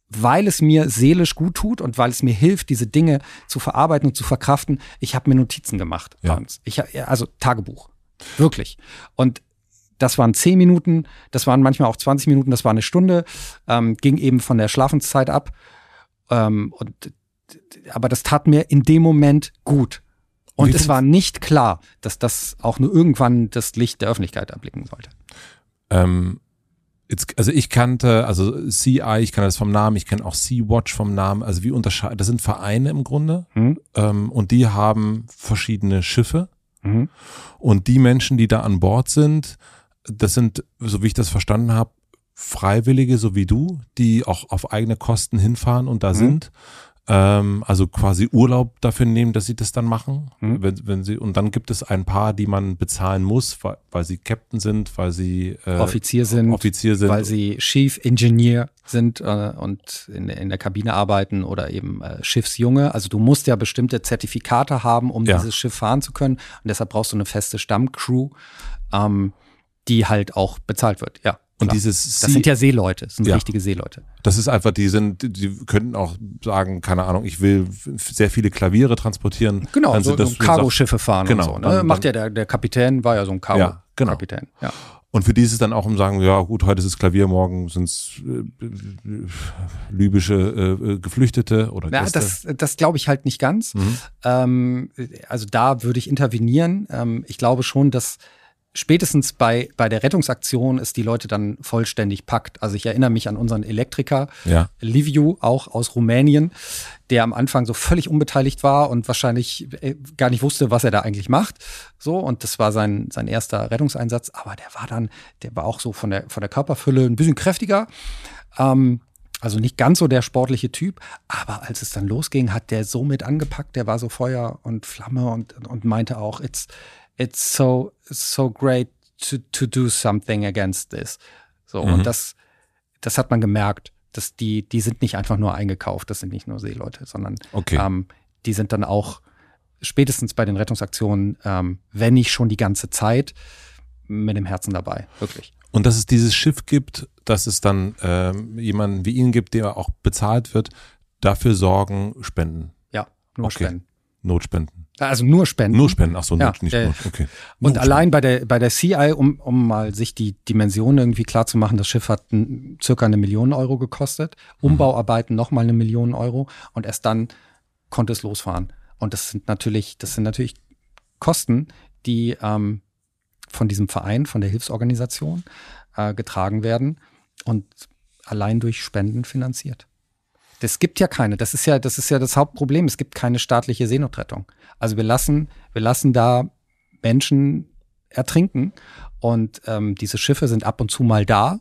weil es mir seelisch gut tut und weil es mir hilft, diese Dinge zu verarbeiten und zu verkraften, ich habe mir Notizen gemacht. Ja. Ich, also Tagebuch. Wirklich. Und das waren zehn Minuten, das waren manchmal auch 20 Minuten, das war eine Stunde, ähm, ging eben von der Schlafenszeit ab. Ähm, und, aber das tat mir in dem Moment gut. Und es war nicht klar, dass das auch nur irgendwann das Licht der Öffentlichkeit erblicken sollte. Ähm, jetzt, also ich kannte, also CI, ich kannte das vom Namen, ich kenne auch Sea-Watch vom Namen. Also wie unterscheiden, das sind Vereine im Grunde hm? ähm, und die haben verschiedene Schiffe. Mhm. Und die Menschen, die da an Bord sind, das sind, so wie ich das verstanden habe, Freiwillige, so wie du, die auch auf eigene Kosten hinfahren und da mhm. sind. Ähm, also quasi Urlaub dafür nehmen, dass sie das dann machen. Mhm. Wenn, wenn sie, und dann gibt es ein paar, die man bezahlen muss, weil, weil sie Captain sind, weil sie äh, Offizier sind, Offizier sind, weil sie Chief Engineer sind äh, und in, in der Kabine arbeiten oder eben äh, Schiffsjunge. Also du musst ja bestimmte Zertifikate haben, um Ja. dieses Schiff fahren zu können. Und deshalb brauchst du eine feste Stammcrew, ähm, die halt auch bezahlt wird. Ja. und klar. dieses Das sind ja Seeleute, das sind Ja. richtige Seeleute. Das ist einfach, die sind, die könnten auch sagen, keine Ahnung, ich will sehr viele Klaviere transportieren. Genau, Dann so, so Cargoschiffe fahren Genau, so. Ne? dann- Macht ja der, der Kapitän, war ja so ein Ja, genau. Cargo-Kapitän. Ja, Und für die ist es dann auch um sagen, ja gut, heute ist es Klavier, morgen sind es äh, libysche äh, äh, Geflüchtete oder Ja, Gäste. das, das glaube ich halt nicht ganz. Mhm. Ähm, also da würde ich intervenieren. Ähm, ich glaube schon, dass spätestens bei, bei der Rettungsaktion es die Leute dann vollständig packt. Also ich erinnere mich an unseren Elektriker, ja, Liviu, auch aus Rumänien, der am Anfang so völlig unbeteiligt war und wahrscheinlich äh, gar nicht wusste, was er da eigentlich macht. So, und das war sein, sein erster Rettungseinsatz. Aber der war dann, der war auch so von der, von der Körperfülle ein bisschen kräftiger. Ähm, also nicht ganz so der sportliche Typ, aber als es dann losging, hat der so mit angepackt, der war so Feuer und Flamme und, und meinte auch, it's, it's so, so great to, to do something against this. So, Mhm. und das, das hat man gemerkt, dass die, die sind nicht einfach nur eingekauft, das sind nicht nur Seeleute, sondern okay. ähm, die sind dann auch spätestens bei den Rettungsaktionen, ähm, wenn nicht schon die ganze Zeit, mit dem Herzen dabei, wirklich. Und dass es dieses Schiff gibt, dass es dann ähm, jemanden wie ihn gibt, der auch bezahlt wird, dafür sorgen, Spenden, Ja, nur Okay. Spenden. Notspenden. Also nur Spenden. Nur Spenden, ach so, Ja, nicht äh, Not, okay. Und Nur allein bei der, bei der CI, um, um mal sich die Dimension irgendwie klar zu machen, das Schiff hat n, circa eine Million Euro gekostet, Mhm. Umbauarbeiten nochmal eine Million Euro und erst dann konnte es losfahren. Und das sind natürlich, das sind natürlich Kosten, die ähm, von diesem Verein, von der Hilfsorganisation äh, getragen werden und allein durch Spenden finanziert. Das gibt ja keine. Das ist ja, das ist ja das Hauptproblem. Es gibt keine staatliche Seenotrettung. Also wir lassen, wir lassen da Menschen ertrinken und ähm, diese Schiffe sind ab und zu mal da.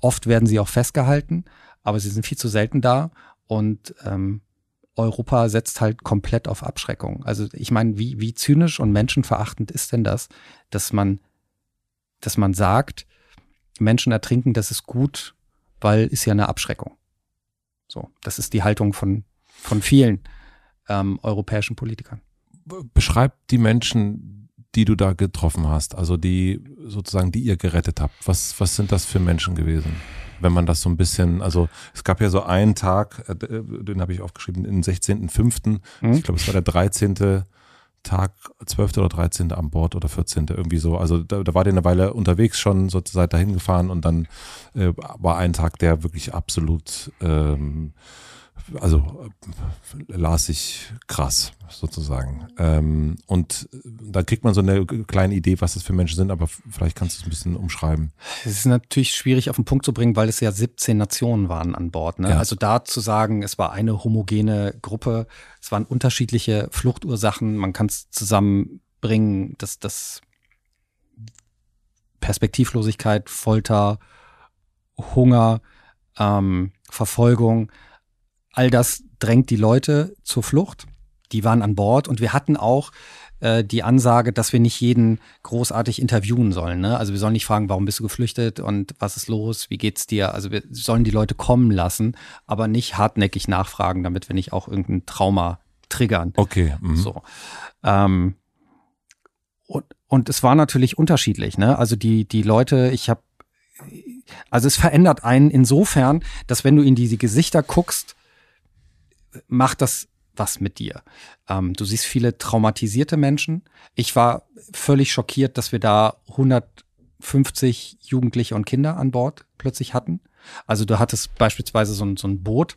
Oft werden sie auch festgehalten, aber sie sind viel zu selten da und ähm, Europa setzt halt komplett auf Abschreckung. Also ich meine, wie, wie zynisch und menschenverachtend ist denn das, dass man, dass man sagt, Menschen ertrinken, das ist gut, weil ist ja eine Abschreckung. So, das ist die Haltung von, von vielen ähm, europäischen Politikern. Beschreib die Menschen, die du da getroffen hast, also die sozusagen, die ihr gerettet habt. Was, was sind das für Menschen gewesen? Wenn man das so ein bisschen, also es gab ja so einen Tag, äh, den habe ich aufgeschrieben, den 16.05. Hm? Ich glaube, es war der 13. Tag, 12. oder 13. an Bord oder 14. irgendwie so. Also da, da war der eine Weile unterwegs schon, so seid dahin gefahren und dann äh, war ein Tag, der wirklich absolut ähm, also äh, las ich krass sozusagen. Ähm, und da kriegt man so eine kleine Idee, was das für Menschen sind, aber vielleicht kannst du es ein bisschen umschreiben. Es ist natürlich schwierig auf den Punkt zu bringen, weil es ja 17 Nationen waren an Bord. Ne? Ja. Also da zu sagen, es war eine homogene Gruppe, es waren unterschiedliche Fluchtursachen, man kann es zusammenbringen, dass das Perspektivlosigkeit, Folter, Hunger, ähm, Verfolgung, all das drängt die Leute zur Flucht. Die waren an Bord und wir hatten auch äh, die Ansage, dass wir nicht jeden großartig interviewen sollen. Ne? Also wir sollen nicht fragen, warum bist du geflüchtet und was ist los, wie geht's dir? Also wir sollen die Leute kommen lassen, aber nicht hartnäckig nachfragen, damit wir nicht auch irgendein Trauma triggern. Okay. Mhm. So. Ähm, und, und es war natürlich unterschiedlich. Ne? Also die die Leute, ich habe also es verändert einen insofern, dass wenn du in diese Gesichter guckst, macht das was mit dir. Ähm, du siehst viele traumatisierte Menschen. Ich war völlig schockiert, dass wir da 150 Jugendliche und Kinder an Bord plötzlich hatten. Also du hattest beispielsweise so ein, so ein Boot,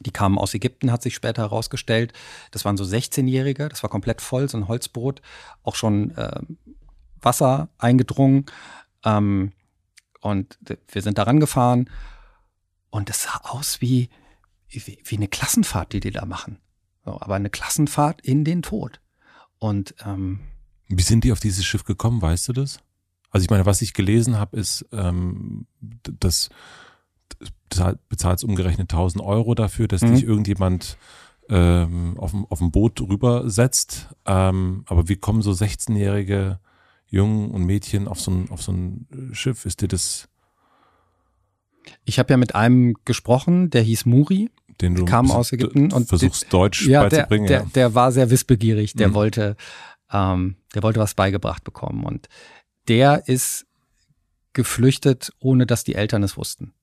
die kamen aus Ägypten, hat sich später herausgestellt. Das waren so 16-Jährige, das war komplett voll, so ein Holzboot, auch schon äh, Wasser eingedrungen. Ähm, und wir sind daran gefahren und es sah aus wie, wie, wie eine Klassenfahrt, die die da machen. So, aber eine Klassenfahrt in den Tod. Und ähm, wie sind die auf dieses Schiff gekommen, weißt du das? Also ich meine, was ich gelesen habe, ist, ähm, dass bezahlt umgerechnet 1000 Euro dafür, dass mhm. dich irgendjemand ähm, auf, auf ein Boot rübersetzt. Ähm, aber wie kommen so 16-jährige Jungen und Mädchen auf so ein, auf so ein Schiff? Ist dir das? Ich habe ja mit einem gesprochen, der hieß Muri. Den du kam aus Ägypten und versuchst Deutsch ja, beizubringen. Der, der, der war sehr wissbegierig. Der mhm. wollte, ähm, der wollte was beigebracht bekommen und der ist geflüchtet, ohne dass die Eltern es wussten.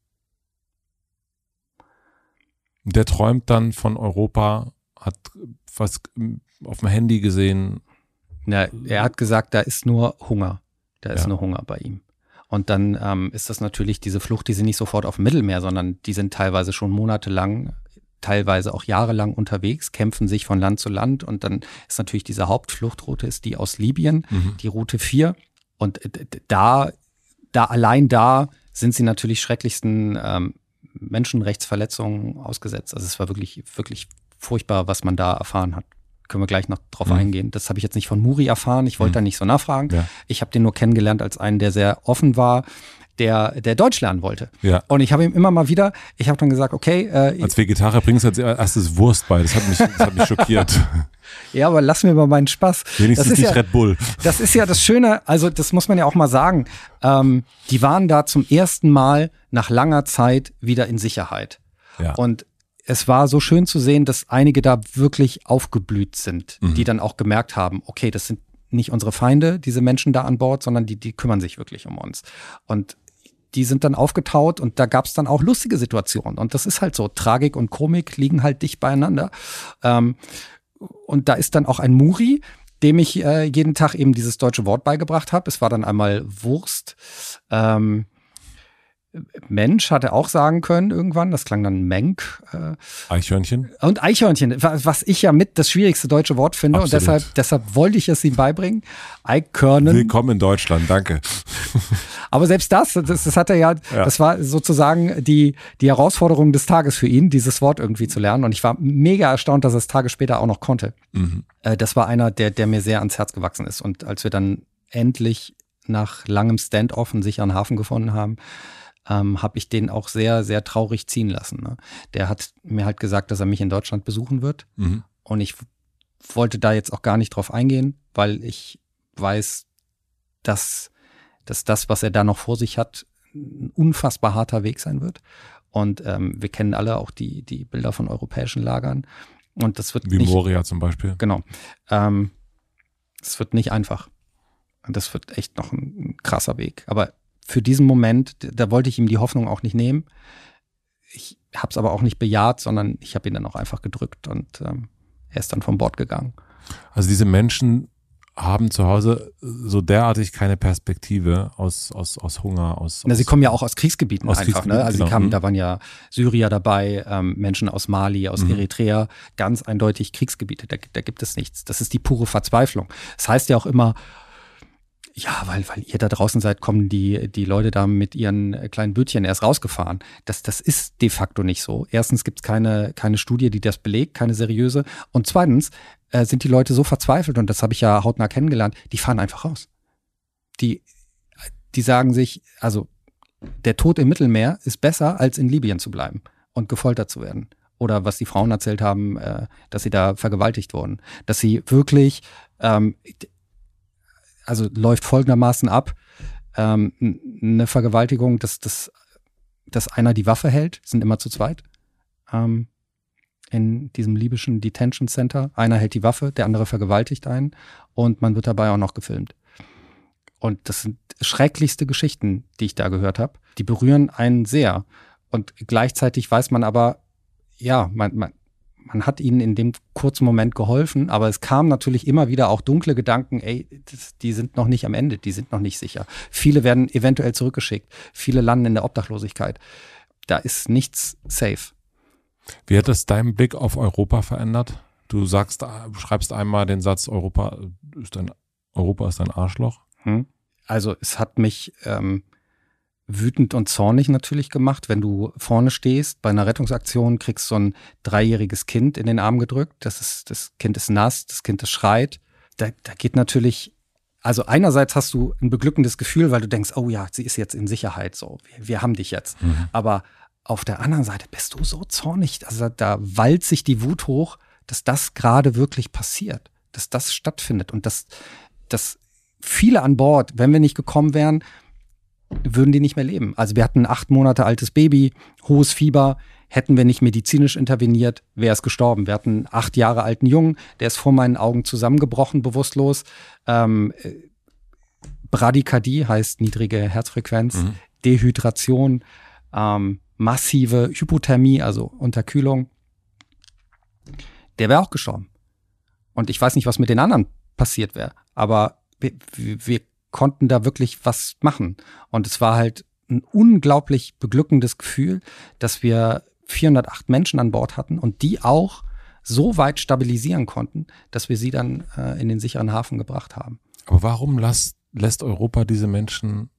Der träumt dann von Europa, hat was auf dem Handy gesehen, na, er hat gesagt, da ist nur Hunger. Da ist ja. nur Hunger bei ihm. Und dann ähm, ist das natürlich diese Flucht, die sind nicht sofort auf dem Mittelmeer, sondern die sind teilweise schon monatelang, teilweise auch jahrelang unterwegs, kämpfen sich von Land zu Land. Und dann ist natürlich diese Hauptfluchtroute, ist die aus Libyen, mhm. die Route 4. Und da, da allein da sind sie natürlich schrecklichsten ähm, Menschenrechtsverletzungen ausgesetzt. Also es war wirklich, wirklich furchtbar, was man da erfahren hat können wir gleich noch drauf mhm. eingehen. Das habe ich jetzt nicht von Muri erfahren. Ich wollte mhm. da nicht so nachfragen. Ja. Ich habe den nur kennengelernt als einen, der sehr offen war, der, der Deutsch lernen wollte. Ja. Und ich habe ihm immer mal wieder, ich habe dann gesagt, okay. Äh, als Vegetarier bringst du als erstes Wurst bei. Das hat mich, das hat mich schockiert. Ja, aber lass mir mal meinen Spaß. Wenigstens das ist nicht ja, Red Bull. Das ist ja das Schöne, also das muss man ja auch mal sagen. Ähm, die waren da zum ersten Mal nach langer Zeit wieder in Sicherheit. Ja. Und es war so schön zu sehen, dass einige da wirklich aufgeblüht sind, mhm. die dann auch gemerkt haben, okay, das sind nicht unsere Feinde, diese Menschen da an Bord, sondern die, die kümmern sich wirklich um uns. Und die sind dann aufgetaut und da gab es dann auch lustige Situationen. Und das ist halt so, Tragik und Komik liegen halt dicht beieinander. Ähm, und da ist dann auch ein Muri, dem ich äh, jeden Tag eben dieses deutsche Wort beigebracht habe. Es war dann einmal Wurst. Ähm, Mensch hat er auch sagen können irgendwann. Das klang dann Menk. Äh, Eichhörnchen. Und Eichhörnchen, was ich ja mit das schwierigste deutsche Wort finde. Absolut. Und deshalb, deshalb wollte ich es ihm beibringen. Eikörnen. Willkommen in Deutschland, danke. Aber selbst das, das, das hat er ja, ja, das war sozusagen die, die Herausforderung des Tages für ihn, dieses Wort irgendwie zu lernen. Und ich war mega erstaunt, dass er es Tage später auch noch konnte. Mhm. Äh, das war einer, der, der mir sehr ans Herz gewachsen ist. Und als wir dann endlich nach langem Standoff einen sicheren Hafen gefunden haben, ähm, habe ich den auch sehr, sehr traurig ziehen lassen. Ne? Der hat mir halt gesagt, dass er mich in Deutschland besuchen wird. Mhm. Und ich wollte da jetzt auch gar nicht drauf eingehen, weil ich weiß, dass, dass das, was er da noch vor sich hat, ein unfassbar harter Weg sein wird. Und ähm, wir kennen alle auch die, die Bilder von europäischen Lagern. Und das wird Wie nicht, Moria zum Beispiel. Genau. Ähm, es wird nicht einfach. Und das wird echt noch ein, ein krasser Weg. Aber für diesen Moment, da wollte ich ihm die Hoffnung auch nicht nehmen. Ich habe es aber auch nicht bejaht, sondern ich habe ihn dann auch einfach gedrückt und ähm, er ist dann vom Bord gegangen. Also diese Menschen haben zu Hause so derartig keine Perspektive aus, aus, aus Hunger, aus. Na, sie aus, kommen ja auch aus Kriegsgebieten aus einfach, ne? Kriegsgebieten, Also genau. sie kamen, da waren ja Syrier dabei, ähm, Menschen aus Mali, aus Mhm. Eritrea, ganz eindeutig Kriegsgebiete. Da, da gibt es nichts. Das ist die pure Verzweiflung. Das heißt ja auch immer, ja, weil, weil ihr da draußen seid, kommen die, die Leute da mit ihren äh, kleinen Bötchen erst rausgefahren. Das, das ist de facto nicht so. Erstens gibt es keine, keine Studie, die das belegt, keine seriöse. Und zweitens äh, sind die Leute so verzweifelt, und das habe ich ja hautnah kennengelernt, die fahren einfach raus. Die, die sagen sich, also der Tod im Mittelmeer ist besser, als in Libyen zu bleiben und gefoltert zu werden. Oder was die Frauen erzählt haben, äh, dass sie da vergewaltigt wurden. Dass sie wirklich, ähm, also läuft folgendermaßen ab, ähm, eine Vergewaltigung, dass, dass, dass einer die Waffe hält, sind immer zu zweit. Ähm, in diesem libyschen Detention Center. Einer hält die Waffe, der andere vergewaltigt einen und man wird dabei auch noch gefilmt. Und das sind schrecklichste Geschichten, die ich da gehört habe. Die berühren einen sehr. Und gleichzeitig weiß man aber, ja, man, man, man hat ihnen in dem kurzen Moment geholfen, aber es kamen natürlich immer wieder auch dunkle Gedanken, ey, das, die sind noch nicht am Ende, die sind noch nicht sicher. Viele werden eventuell zurückgeschickt, viele landen in der Obdachlosigkeit. Da ist nichts safe. Wie hat das deinen Blick auf Europa verändert? Du sagst, schreibst einmal den Satz, Europa ist ein, Europa ist ein Arschloch. Hm? Also es hat mich ähm, wütend und zornig natürlich gemacht, wenn du vorne stehst bei einer Rettungsaktion, kriegst so ein dreijähriges Kind in den Arm gedrückt. Das ist das Kind ist nass, das Kind das schreit. Da, da geht natürlich also einerseits hast du ein beglückendes Gefühl, weil du denkst, oh ja, sie ist jetzt in Sicherheit, so wir, wir haben dich jetzt. Mhm. Aber auf der anderen Seite bist du so zornig, also da wallt sich die Wut hoch, dass das gerade wirklich passiert, dass das stattfindet und dass, dass viele an Bord, wenn wir nicht gekommen wären, würden die nicht mehr leben. Also wir hatten ein acht Monate altes Baby, hohes Fieber, hätten wir nicht medizinisch interveniert, wäre es gestorben. Wir hatten einen acht Jahre alten Jungen, der ist vor meinen Augen zusammengebrochen, bewusstlos. Ähm, äh, Bradykardie heißt niedrige Herzfrequenz, Mhm. Dehydration, ähm, massive Hypothermie, also Unterkühlung. Der wäre auch gestorben. Und ich weiß nicht, was mit den anderen passiert wäre, aber wir, wir, konnten da wirklich was machen. Und es war halt ein unglaublich beglückendes Gefühl, dass wir 408 Menschen an Bord hatten und die auch so weit stabilisieren konnten, dass wir sie dann äh, in den sicheren Hafen gebracht haben. Aber warum lässt, lässt Europa diese Menschen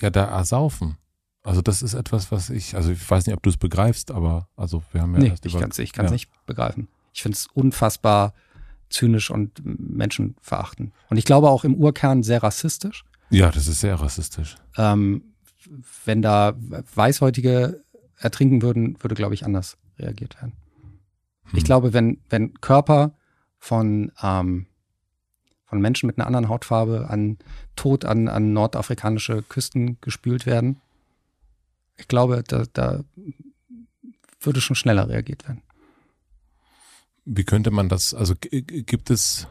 ja da ersaufen? Also das ist etwas, was ich, also ich weiß nicht, ob du es begreifst, aber also wir haben ja nee, erst ich über- kann es ich ja. nicht begreifen. Ich finde es unfassbar zynisch und menschenverachtend. Und ich glaube auch im Urkern sehr rassistisch. Ja, das ist sehr rassistisch. Ähm, wenn da Weißhäutige ertrinken würden, würde, glaube ich, anders reagiert werden. Ich Hm. glaube, wenn, wenn Körper von, ähm, von Menschen mit einer anderen Hautfarbe an Tod an, an nordafrikanische Küsten gespült werden, ich glaube, da, da würde schon schneller reagiert werden. Wie könnte man das, also gibt es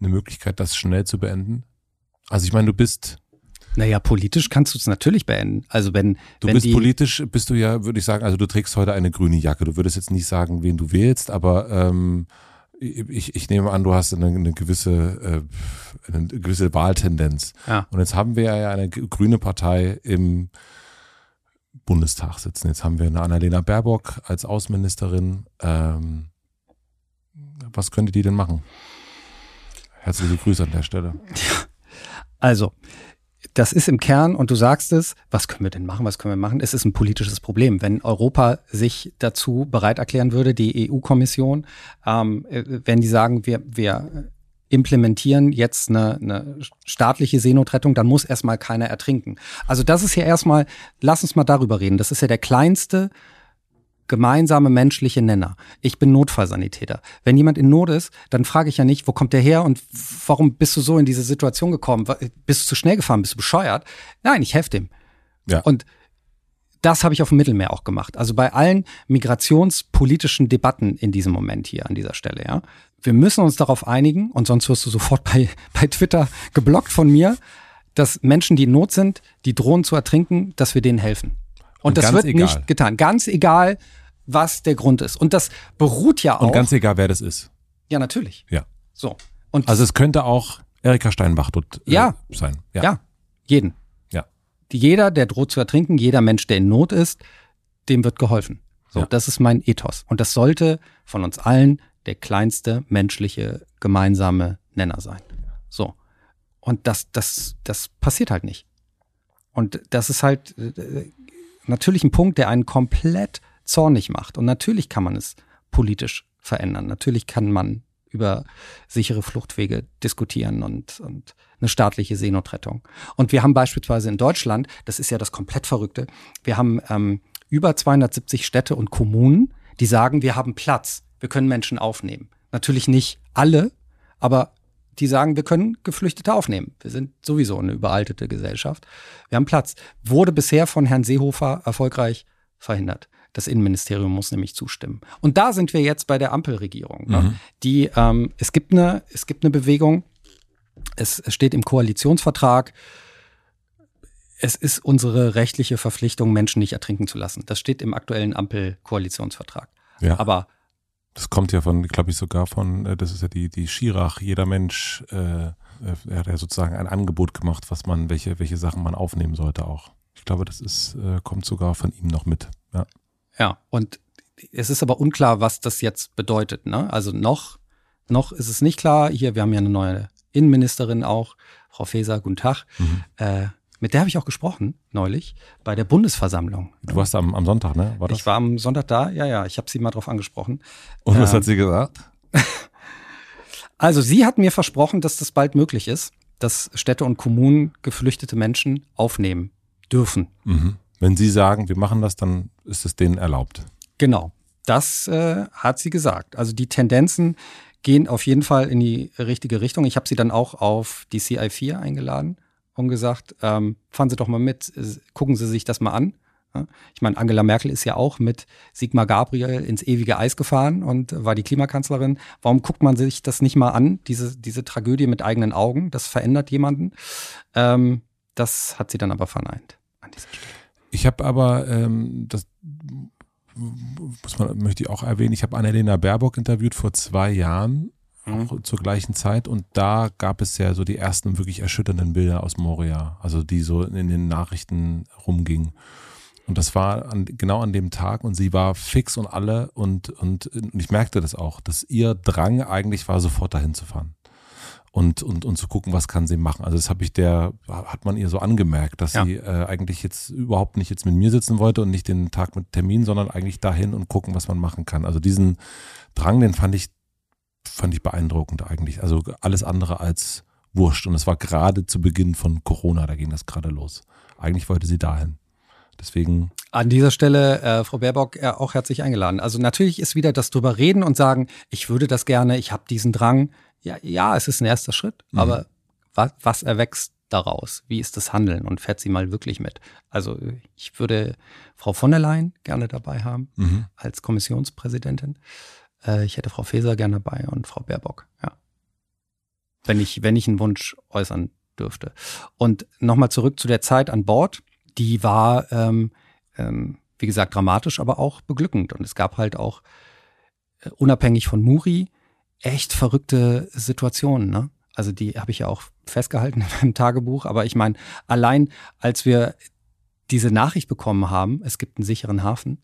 eine Möglichkeit, das schnell zu beenden? Also ich meine, du bist, Naja, politisch kannst du es natürlich beenden. Also wenn, du wenn bist die, politisch, bist du ja, würde ich sagen, also du trägst heute eine grüne Jacke. Du würdest jetzt nicht sagen, wen du wählst, aber ähm, ich, ich nehme an, du hast eine, eine gewisse, äh, eine gewisse Wahltendenz. Ja. Und jetzt haben wir ja eine grüne Partei im Bundestag sitzen. Jetzt haben wir eine Annalena Baerbock als Außenministerin. Ähm, was könnte die denn machen? Herzliche Grüße an der Stelle. Also, das ist im Kern, und du sagst es, was können wir denn machen, was können wir machen? Es ist ein politisches Problem. Wenn Europa sich dazu bereit erklären würde, die EU-Kommission, ähm, äh, wenn die sagen, wir, wir implementieren jetzt eine, eine staatliche Seenotrettung, dann muss erstmal keiner ertrinken. Also das ist ja erstmal, lass uns mal darüber reden. Das ist ja der kleinste gemeinsame menschliche Nenner. Ich bin Notfallsanitäter. Wenn jemand in Not ist, dann frage ich ja nicht, wo kommt der her und warum bist du so in diese Situation gekommen? Bist du zu schnell gefahren? Bist du bescheuert? Nein, ich helfe dem. Ja. Und das habe ich auf dem Mittelmeer auch gemacht. Also bei allen migrationspolitischen Debatten in diesem Moment hier an dieser Stelle, ja. Wir müssen uns darauf einigen, und sonst wirst du sofort bei, bei Twitter geblockt von mir, dass Menschen, die in Not sind, die drohen zu ertrinken, dass wir denen helfen. Und, Und das wird egal. nicht getan. Ganz egal, was der Grund ist. Und das beruht ja Und auch. ganz egal, wer das ist. ja, natürlich. Ja. So. Und Also es könnte auch Erika Steinbach dort äh, Ja. sein. ja. jeden. Ja. Jeder, der droht zu ertrinken, jeder Mensch, der in Not ist, dem wird geholfen. So, Ja. das ist mein Ethos. Und das sollte von uns allen der kleinste menschliche gemeinsame Nenner sein. So. Und das, das, das passiert halt nicht. Und das ist halt äh, natürlich ein Punkt, der einen komplett zornig macht. Und natürlich kann man es politisch verändern. Natürlich kann man über sichere Fluchtwege diskutieren und, und eine staatliche Seenotrettung. Und wir haben beispielsweise in Deutschland, das ist ja das komplett Verrückte, wir haben ähm, über 270 Städte und Kommunen, die sagen, wir haben Platz, wir können Menschen aufnehmen. Natürlich nicht alle, aber die sagen, wir können Geflüchtete aufnehmen. Wir sind sowieso eine überaltete Gesellschaft. Wir haben Platz. Wurde bisher von Herrn Seehofer erfolgreich verhindert. Das Innenministerium muss nämlich zustimmen. Und da sind wir jetzt bei der Ampelregierung. Ne? Die, ähm, es gibt eine, es gibt eine Bewegung. Es, es steht im Koalitionsvertrag. Es ist unsere rechtliche Verpflichtung, Menschen nicht ertrinken zu lassen. Das steht im aktuellen Ampel-Koalitionsvertrag. Ja. Aber Das kommt ja von, glaube ich, sogar von, äh, das ist ja die, die Schirach, jeder Mensch, äh, äh, er hat ja sozusagen ein Angebot gemacht, was man, welche, welche Sachen man aufnehmen sollte auch. Ich glaube, das ist, äh, kommt sogar von ihm noch mit. Ja. Ja, und es ist aber unklar, was das jetzt bedeutet. Ne? Also noch, noch ist es nicht klar. Hier, wir haben ja eine neue Innenministerin auch, Frau Faeser, guten Tag. Mhm. Äh, mit der habe ich auch gesprochen neulich bei der Bundesversammlung. Du warst am, am Sonntag, ne? War das? Ich war am Sonntag da, ja, ja, ich habe sie mal drauf angesprochen. Und was ähm, hat sie gesagt? Also sie hat mir versprochen, dass das bald möglich ist, dass Städte und Kommunen geflüchtete Menschen aufnehmen dürfen. Mhm. Wenn Sie sagen, wir machen das, dann ist es denen erlaubt. Genau, das äh, hat sie gesagt. Also die Tendenzen gehen auf jeden Fall in die richtige Richtung. Ich habe sie dann auch auf die CI4 eingeladen und gesagt, ähm, fahren Sie doch mal mit, äh, gucken Sie sich das mal an. Ich meine, Angela Merkel ist ja auch mit Sigmar Gabriel ins ewige Eis gefahren und war die Klimakanzlerin. Warum guckt man sich das nicht mal an, diese, diese Tragödie mit eigenen Augen? Das verändert jemanden. Ähm, das hat sie dann aber verneint an dieser Stelle. Ich habe aber, ähm, das muss man, möchte ich auch erwähnen, ich habe Annalena Baerbock interviewt vor zwei Jahren, auch zur gleichen Zeit, und da gab es ja so die ersten wirklich erschütternden Bilder aus Moria, also die so in den Nachrichten rumgingen. Und das war an, genau an dem Tag und sie war fix und alle und, und, und ich merkte das auch, dass ihr Drang eigentlich war, sofort dahin zu fahren. Und, und, und zu gucken, was kann sie machen. Also das habe ich der, hat man ihr so angemerkt, dass Ja. sie äh, eigentlich jetzt überhaupt nicht jetzt mit mir sitzen wollte und nicht den Tag mit Termin, sondern eigentlich dahin und gucken, was man machen kann. Also diesen Drang, den fand ich, fand ich beeindruckend eigentlich. Also alles andere als wurscht. Und es war gerade zu Beginn von Corona, da ging das gerade los. Eigentlich wollte sie dahin. Deswegen, An dieser Stelle, äh, Frau Baerbock, äh, auch herzlich eingeladen. Also natürlich ist wieder das drüber reden und sagen, ich würde das gerne, ich habe diesen Drang. Ja, ja, es ist ein erster Schritt, Mhm. aber was, was erwächst daraus? Wie ist das Handeln? Und fährt sie mal wirklich mit? Also ich würde Frau von der Leyen gerne dabei haben mhm. als Kommissionspräsidentin. Äh, ich hätte Frau Faeser gerne dabei und Frau Baerbock, ja. Wenn ich, wenn ich einen Wunsch äußern dürfte. Und nochmal zurück zu der Zeit an Bord. Die war, ähm, ähm, wie gesagt, dramatisch, aber auch beglückend. Und es gab halt auch, äh, unabhängig von Muri, echt verrückte Situationen. Ne? Also die habe ich ja auch festgehalten in meinem Tagebuch. Aber ich meine, allein als wir diese Nachricht bekommen haben, es gibt einen sicheren Hafen,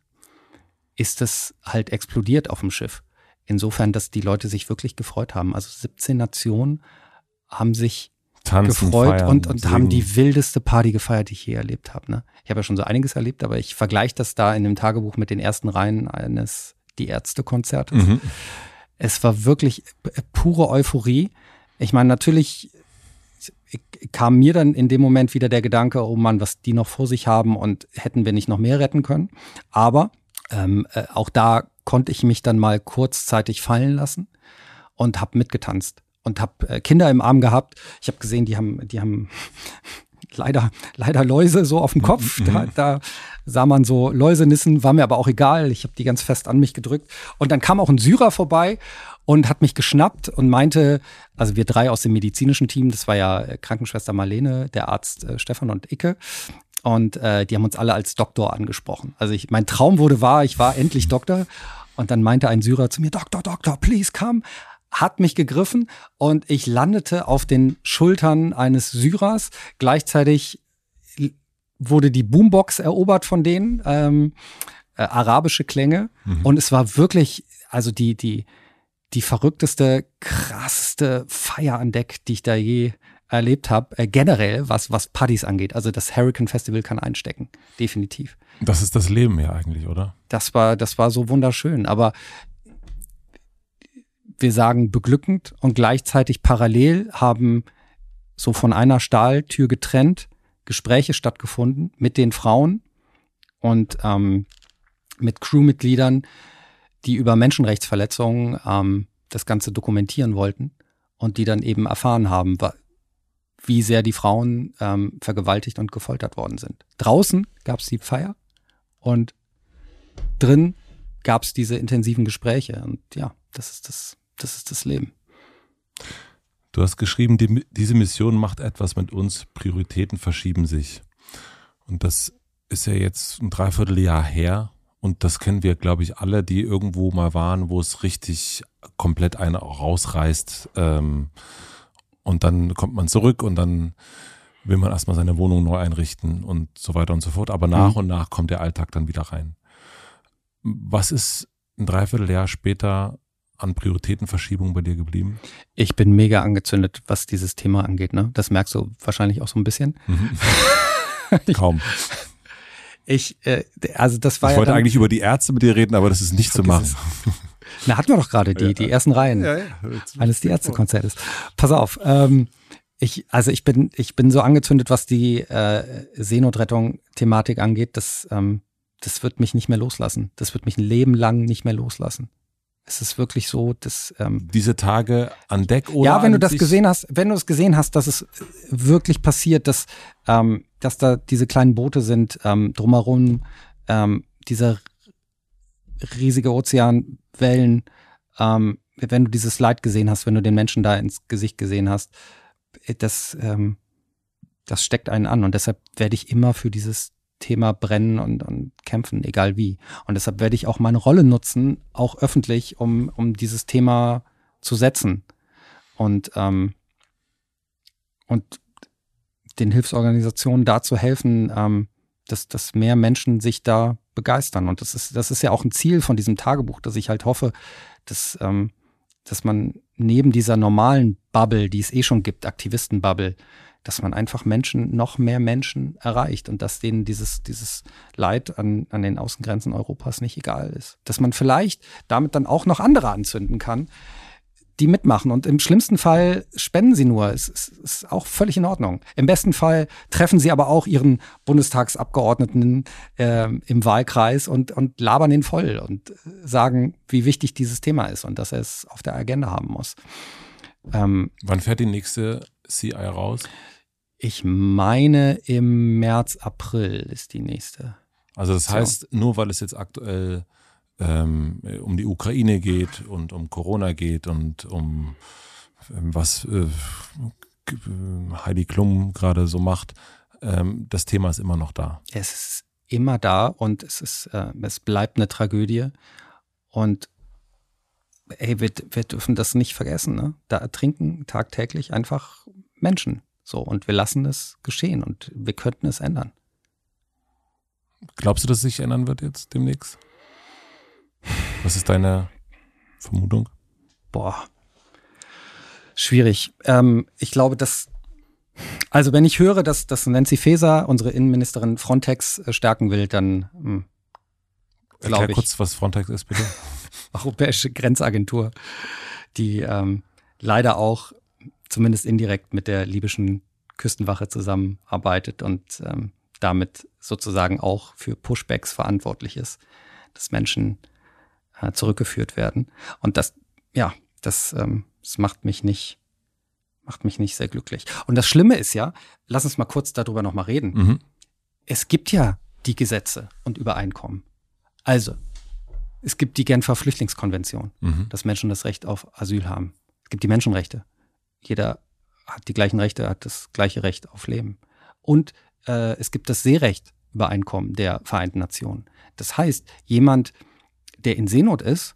ist es halt explodiert auf dem Schiff. Insofern, dass die Leute sich wirklich gefreut haben. Also 17 Nationen haben sich tanzen, gefreut feiern, und, und singen. haben die wildeste Party gefeiert, die ich je erlebt habe. Ne? Ich habe ja schon so einiges erlebt, aber ich vergleiche das da in dem Tagebuch mit den ersten Reihen eines Die Ärzte-Konzertes. Mhm. Es war wirklich p- pure Euphorie. Ich meine, natürlich kam mir dann in dem Moment wieder der Gedanke, oh Mann, was die noch vor sich haben und hätten wir nicht noch mehr retten können. Aber ähm, äh, auch da konnte ich mich dann mal kurzzeitig fallen lassen und habe mitgetanzt und habe äh, Kinder im Arm gehabt. Ich habe gesehen, die haben, die haben leider, leider Läuse so auf dem Kopf. Da, da sah man so Läusenissen, war mir aber auch egal. Ich habe die ganz fest an mich gedrückt. Und dann kam auch ein Syrer vorbei und hat mich geschnappt und meinte, also wir drei aus dem medizinischen Team, das war ja äh, Krankenschwester Marlene, der Arzt äh, Stefan und Icke. Und äh, die haben uns alle als Doktor angesprochen. Also ich, mein Traum wurde wahr, ich war endlich Doktor. Und dann meinte ein Syrer zu mir, Doktor, Doktor, please come. hat mich gegriffen und ich landete auf den Schultern eines Syrers. Gleichzeitig wurde die Boombox erobert von denen, ähm, äh, arabische Klänge. Mhm. Und es war wirklich, also die, die, die verrückteste, krasseste Feier an Deck, die ich da je erlebt habe, äh, generell, was, was Partys angeht. Also das Hurricane Festival kann einstecken, definitiv. Das ist das Leben ja eigentlich, oder? Das war, das war so wunderschön. Aber wir sagen beglückend und gleichzeitig parallel haben so von einer Stahltür getrennt Gespräche stattgefunden mit den Frauen und ähm, mit Crewmitgliedern, die über Menschenrechtsverletzungen ähm, das Ganze dokumentieren wollten und die dann eben erfahren haben, wie sehr die Frauen ähm, vergewaltigt und gefoltert worden sind. Draußen gab es die Feier und drin gab es diese intensiven Gespräche. Und ja, das ist das, das ist das Leben. Du hast geschrieben, die, diese Mission macht etwas mit uns, Prioritäten verschieben sich. Und das ist ja jetzt ein Dreivierteljahr her. Und das kennen wir, glaube ich, alle, die irgendwo mal waren, wo es richtig komplett einen rausreißt. Ähm, und dann kommt man zurück und dann will man erstmal seine Wohnung neu einrichten und so weiter und so fort. Aber nach mhm. und nach kommt der Alltag dann wieder rein. Was ist ein Dreivierteljahr später an Prioritätenverschiebung bei dir geblieben? Ich bin mega angezündet, was dieses Thema angeht. Ne? Das merkst du wahrscheinlich auch so ein bisschen. Mhm. Kaum. Ich, äh, also das war ich ja wollte eigentlich über die Ärzte mit dir reden, aber das ist nicht zu machen. Na, hatten wir doch gerade die, ja. die ersten Reihen ja, ja. eines die Ärztekonzertes. Pass auf, ähm, ich, also ich bin, ich bin so angezündet, was die äh, Seenotrettung-Thematik angeht, das, ähm, das wird mich nicht mehr loslassen. Das wird mich ein Leben lang nicht mehr loslassen. Es ist wirklich so, dass ähm, diese Tage an Deck oder ja, wenn du das gesehen hast, wenn du es gesehen hast, dass es wirklich passiert, dass ähm, dass da diese kleinen Boote sind ähm, drumherum, ähm, dieser riesige Ozeanwellen, ähm, wenn du dieses Leid gesehen hast, wenn du den Menschen da ins Gesicht gesehen hast, äh, das, ähm, das steckt einen an. Und deshalb werde ich immer für dieses Thema brennen und, und kämpfen, egal wie. Und deshalb werde ich auch meine Rolle nutzen, auch öffentlich, um, um dieses Thema zu setzen. Und, ähm, und den Hilfsorganisationen da zu helfen, ähm, dass, dass mehr Menschen sich da begeistern. Und das ist, das ist ja auch ein Ziel von diesem Tagebuch, dass ich halt hoffe, dass, ähm, dass man neben dieser normalen Bubble, die es eh schon gibt, Aktivisten-Bubble, dass man einfach Menschen, noch mehr Menschen erreicht und dass denen dieses, dieses Leid an, an den Außengrenzen Europas nicht egal ist. Dass man vielleicht damit dann auch noch andere anzünden kann, die mitmachen. Und im schlimmsten Fall spenden sie nur. Es ist, ist, auch völlig in Ordnung. Im besten Fall treffen sie aber auch ihren Bundestagsabgeordneten äh, im Wahlkreis und, und labern ihn voll und sagen, wie wichtig dieses Thema ist und dass er es auf der Agenda haben muss. Ähm, Wann fährt die nächste CI raus? Ich meine, im März, April ist die nächste. Also das heißt, nur weil es jetzt aktuell ähm, um die Ukraine geht und um Corona geht und um ähm, was äh, Heidi Klum gerade so macht, ähm, das Thema ist immer noch da. Es ist immer da und es ist, äh, es bleibt eine Tragödie. Und ey, wir, wir dürfen das nicht vergessen. Ne? Da ertrinken tagtäglich einfach Menschen. So, und wir lassen es geschehen und wir könnten es ändern. Glaubst du, dass es sich ändern wird jetzt demnächst? Was ist deine Vermutung? Boah. Schwierig. Ähm, ich glaube, dass also wenn ich höre, dass, dass Nancy Faeser, unsere Innenministerin, Frontex äh, stärken will, dann hm, Erklär kurz, was Frontex ist, bitte. Europäische Grenzagentur, die ähm, leider auch zumindest indirekt mit der libyschen Küstenwache zusammenarbeitet und ähm, damit sozusagen auch für Pushbacks verantwortlich ist, dass Menschen äh, zurückgeführt werden. Und das, ja, das, ähm, das macht mich nicht, macht mich nicht sehr glücklich. Und das Schlimme ist ja, lass uns mal kurz darüber nochmal reden. Mhm. Es gibt ja die Gesetze und Übereinkommen. Also, es gibt die Genfer Flüchtlingskonvention, mhm. dass Menschen das Recht auf Asyl haben. Es gibt die Menschenrechte. Jeder hat die gleichen Rechte, hat das gleiche Recht auf Leben. Und äh, es gibt das Seerecht Übereinkommen der Vereinten Nationen. Das heißt, jemand, der in Seenot ist,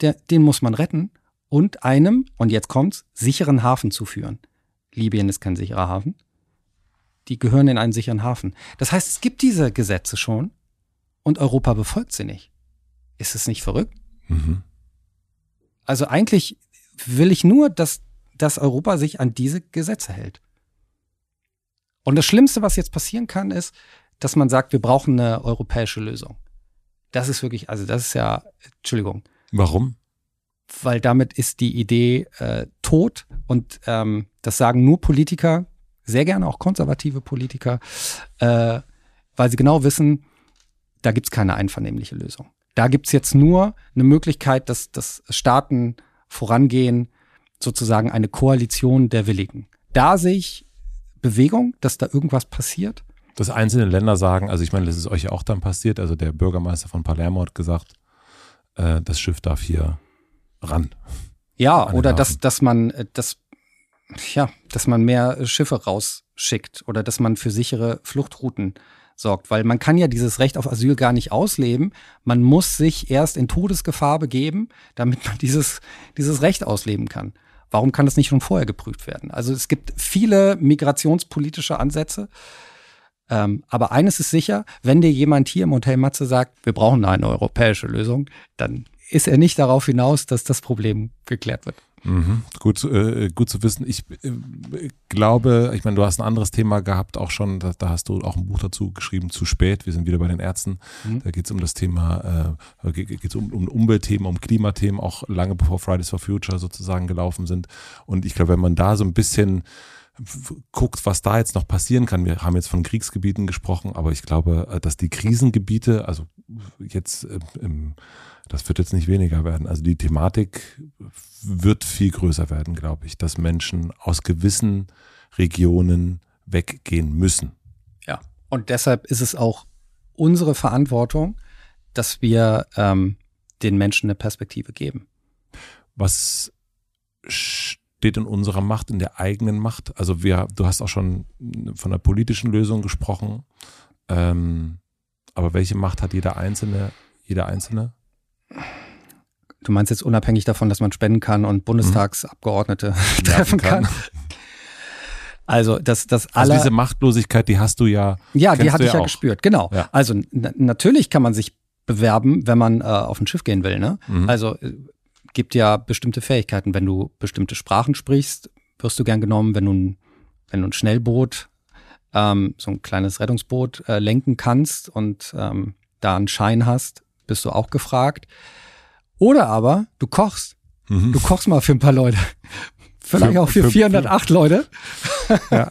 der, den muss man retten und einem, und jetzt kommt's, sicheren Hafen zu führen. Libyen ist kein sicherer Hafen. Die gehören in einen sicheren Hafen. Das heißt, es gibt diese Gesetze schon und Europa befolgt sie nicht. Ist es nicht verrückt? Mhm. Also eigentlich will ich nur, dass, dass Europa sich an diese Gesetze hält. Und das Schlimmste, was jetzt passieren kann, ist, dass man sagt, wir brauchen eine europäische Lösung. Das ist wirklich, also das ist ja, Entschuldigung. Warum? Weil damit ist die Idee äh, tot und ähm, das sagen nur Politiker, sehr gerne auch konservative Politiker, äh, weil sie genau wissen, da gibt es keine einvernehmliche Lösung. Da gibt es jetzt nur eine Möglichkeit, dass, dass Staaten vorangehen, sozusagen eine Koalition der Willigen. Da sehe ich Bewegung, dass da irgendwas passiert. Dass einzelne Länder sagen, also ich meine, das ist euch ja auch dann passiert, also der Bürgermeister von Palermo hat gesagt, äh, das Schiff darf hier ran. Ja, oder dass, dass man, äh, dass, ja, dass man mehr Schiffe rausschickt oder dass man für sichere Fluchtrouten sorgt, weil man kann ja dieses Recht auf Asyl gar nicht ausleben. Man muss sich erst in Todesgefahr begeben, damit man dieses, dieses Recht ausleben kann. Warum kann das nicht schon vorher geprüft werden? Also es gibt viele migrationspolitische Ansätze. Ähm, aber eines ist sicher, wenn dir jemand hier im Hotel Matze sagt, wir brauchen eine europäische Lösung, dann ist er nicht darauf hinaus, dass das Problem geklärt wird. Mhm. Gut, äh, gut zu wissen. Ich äh, glaube, ich meine, du hast ein anderes Thema gehabt, auch schon, da, da, hast du auch ein Buch dazu geschrieben, zu spät. Wir sind wieder bei den Ärzten. Mhm. Da geht es um das Thema, äh, geht es um, um Umweltthemen, um Klimathemen, auch lange bevor Fridays for Future sozusagen gelaufen sind. Und ich glaube, wenn man da so ein bisschen guckt, was da jetzt noch passieren kann. Wir haben jetzt von Kriegsgebieten gesprochen, aber ich glaube, äh, dass die Krisengebiete, also jetzt äh, im das wird jetzt nicht weniger werden. Also die Thematik wird viel größer werden, glaube ich, dass Menschen aus gewissen Regionen weggehen müssen. Ja, und deshalb ist es auch unsere Verantwortung, dass wir ähm, den Menschen eine Perspektive geben. Was steht in unserer Macht, in der eigenen Macht? Also wir, du hast auch schon von der politischen Lösung gesprochen. Ähm, aber welche Macht hat jeder Einzelne, jeder Einzelne? Du meinst jetzt unabhängig davon, dass man spenden kann und Bundestagsabgeordnete mhm. treffen kann. kann. Also das, das aller, also diese Machtlosigkeit, die hast du ja. Ja, die hatte ich ja auch. gespürt, genau. Ja. Also natürlich kann man sich bewerben, wenn man äh, auf ein Schiff gehen will. Ne? Mhm. Also äh, gibt ja bestimmte Fähigkeiten. Wenn du bestimmte Sprachen sprichst, wirst du gern genommen. Wenn du, wenn du ein Schnellboot, ähm, so ein kleines Rettungsboot äh, lenken kannst und ähm, da einen Schein hast, bist du auch gefragt. Oder aber du kochst. Mhm. Du kochst mal für ein paar Leute. Vielleicht für, auch für, für 408 für, Leute. Ja.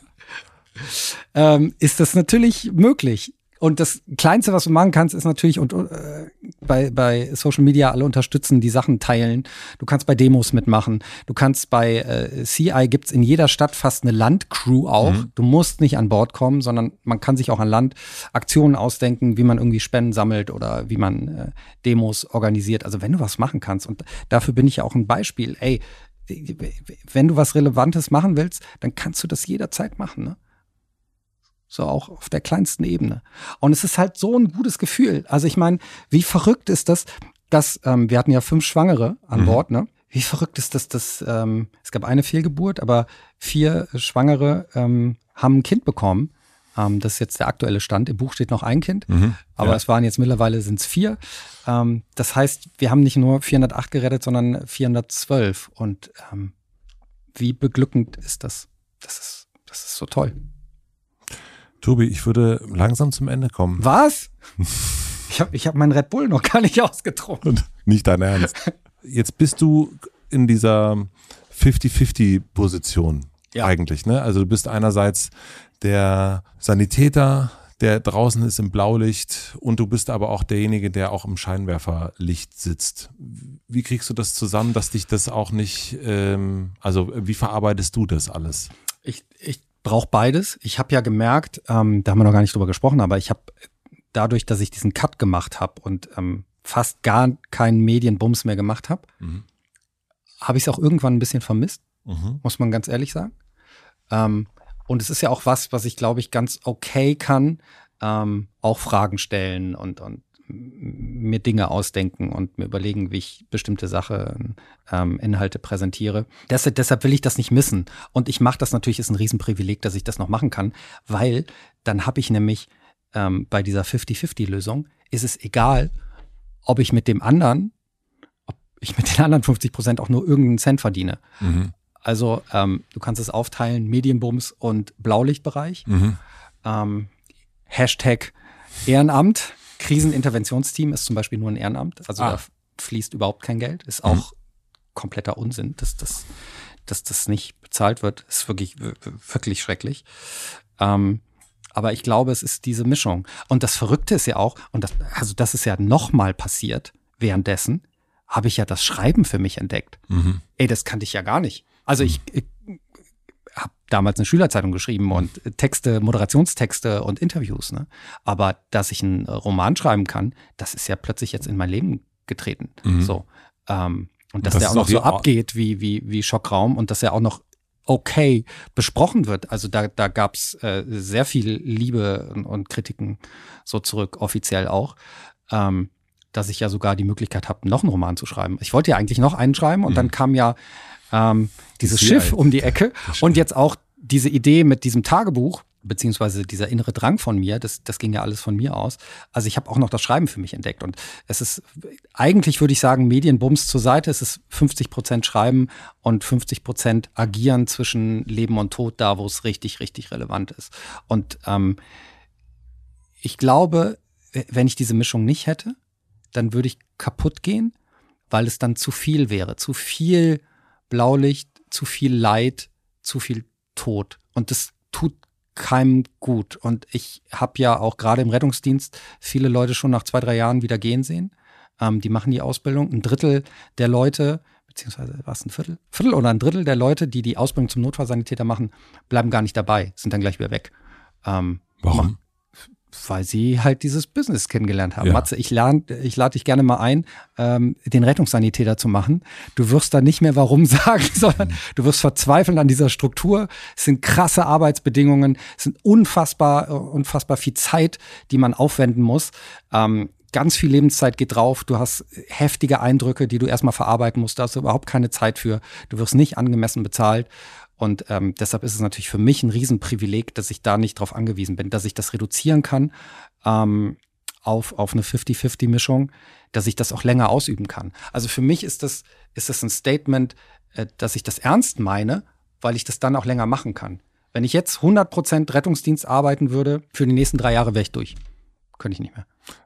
ähm, ist das natürlich möglich. Und das Kleinste, was du machen kannst, ist natürlich und äh, bei, bei Social Media alle unterstützen, die Sachen teilen. Du kannst bei Demos mitmachen. Du kannst bei äh, CI gibt's in jeder Stadt fast eine Landcrew auch. Mhm. Du musst nicht an Bord kommen, sondern man kann sich auch an Land Aktionen ausdenken, wie man irgendwie Spenden sammelt oder wie man äh, Demos organisiert. Also wenn du was machen kannst und dafür bin ich ja auch ein Beispiel. Ey, wenn du was Relevantes machen willst, dann kannst du das jederzeit machen. Ne? So auch auf der kleinsten Ebene. Und es ist halt so ein gutes Gefühl. Also ich meine, wie verrückt ist das, dass ähm, wir hatten ja fünf Schwangere an mhm. Bord, ne? Wie verrückt ist das, dass ähm, es gab eine Fehlgeburt, aber vier Schwangere ähm, haben ein Kind bekommen. Ähm, das ist jetzt der aktuelle Stand. Im Buch steht noch ein Kind, mhm, aber ja. es waren jetzt mittlerweile sind es vier. Ähm, das heißt, wir haben nicht nur 408 gerettet, sondern 412. Und ähm, wie beglückend ist das? Das ist, das ist so toll. Tobi, ich würde langsam zum Ende kommen. Was? Ich habe ich hab meinen Red Bull noch gar nicht ausgetrunken. Nicht dein Ernst. Jetzt bist du in dieser 50-50-Position ja. eigentlich. Ne? Also du bist einerseits der Sanitäter, der draußen ist im Blaulicht und du bist aber auch derjenige, der auch im Scheinwerferlicht sitzt. Wie kriegst du das zusammen, dass dich das auch nicht, ähm, also wie verarbeitest du das alles? Ich, ich brauche beides. Ich habe ja gemerkt, ähm, da haben wir noch gar nicht drüber gesprochen, aber ich habe dadurch, dass ich diesen Cut gemacht habe und ähm, fast gar keinen Medienbums mehr gemacht habe, mhm. habe ich es auch irgendwann ein bisschen vermisst, mhm. muss man ganz ehrlich sagen. Ähm, und es ist ja auch was, was ich glaube ich ganz okay kann, ähm, auch Fragen stellen und, und mir Dinge ausdenken und mir überlegen, wie ich bestimmte Sachen, ähm, Inhalte präsentiere. Deshalb, deshalb will ich das nicht missen. Und ich mache das natürlich, ist ein Riesenprivileg, dass ich das noch machen kann, weil dann habe ich nämlich ähm, bei dieser 50-50-Lösung, ist es egal, ob ich mit dem anderen, ob ich mit den anderen 50 Prozent auch nur irgendeinen Cent verdiene. Mhm. Also ähm, du kannst es aufteilen, Medienbums und Blaulichtbereich. Mhm. Ähm, Hashtag Ehrenamt. Kriseninterventionsteam ist zum Beispiel nur ein Ehrenamt. Also ah. da fließt überhaupt kein Geld. Ist mhm. auch kompletter Unsinn, dass das, dass das nicht bezahlt wird. Ist wirklich, wirklich schrecklich. Ähm, aber ich glaube, es ist diese Mischung. Und das Verrückte ist ja auch, und das, also das ist ja nochmal passiert währenddessen, habe ich ja das Schreiben für mich entdeckt. Mhm. Ey, das kannte ich ja gar nicht. Also ich, ich habe damals eine Schülerzeitung geschrieben und Texte, Moderationstexte und Interviews. Ne? Aber dass ich einen Roman schreiben kann, das ist ja plötzlich jetzt in mein Leben getreten. Mhm. So. Ähm, und dass das der auch noch so abgeht wie, wie, wie Schockraum und dass er auch noch okay besprochen wird. Also da, da gab es äh, sehr viel Liebe und, und, Kritiken so zurück, offiziell auch. Ähm, dass ich ja sogar die Möglichkeit habe, noch einen Roman zu schreiben. Ich wollte ja eigentlich noch einen schreiben und mhm. dann kam ja ähm, dieses Schiff um die Ecke und jetzt auch diese Idee mit diesem Tagebuch, beziehungsweise dieser innere Drang von mir, das, das ging ja alles von mir aus. Also ich habe auch noch das Schreiben für mich entdeckt. Und es ist, eigentlich würde ich sagen, Medienbums zur Seite. Es ist 50 Prozent Schreiben und 50 Prozent Agieren zwischen Leben und Tod, da wo es richtig, richtig relevant ist. Und ähm, ich glaube, wenn ich diese Mischung nicht hätte, dann würde ich kaputt gehen, weil es dann zu viel wäre. Zu viel Blaulicht, zu viel Leid, zu viel Tod. Und das tut keinem gut. Und ich habe ja auch gerade im Rettungsdienst viele Leute schon nach zwei, drei Jahren wieder gehen sehen. Ähm, die machen die Ausbildung. Ein Drittel der Leute, beziehungsweise was ein Viertel? Viertel oder ein Drittel der Leute, die die Ausbildung zum Notfallsanitäter machen, bleiben gar nicht dabei, sind dann gleich wieder weg. Ähm, Warum? Weil sie halt dieses Business kennengelernt haben. Ja. Matze, ich, lern, ich lade dich gerne mal ein, ähm, den Rettungssanitäter zu machen. Du wirst da nicht mehr warum sagen, sondern du wirst verzweifeln an dieser Struktur. Es sind krasse Arbeitsbedingungen, es sind unfassbar, unfassbar viel Zeit, die man aufwenden muss. Ähm, ganz viel Lebenszeit geht drauf. Du hast heftige Eindrücke, die du erstmal verarbeiten musst. Da hast du überhaupt keine Zeit für. Du wirst nicht angemessen bezahlt. Und ähm, deshalb ist es natürlich für mich ein Riesenprivileg, dass ich da nicht drauf angewiesen bin, dass ich das reduzieren kann ähm, auf, auf eine 50-50-Mischung, dass ich das auch länger ausüben kann. Also für mich ist das, ist das ein Statement, äh, dass ich das ernst meine, weil ich das dann auch länger machen kann. Wenn ich jetzt 100% Rettungsdienst arbeiten würde, für die nächsten drei Jahre wäre ich durch. Könnte ich nicht mehr.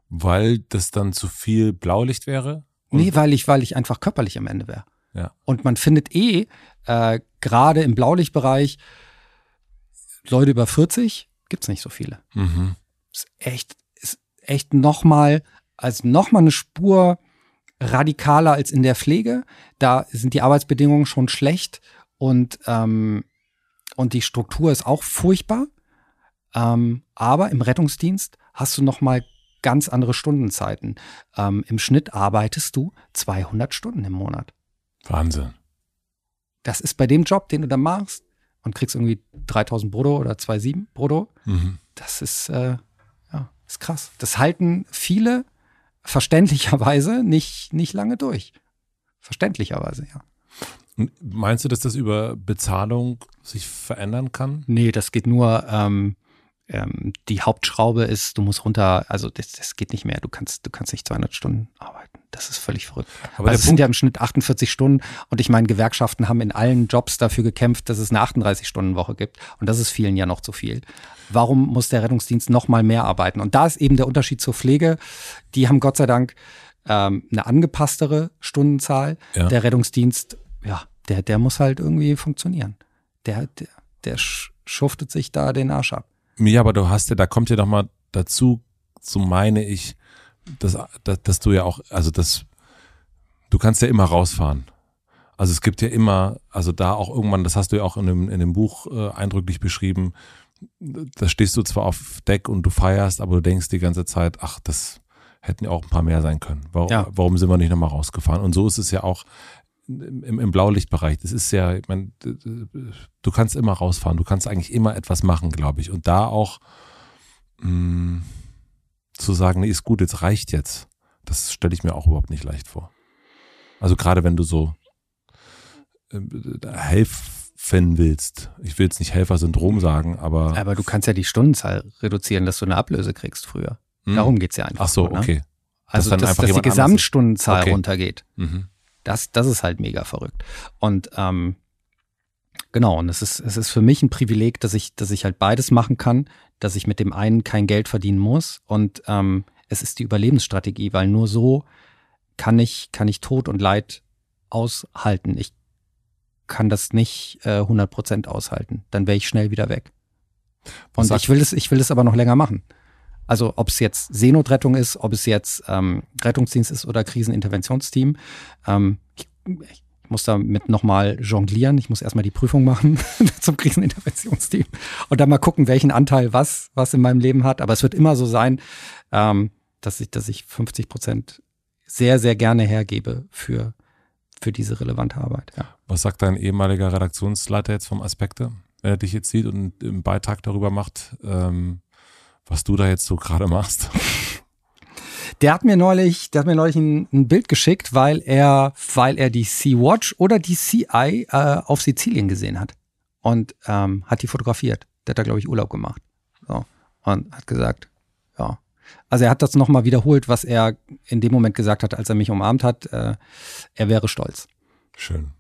Weil das dann zu viel Blaulicht wäre? Nee, weil ich, weil ich einfach körperlich am Ende wäre. Ja. Und man findet eh äh, gerade im Blaulichtbereich Leute über 40 gibt's nicht so viele. Mhm. Ist echt, ist echt nochmal, als nochmal eine Spur radikaler als in der Pflege. Da sind die Arbeitsbedingungen schon schlecht und, ähm, und die Struktur ist auch furchtbar. Ähm, aber im Rettungsdienst hast du nochmal ganz andere Stundenzeiten. Ähm, Im Schnitt arbeitest du 200 Stunden im Monat. Wahnsinn. Das ist bei dem Job, den du da machst und kriegst irgendwie 3000 Brutto oder 2,7 Brutto. Mhm. Das ist, äh, ja, ist krass. Das halten viele verständlicherweise nicht, nicht lange durch. Verständlicherweise, ja. Meinst du, dass das über Bezahlung sich verändern kann? Nee, das geht nur, ähm, ähm, die Hauptschraube ist, du musst runter, also das, das geht nicht mehr. Du kannst, du kannst nicht 200 Stunden arbeiten. Das ist völlig verrückt. Aber also es sind ja im Schnitt 48 Stunden und ich meine, Gewerkschaften haben in allen Jobs dafür gekämpft, dass es eine 38-Stunden-Woche gibt und das ist vielen ja noch zu viel. Warum muss der Rettungsdienst noch mal mehr arbeiten? Und da ist eben der Unterschied zur Pflege. Die haben Gott sei Dank ähm, eine angepasstere Stundenzahl. Ja. Der Rettungsdienst, ja, der, der muss halt irgendwie funktionieren. Der, der, der schuftet sich da den Arsch ab. Ja, aber du hast ja, da kommt ja noch mal dazu, so meine ich, dass, dass, dass du ja auch, also das, du kannst ja immer rausfahren. Also es gibt ja immer, also da auch irgendwann, das hast du ja auch in dem, in dem Buch äh, eindrücklich beschrieben, da stehst du zwar auf Deck und du feierst, aber du denkst die ganze Zeit, ach, das hätten ja auch ein paar mehr sein können. Warum, ja. warum sind wir nicht nochmal rausgefahren? Und so ist es ja auch im, im Blaulichtbereich. Das ist ja, ich meine, du kannst immer rausfahren, du kannst eigentlich immer etwas machen, glaube ich. Und da auch mh, mm, zu sagen, nee, ist gut, jetzt reicht jetzt. Das stelle ich mir auch überhaupt nicht leicht vor. Also gerade wenn du so äh, helfen willst. Ich will jetzt nicht Helfersyndrom sagen, aber. Aber du kannst ja die Stundenzahl reduzieren, dass du eine Ablöse kriegst früher. Hm. Darum geht's ja einfach. Ach so, nur, ne? okay. Also, dann dass, dass die Gesamtstundenzahl Okay. runtergeht. Mhm. Das, das ist halt mega verrückt. Und ähm, genau, und es ist, es ist für mich ein Privileg, dass ich, dass ich halt beides machen kann, dass ich mit dem einen kein Geld verdienen muss. Und ähm, es ist die Überlebensstrategie, weil nur so kann ich, kann ich Tod und Leid aushalten. Ich kann das nicht äh, 100 Prozent aushalten. Dann wäre ich schnell wieder weg. Und ich will es, ich will es aber noch länger machen. Also ob es jetzt Seenotrettung ist, ob es jetzt ähm, Rettungsdienst ist oder Kriseninterventionsteam. Ähm, ich, ich muss damit nochmal jonglieren. Ich muss erstmal die Prüfung machen zum Kriseninterventionsteam und dann mal gucken, welchen Anteil was, was in meinem Leben hat. Aber es wird immer so sein, ähm, dass ich, dass ich 50 Prozent sehr, sehr gerne hergebe für, für diese relevante Arbeit. Ja. Was sagt dein ehemaliger Redaktionsleiter jetzt vom Aspekte, wenn er dich jetzt sieht und einen Beitrag darüber macht, ähm, was du da jetzt so gerade machst? Der hat mir neulich, der hat mir neulich ein, ein Bild geschickt, weil er, weil er die Sea-Watch oder die CI äh, auf Sizilien gesehen hat und ähm, hat die fotografiert. Der hat da glaube ich Urlaub gemacht. So und hat gesagt, ja. Also er hat das nochmal wiederholt, was er in dem Moment gesagt hat, als er mich umarmt hat. Äh, er wäre stolz. Schön.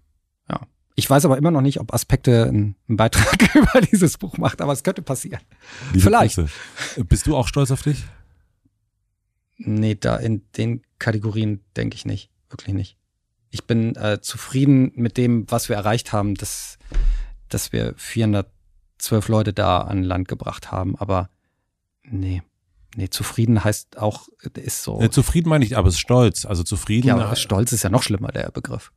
Ja. Ich weiß aber immer noch nicht, ob Aspekte einen, einen Beitrag über dieses Buch macht, aber es könnte passieren. Liebe Vielleicht. Grüße. Bist du auch stolz auf dich? Nee, da in den Kategorien denke ich nicht. Wirklich nicht. Ich bin äh, zufrieden mit dem, was wir erreicht haben, dass, dass wir 412 Leute da an Land gebracht haben. Aber nee, nee, zufrieden heißt auch, ist so. Äh, zufrieden meine ich, aber es ist stolz. Also zufrieden ja, Stolz ist ja noch schlimmer, der Begriff.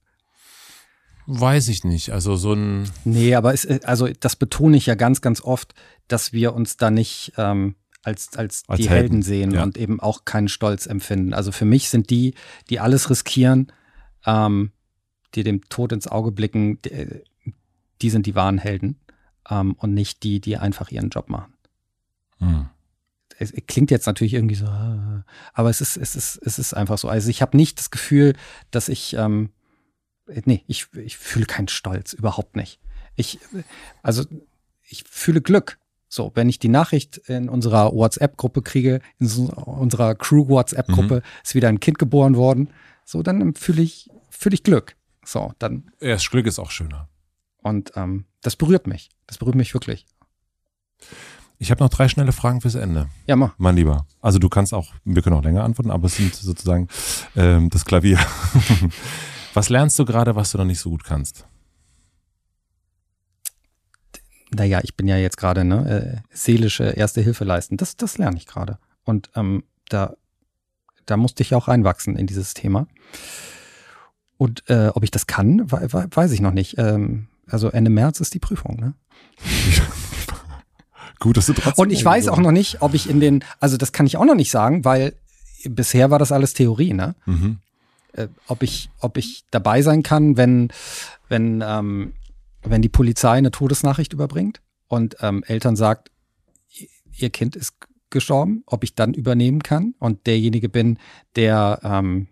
Weiß ich nicht. Also so ein Nee, aber es, äh, also das betone ich ja ganz, ganz oft, dass wir uns da nicht ähm, als, als, Als die Helden, Helden, sehen ja. und eben auch keinen Stolz empfinden. Also für mich sind die, die alles riskieren, ähm, die dem Tod ins Auge blicken, die, die sind die wahren Helden ähm, und nicht die, die einfach ihren Job machen. hm. Es klingt jetzt natürlich irgendwie so, äh, aber es ist, es ist, es ist einfach so. Also ich habe nicht das Gefühl, dass ich, ähm, nee, ich, ich fühle keinen Stolz, überhaupt nicht. Ich, also ich fühle Glück. So, wenn ich die Nachricht in unserer WhatsApp-Gruppe kriege, in so unserer Crew-WhatsApp-Gruppe, ist wieder ein Kind geboren worden, so, dann fühle ich, fühle ich Glück. So, dann, ja, das Glück ist auch schöner. und ähm, das berührt mich. Das berührt mich wirklich. Ich habe noch drei schnelle Fragen fürs Ende, Ja, mach. mein Lieber. Also du kannst auch, wir können auch länger antworten, aber es sind sozusagen ähm, das Klavier. was lernst du gerade, was du noch nicht so gut kannst? naja, ich bin ja jetzt gerade ne, äh, seelische Erste Hilfe leisten. Das, das lerne ich gerade. Und ähm, da, da musste ich auch reinwachsen in dieses Thema. Und äh, ob ich das kann, we we weiß ich noch nicht. Ähm, also Ende März ist die Prüfung. Ne? Gut, dass du trotzdem. Und ich weiß auch noch nicht, ob ich in den, also das kann ich auch noch nicht sagen, weil bisher war das alles Theorie. Ne? Mhm. Äh, ob ich, ob ich dabei sein kann, wenn, wenn, ähm, wenn die Polizei eine Todesnachricht überbringt und ähm, Eltern sagt, ihr Kind ist gestorben, ob ich dann übernehmen kann und derjenige bin, der, ähm,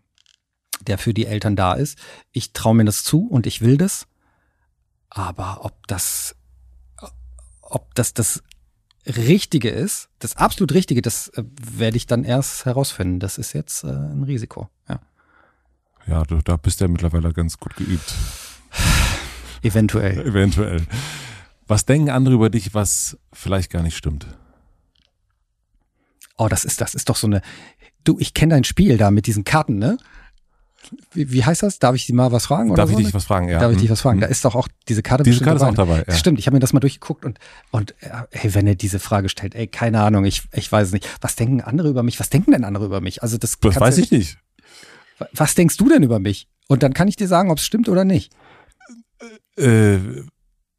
der für die Eltern da ist. Ich traue mir das zu und ich will das. Aber ob das, ob das das Richtige ist, das absolut Richtige, das äh, werde ich dann erst herausfinden. Das ist jetzt äh, ein Risiko. Ja. Ja, du, da bist du ja mittlerweile ganz gut geübt. Eventuell. Eventuell. Was denken andere über dich, was vielleicht gar nicht stimmt? Oh, das ist, das ist doch so eine. Du, ich kenne dein Spiel da mit diesen Karten, ne? Wie, wie heißt das? Darf ich dir mal was fragen? Darf ich so? dich was fragen? Ja. Darf ich dich was fragen? Mhm. Da ist doch auch diese Karte Diese Karte ist auch dabei, ja. Stimmt, ich habe mir das mal durchgeguckt und, und äh, hey, wenn er diese Frage stellt, ey, keine Ahnung, ich, ich weiß es nicht. Was denken andere über mich? Was denken denn andere über mich? Also das, Das weiß ich nicht. Was denkst du denn über mich? Und dann kann ich dir sagen, ob es stimmt oder nicht. Äh,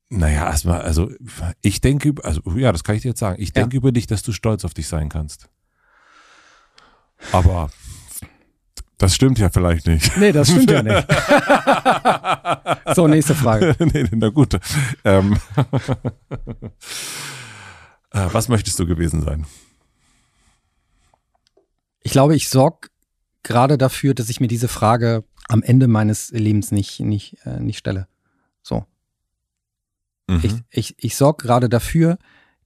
naja, erstmal, also ich denke, also ja, das kann ich dir jetzt sagen. Ich Ja. denke über dich, dass du stolz auf dich sein kannst. Aber das stimmt ja vielleicht nicht. Nee, das stimmt ja nicht. so, nächste Frage. nee, nee, na gut. Ähm, äh, was möchtest du gewesen sein? Ich glaube, ich sorge gerade dafür, dass ich mir diese Frage am Ende meines Lebens nicht, nicht, äh, nicht stelle. So. Mhm. Ich, ich, ich sorge gerade dafür,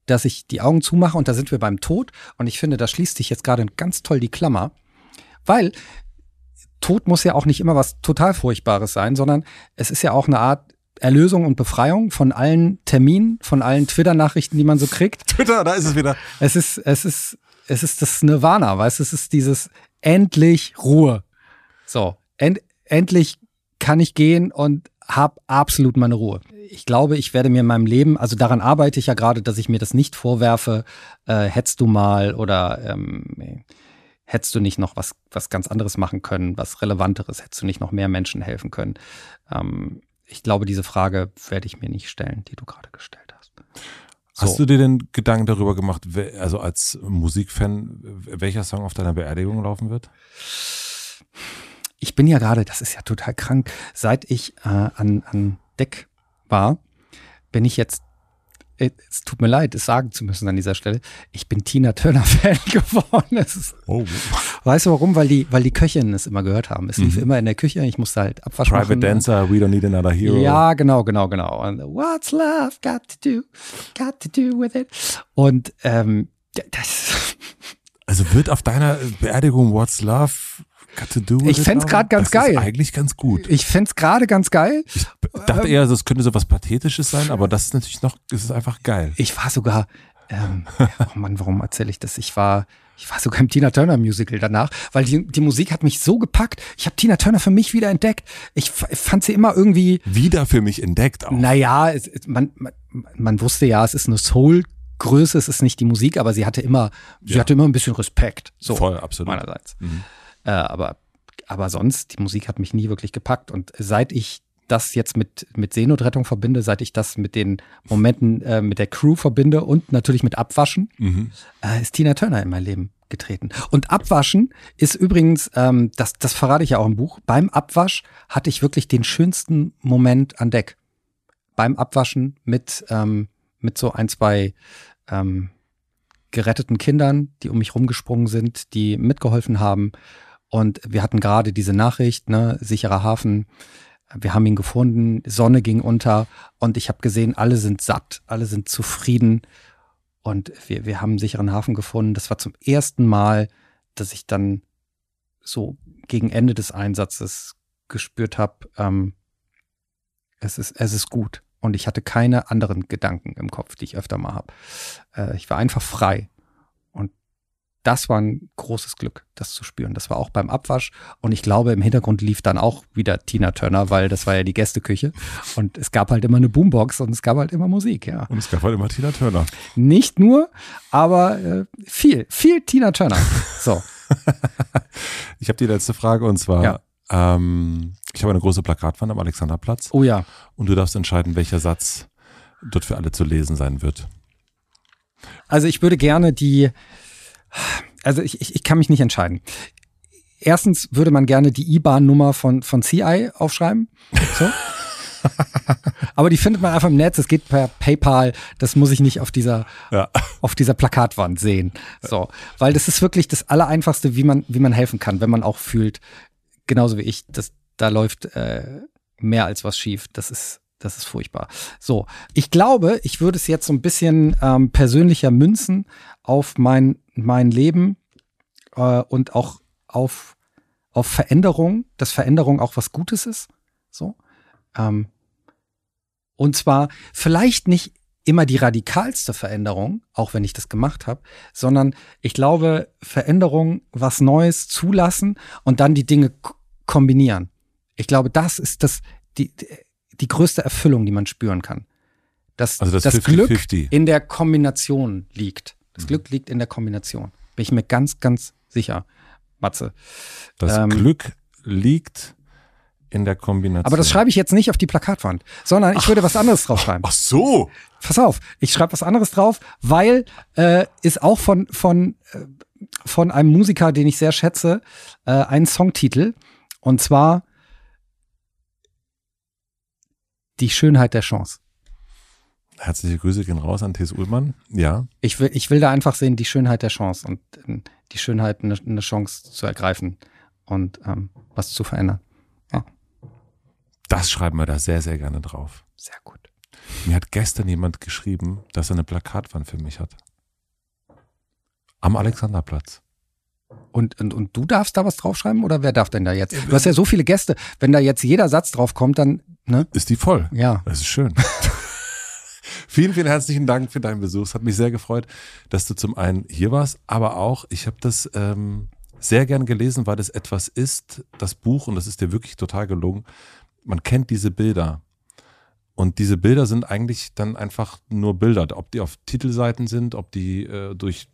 dass ich die Augen zumache und da sind wir beim Tod. Und ich finde, da schließt sich jetzt gerade ganz toll die Klammer, weil Tod muss ja auch nicht immer was total Furchtbares sein, sondern es ist ja auch eine Art Erlösung und Befreiung von allen Terminen, von allen Twitter-Nachrichten, die man so kriegt. Twitter, da ist es wieder. Es ist, es ist, es ist das Nirvana, weißt du, es ist dieses endlich Ruhe. So, end, endlich kann ich gehen und habe absolut meine Ruhe. Ich glaube, ich werde mir in meinem Leben, also daran arbeite ich ja gerade, dass ich mir das nicht vorwerfe, äh, hättest du mal oder ähm, hättest du nicht noch was, was ganz anderes machen können, was Relevanteres, hättest du nicht noch mehr Menschen helfen können. Ähm, ich glaube, diese Frage werde ich mir nicht stellen, die du gerade gestellt hast. Hast So. du dir denn Gedanken darüber gemacht, also als Musikfan, welcher Song auf deiner Beerdigung laufen wird? ich bin ja gerade, das ist ja total krank, seit ich äh, an, an Deck war, bin ich jetzt, es tut mir leid, es sagen zu müssen an dieser Stelle, ich bin Tina Turner Fan geworden. Ist, Oh. weißt du warum? Weil die, weil die Köchinnen es immer gehört haben. Es lief Mhm. immer in der Küche, ich musste halt Abwasch Private machen. Dancer, We Don't Need Another Hero. Ja, genau, genau, genau. Und what's love got to do, got to do with it? Und ähm, das, Also wird auf deiner Beerdigung What's Love Ich fänd's laufen? grad ganz das geil. Ist eigentlich ganz gut. ich fänd's gerade ganz geil. Ich dachte eher, das könnte so was Pathetisches sein, aber das ist natürlich noch, das ist einfach geil. Ich war sogar, ähm, oh Mann, warum erzähle ich das? Ich war, ich war sogar im Tina Turner Musical danach, weil die, die Musik hat mich so gepackt. Ich habe Tina Turner für mich wieder entdeckt. Ich fand sie immer irgendwie, Wieder für mich entdeckt auch. naja, es, es, man, man, man wusste ja, es ist eine Soul-Größe, es ist nicht die Musik, aber sie hatte immer, sie Ja. hatte immer ein bisschen Respekt. So, Voll, absolut. meinerseits. Mhm. Äh, aber, aber sonst, die Musik hat mich nie wirklich gepackt. Und seit ich das jetzt mit, mit Seenotrettung verbinde, seit ich das mit den Momenten äh, mit der Crew verbinde und natürlich mit Abwaschen, Mhm. äh, ist Tina Turner in mein Leben getreten. Und Abwaschen ist übrigens, ähm, das, das verrate ich ja auch im Buch, beim Abwasch hatte ich wirklich den schönsten Moment an Deck. Beim Abwaschen mit, ähm, mit so ein, zwei ähm, geretteten Kindern, die um mich rumgesprungen sind, die mitgeholfen haben. Und wir hatten gerade diese Nachricht, ne, sicherer Hafen. Wir haben ihn gefunden, Sonne ging unter und ich habe gesehen, alle sind satt, alle sind zufrieden und wir, wir haben einen sicheren Hafen gefunden. Das war zum ersten Mal, dass ich dann so gegen Ende des Einsatzes gespürt habe, ähm, es, ist, es ist gut. Und ich hatte keine anderen Gedanken im Kopf, die ich öfter mal habe. Äh, ich war einfach frei. Das war ein großes Glück, das zu spüren. Das war auch beim Abwasch. Und ich glaube, im Hintergrund lief dann auch wieder Tina Turner, weil das war ja die Gästeküche. Und es gab halt immer eine Boombox und es gab halt immer Musik, ja. Und es gab halt immer Tina Turner. Nicht nur, aber äh, viel, viel Tina Turner. So. Ich habe die letzte Frage und zwar, Ja. ähm, ich habe eine große Plakatwand am Alexanderplatz Oh ja. und du darfst entscheiden, welcher Satz dort für alle zu lesen sein wird. Also ich würde gerne die, also ich, ich, ich kann mich nicht entscheiden. Erstens würde man gerne die IBAN-Nummer von, von CI aufschreiben. So. Aber die findet man einfach im Netz. Es geht per PayPal. Das muss ich nicht auf dieser, Ja. auf dieser Plakatwand sehen. So. Weil das ist wirklich das Allereinfachste, wie man, wie man helfen kann, wenn man auch fühlt, genauso wie ich, dass da läuft äh, mehr als was schief. Das ist, das ist furchtbar. So, ich glaube, ich würde es jetzt so ein bisschen ähm, persönlicher münzen auf mein, mein Leben äh, und auch auf, auf Veränderung, dass Veränderung auch was Gutes ist. So. Ähm, und zwar vielleicht nicht immer die radikalste Veränderung, auch wenn ich das gemacht habe, sondern ich glaube, Veränderung, was Neues zulassen und dann die Dinge kombinieren. Ich glaube, das ist das, die, die größte Erfüllung, die man spüren kann. Dass Also das das Glück 50-50. in der Kombination liegt. Das. Glück liegt in der Kombination. Bin ich mir ganz, ganz sicher, Matze. Das Ähm, Glück liegt in der Kombination. Aber das schreibe ich jetzt nicht auf die Plakatwand, sondern ich würde was anderes draufschreiben. Ach so. Pass auf, ich schreibe was anderes drauf, weil äh, ist auch von von äh, von einem Musiker, den ich sehr schätze, äh, ein Songtitel und zwar Die Schönheit der Chance. Herzliche Grüße gehen raus an T.S. Ullmann. Ja. Ich will, ich will da einfach sehen, die Schönheit der Chance und äh, die Schönheit, eine, eine Chance zu ergreifen und ähm, was zu verändern. Ja. Das schreiben wir da sehr, sehr gerne drauf. Sehr gut. Mir hat gestern jemand geschrieben, dass er eine Plakatwand für mich hat. Am Alexanderplatz. Und, und, und du darfst da was draufschreiben oder wer darf denn da jetzt? Du hast ja so viele Gäste. Wenn da jetzt jeder Satz drauf kommt, dann, ne? Ist die voll? Ja. Das ist schön. vielen, vielen herzlichen Dank für deinen Besuch. Es hat mich sehr gefreut, dass du zum einen hier warst, aber auch, ich habe das ähm, sehr gern gelesen, weil es etwas ist, das Buch, und das ist dir wirklich total gelungen, man kennt diese Bilder. Und diese Bilder sind eigentlich dann einfach nur Bilder, ob die auf Titelseiten sind, ob die äh, durch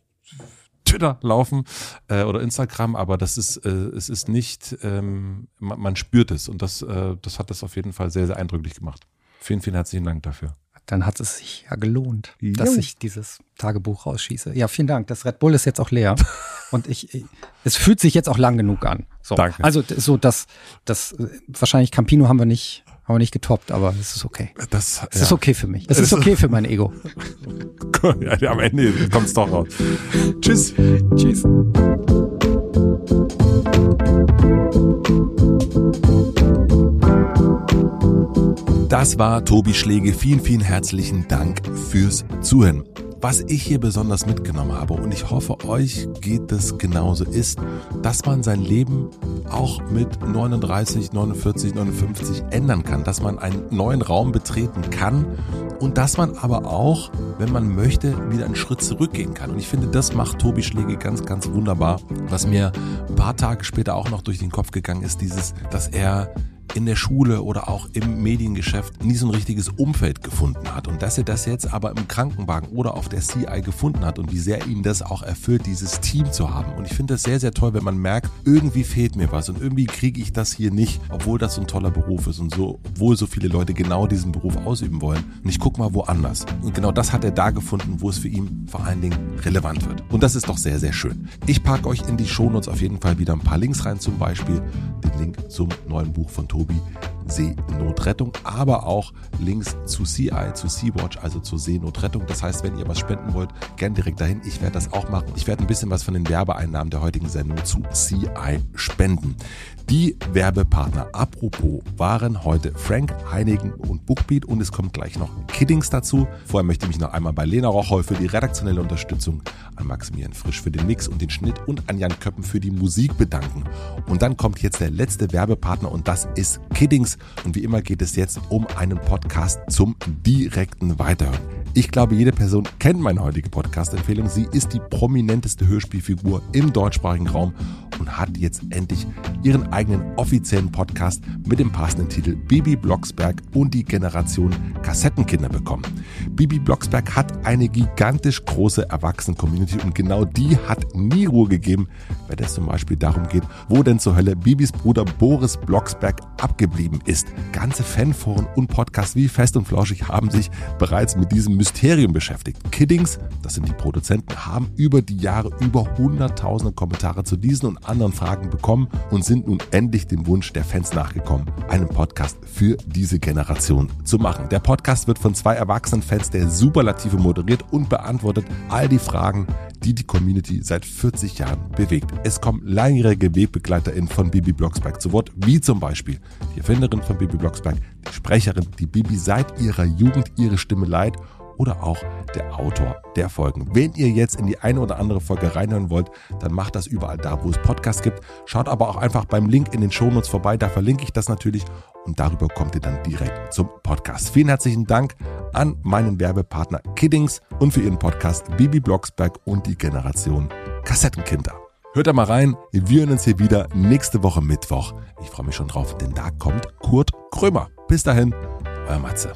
Twitter laufen äh, oder Instagram, aber das ist, äh, es ist nicht, ähm, man, man, spürt es und das, äh, das hat das auf jeden Fall sehr, sehr eindrücklich gemacht. Vielen, vielen herzlichen Dank dafür. Dann hat es sich ja gelohnt, jo. dass ich dieses Tagebuch rausschieße. Ja, vielen Dank. Das Red Bull ist jetzt auch leer und ich, es fühlt sich jetzt auch lang genug an. So. Danke. Also so, dass das wahrscheinlich Campino haben wir nicht haben wir nicht getoppt, aber es ist okay. Das, es ja. ist okay für mich. Es ist okay für mein Ego. am Ende kommt es doch raus. Tschüss. Tschüss. Das war Tobi Schläge. Vielen, vielen herzlichen Dank fürs Zuhören was ich hier besonders mitgenommen habe und ich hoffe, euch geht es genauso, ist, dass man sein Leben auch mit 39, 49, 59 ändern kann, dass man einen neuen Raum betreten kann und dass man aber auch, wenn man möchte, wieder einen Schritt zurückgehen kann. Und ich finde, das macht Tobi Schläge ganz, ganz wunderbar. Was mir ein paar Tage später auch noch durch den Kopf gegangen ist, dieses, dass er in der Schule oder auch im Mediengeschäft nie so ein richtiges Umfeld gefunden hat und dass er das jetzt aber im Krankenwagen oder auf der CI gefunden hat und wie sehr ihm das auch erfüllt, dieses Team zu haben. Und ich finde das sehr, sehr toll, wenn man merkt, irgendwie fehlt mir was und irgendwie kriege ich das hier nicht, obwohl das so ein toller Beruf ist und so, obwohl so viele Leute genau diesen Beruf ausüben wollen. Und ich gucke mal woanders. Und genau das hat er da gefunden, wo es für ihn vor allen Dingen relevant wird. Und das ist doch sehr, sehr schön. Ich packe euch in die Shownotes auf jeden Fall wieder ein paar Links rein, zum Beispiel den Link zum neuen Buch von Tobi Seenotrettung, aber auch Links zu CI, zu Sea-Watch, also zur Seenotrettung. Das heißt, wenn ihr was spenden wollt, gern direkt dahin. Ich werde das auch machen. Ich werde ein bisschen was von den Werbeeinnahmen der heutigen Sendung zu CI spenden. Die Werbepartner, apropos, waren heute Frank, Heinigen und Bookbeat und es kommt gleich noch Kiddings dazu. Vorher möchte ich mich noch einmal bei Lena Rocholl für die redaktionelle Unterstützung, an Maximilian Frisch für den Mix und den Schnitt und an Jan Köppen für die Musik bedanken. Und dann kommt jetzt der letzte Werbepartner und das ist Kiddings. Und wie immer geht es jetzt um einen Podcast zum direkten Weiterhören. Ich glaube, jede Person kennt meine heutige Podcast-Empfehlung. Sie ist die prominenteste Hörspielfigur im deutschsprachigen Raum und hat jetzt endlich ihren eigenen offiziellen Podcast mit dem passenden Titel Bibi Blocksberg und die Generation Kassettenkinder bekommen. Bibi Blocksberg hat eine gigantisch große Erwachsenen-Community und genau die hat nie Ruhe gegeben, wenn es zum Beispiel darum geht, wo denn zur Hölle Bibis Bruder Boris Blocksberg abgeblieben ist. Ganze Fanforen und Podcasts wie Fest und Flauschig haben sich bereits mit diesem Mysterium beschäftigt. Kiddings, das sind die Produzenten, haben über die Jahre über hunderttausende Kommentare zu diesen und anderen Fragen bekommen und sind nun endlich dem Wunsch der Fans nachgekommen, einen Podcast für diese Generation zu machen. Der Podcast wird von zwei erwachsenen Fans der Superlative moderiert und beantwortet all die Fragen, die die Community seit 40 Jahren bewegt. Es kommen langjährige WegbegleiterInnen von Bibi Blocksberg zu Wort, wie zum Beispiel die Erfinderin von Bibi Blocksberg, die Sprecherin, die Bibi seit ihrer Jugend ihre Stimme leiht oder auch der Autor der Folgen. Wenn ihr jetzt in die eine oder andere Folge reinhören wollt, dann macht das überall da, wo es Podcasts gibt. Schaut aber auch einfach beim Link in den Shownotes vorbei, da verlinke ich das natürlich und darüber kommt ihr dann direkt zum Podcast. Vielen herzlichen Dank an meinen Werbepartner Kiddings und für ihren Podcast Bibi Blocksberg und die Generation Kassettenkinder. Hört da mal rein. Wir hören uns hier wieder nächste Woche Mittwoch. Ich freue mich schon drauf, denn da kommt Kurt Krömer. Bis dahin, euer Matze.